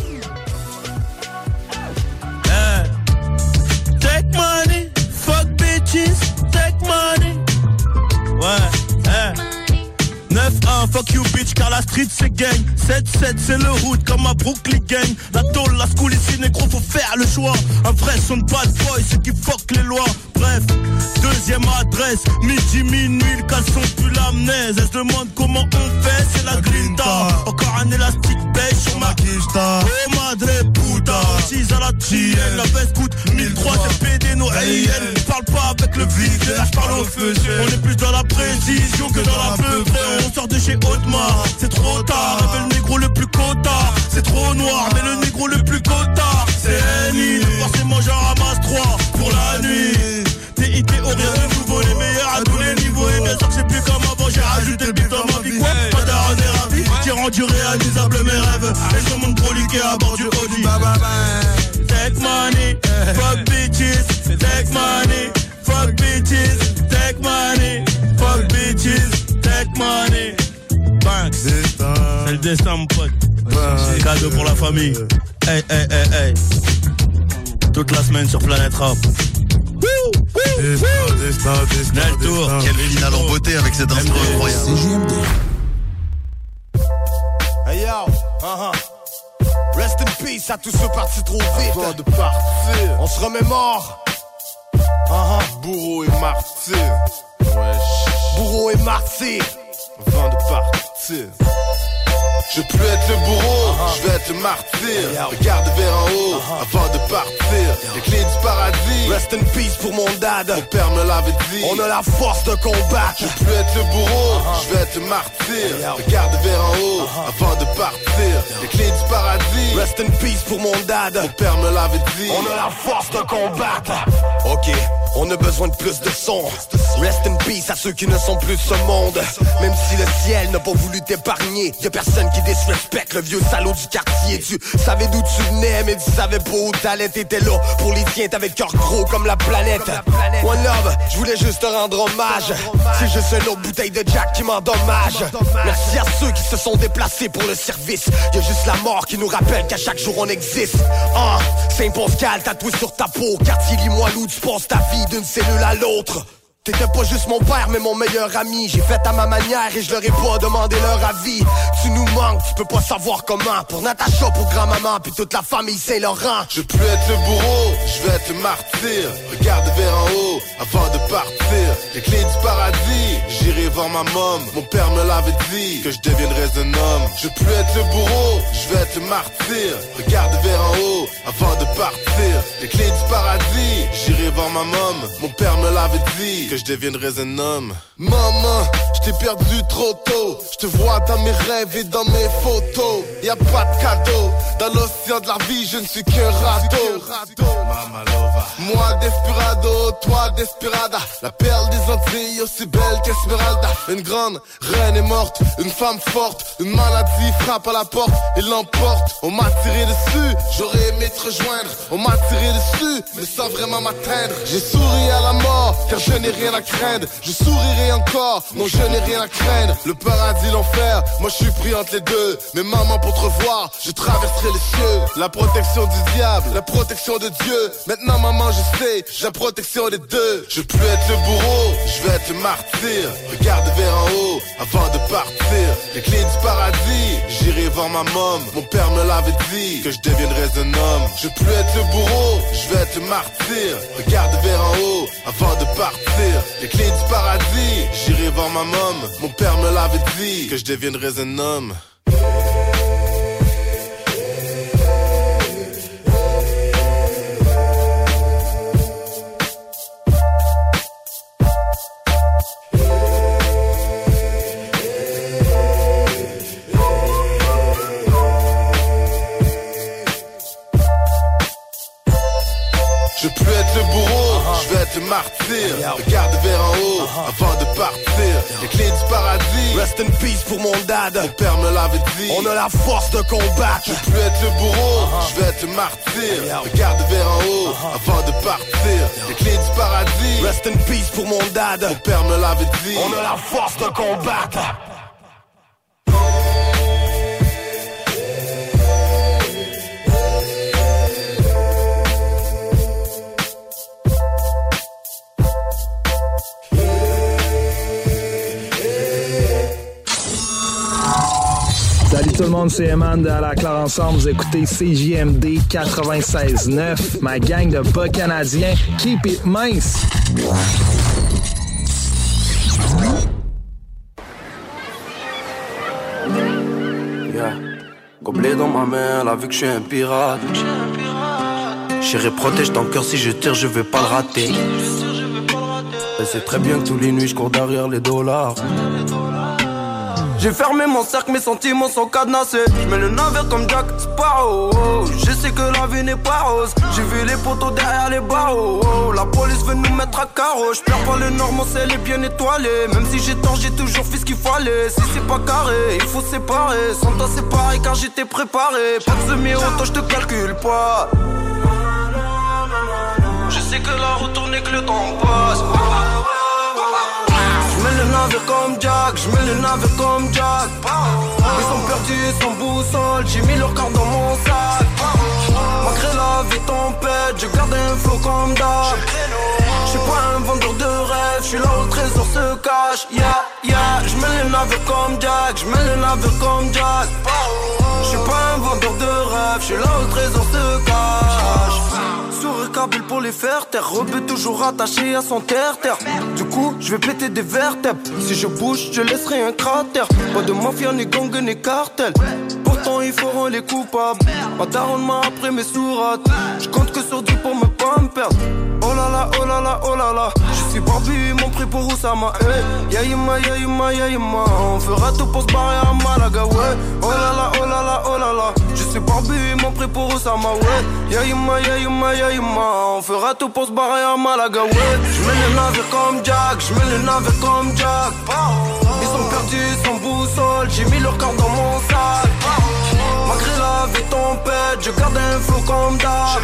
9-1, fuck you bitch, car la street c'est gang. 7-7, c'est le hood comme à Brooklyn gang. La tôle, la school ici, négro, faut faire le choix. Un vrai son de bad boy, c'est qui fuck les lois. Bref, deuxième adresse, midi, minuit, le caleçon pue l'amnèse. Elle se demande comment on fait, c'est la grinta. Encore un élastique beige sur ma kista. Oh madre puta, 6 à la tienne, la veste coûte 1003, c'est PD, nos AIN. Parle pas avec le vide, là je parle au feu. On est plus dans la précision que dans la peu. On sort de chez Audemars, c'est trop tard. Avec le négro le plus cotard, c'est trop noir. Mais le négro le plus cotard, c'est Eni. Forcément j'en ramasse 3 pour la nuit. TIT au rien de nouveau, les meilleurs à tous les niveaux. Et bien sûr que c'est plus comme avant, j'ai rajouté le beat dans ma vie. Quoi Pas d'aron est ravi, j'ai rendu réalisable mes rêves. Et sur mon proliqué à bord du Audi. Take money, fuck bitches, take money, fuck bitches, take money, fuck bitches, take money. Bang. C'est le destin, mon pote. Cadeau pour la famille. Hey, hey, hey, hey. Toute la semaine sur Planète Rap. Nel Tour, Quelle finale en beauté avec cet instru incroyable. Hey yo, uh-huh. Rest in peace à tous ceux partis trop vite. Avant de partir, on se remémore. Uh-huh. Bourreau et martyr. Wesh. Bourreau et martyr. Avant de partir. Je veux plus être le bourreau, je vais être le martyr. Regarde vers en haut avant de partir. Les clés du paradis. Rest in peace pour mon dad. Mon père me l'avait dit. On a la force de combattre. Je veux plus être le bourreau, je vais être le martyr. Regarde vers en haut avant de partir. Les clés du paradis. Rest in peace pour mon dad. Mon père me l'avait dit. On a la force de combattre. Ok, on a besoin de plus de son. Rest in peace à ceux qui ne sont plus de ce monde. Même si le ciel n'a pas voulu t'épargner, y a personne qui disrespecte le vieux salaud du quartier. Tu savais d'où tu venais, mais tu savais pas où t'allais. T'étais là pour les tiens, t'avais le cœur gros comme la planète. One love, je voulais juste te rendre hommage. C'est juste une autre bouteille de Jack qui m'endommage. Merci à ceux qui se sont déplacés pour le service. Y a juste la mort qui nous rappelle qu'à chaque jour on existe. Ah, Saint-Pascal, tatoué sur ta peau. Quartier Limoilou, tu passes ta vie d'une cellule à l'autre. T'étais pas juste mon père, mais mon meilleur ami. J'ai fait à ma manière et je leur ai pas demandé leur avis. Tu nous manques, tu peux pas savoir comment. Pour Natacha, pour grand-maman, puis toute la famille Saint-Laurent. Je veux plus être le bourreau, je vais être le martyr. Regarde vers en haut avant de partir. Les clés du paradis, j'irai voir ma mom. Mon père me l'avait dit que je deviendrais un homme. Je veux plus être le bourreau, je vais être le martyr. Regarde vers en haut avant de partir. Les clés du paradis, j'irai voir ma mom. Mon père me l'avait dit que je deviendrais un homme. Maman, je t'ai perdu trop tôt. Je te vois dans mes rêves et dans mes photos. Y a pas de cadeau. Dans l'océan de la vie, je ne suis qu'un radeau. Moi Desperado, toi Desperada La perle des Antilles aussi belle qu'Esmeralda Une grande reine est morte, une femme forte Une maladie frappe à la porte et l'emporte On m'a tiré dessus, j'aurais aimé te rejoindre On m'a tiré dessus, mais sans vraiment m'atteindre J'ai souri à la mort, car je n'ai rien à craindre. Je sourirai encore, non je n'ai rien à craindre. Le paradis, l'enfer, moi je suis pris entre les deux. Mais maman pour te revoir, je traverserai les cieux. La protection du diable, la protection de Dieu. Maintenant maman je sais, j'ai la protection des deux. Je peux être le bourreau, je vais être le martyr. Regarde vers en haut, avant de partir. Les clés du paradis, j'irai voir ma mom. Mon père me l'avait dit, que je deviendrais un homme. Je peux être le bourreau, je vais être le martyr. Regarde vers en haut, avant de partir Les clés du paradis, j'irai voir ma mom Mon père me l'avait dit, que je deviendrais un homme je vais le martyr. Regarde vers en haut avant de partir. Les clés du paradis. Rest in peace pour mon dad. Mon père me l'avait dit. On a la force de combattre. Je peux être le bourreau, je vais être le martyr. Regarde vers en haut avant de partir. Les clés du paradis. Rest in peace pour mon dad. Mon père me l'avait dit. On a la force de combattre. Tout le monde, c'est Eman de À la Claire Ensemble. Vous écoutez CJMD 96.9, ma gang de bas canadiens. Keep it mince! Yeah. Gobelet dans ma main, elle a vu que je suis un pirate. Chérie, protège ton cœur, si je tire, je vais pas le rater. Elle sait très bien que tous les nuits, je cours derrière les dollars. J'ai fermé mon cercle, mes sentiments sont cadenassés. Je mets le navire comme Jack Sparrow. Je sais que la vie n'est pas rose. J'ai vu les poteaux derrière les barreaux. La police veut nous mettre à carreau. Je perds pas le nord, mon ciel est bien étoilé. Même si j'ai tort, j'ai toujours fait ce qu'il fallait. Si c'est pas carré, il faut séparer. Sans c'est pareil car j'étais préparé. Pas de semi-auto, je te calcule pas. Je sais que la retourne et que le temps passe. J'mets le navire comme Jack, j'mets le navire comme Jack. Ils sont perdus, sont boussole, j'ai mis leur carte dans mon sac. Malgré la vie tempête, je garde un flow comme d'hab. J'suis pas un vendeur de rêve, j'suis là où le trésor se cache. Yeah, yeah, j'mets le navire comme Jack, j'mets le navire comme Jack. J'suis pas un vendeur de rêve, j'suis là où le trésor se cache. Pour les faire taire. Rebeu toujours attaché à son terre-terre. Du coup, je vais péter des vertèbres. Si je bouge, je laisserai un cratère. Pas de mafia, ni gang, ni cartel. Pourtant, ils feront les coupables. Ma daronne m'a après mes sourates. Je compte que sur Dieu pour me pas me perdre. Oh là là, oh là là, oh là là. Je suis barbu, mon prix pour Oussama. Hey. Yaïma, yaïma, yaïma. On fera tout pour se barrer à Malaga, ouais. Oh là là, oh là là, oh là là. Je suis barbu, mon prix pour Oussama, ouais. Yaïma, yaïma, yaïma. On fera tout pour se barrer à Malaga, ouais. Je mets les navires comme Jack, je mets les navires comme Jack. Ils sont perdus, sans boussole. J'ai mis leur corps dans mon sac. Tempête, je garde un flow comme d'hab.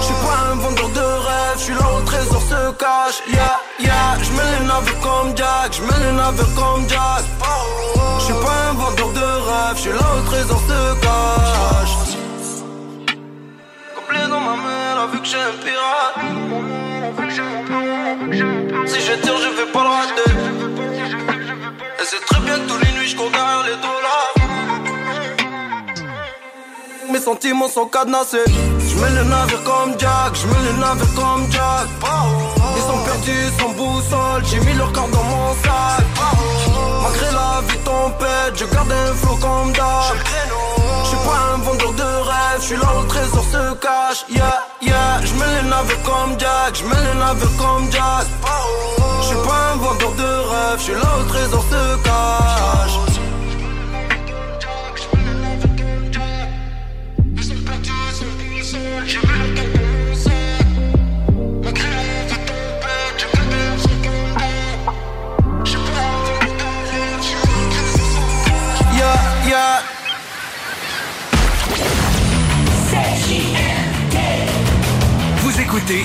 Je suis pas un vendeur de rêve, je suis là où le trésor se cache. Yeah, yeah, je mets les navires comme Jack, je mets les navires comme Jack. Je suis pas un vendeur de rêve, je suis là où le trésor se cache. Complet dans ma main, vu que j'ai un pirate. Si je tire, je vais pas le rater. Et c'est très bien que tous les nuits, je cours derrière les dollars. Mes sentiments sont cadenassés. Je mets le navire comme Jack, je mets le navire comme Jack. Ils sont perdus sans boussole, j'ai mis leur corps dans mon sac. Malgré la vie tempête, je garde un flow comme d'hab. Je suis pas un vendeur de rêve, je suis là où le trésor se cache. Yeah, yeah, je mets les navires comme Jack, je mets les navires comme Jack. Je suis pas un vendeur de rêve, je suis là où le trésor se cache. Écoutez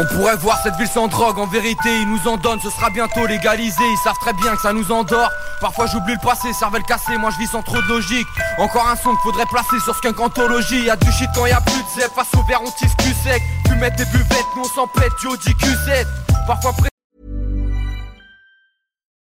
On pourrait voir cette ville sans drogue, en vérité ils nous en donnent, ce sera bientôt légalisé, ils savent très bien que ça nous endort. Parfois j'oublie le passé, cervelle cassée, moi je vis sans trop de logique. Encore un son qu'il faudrait placer sur Skunk Anthologie Y'a du shit quand y a plus de zèbre, face au verre on tisse cul sec. Fumette des buvettes, nous on s'en pète, du QZ Parfois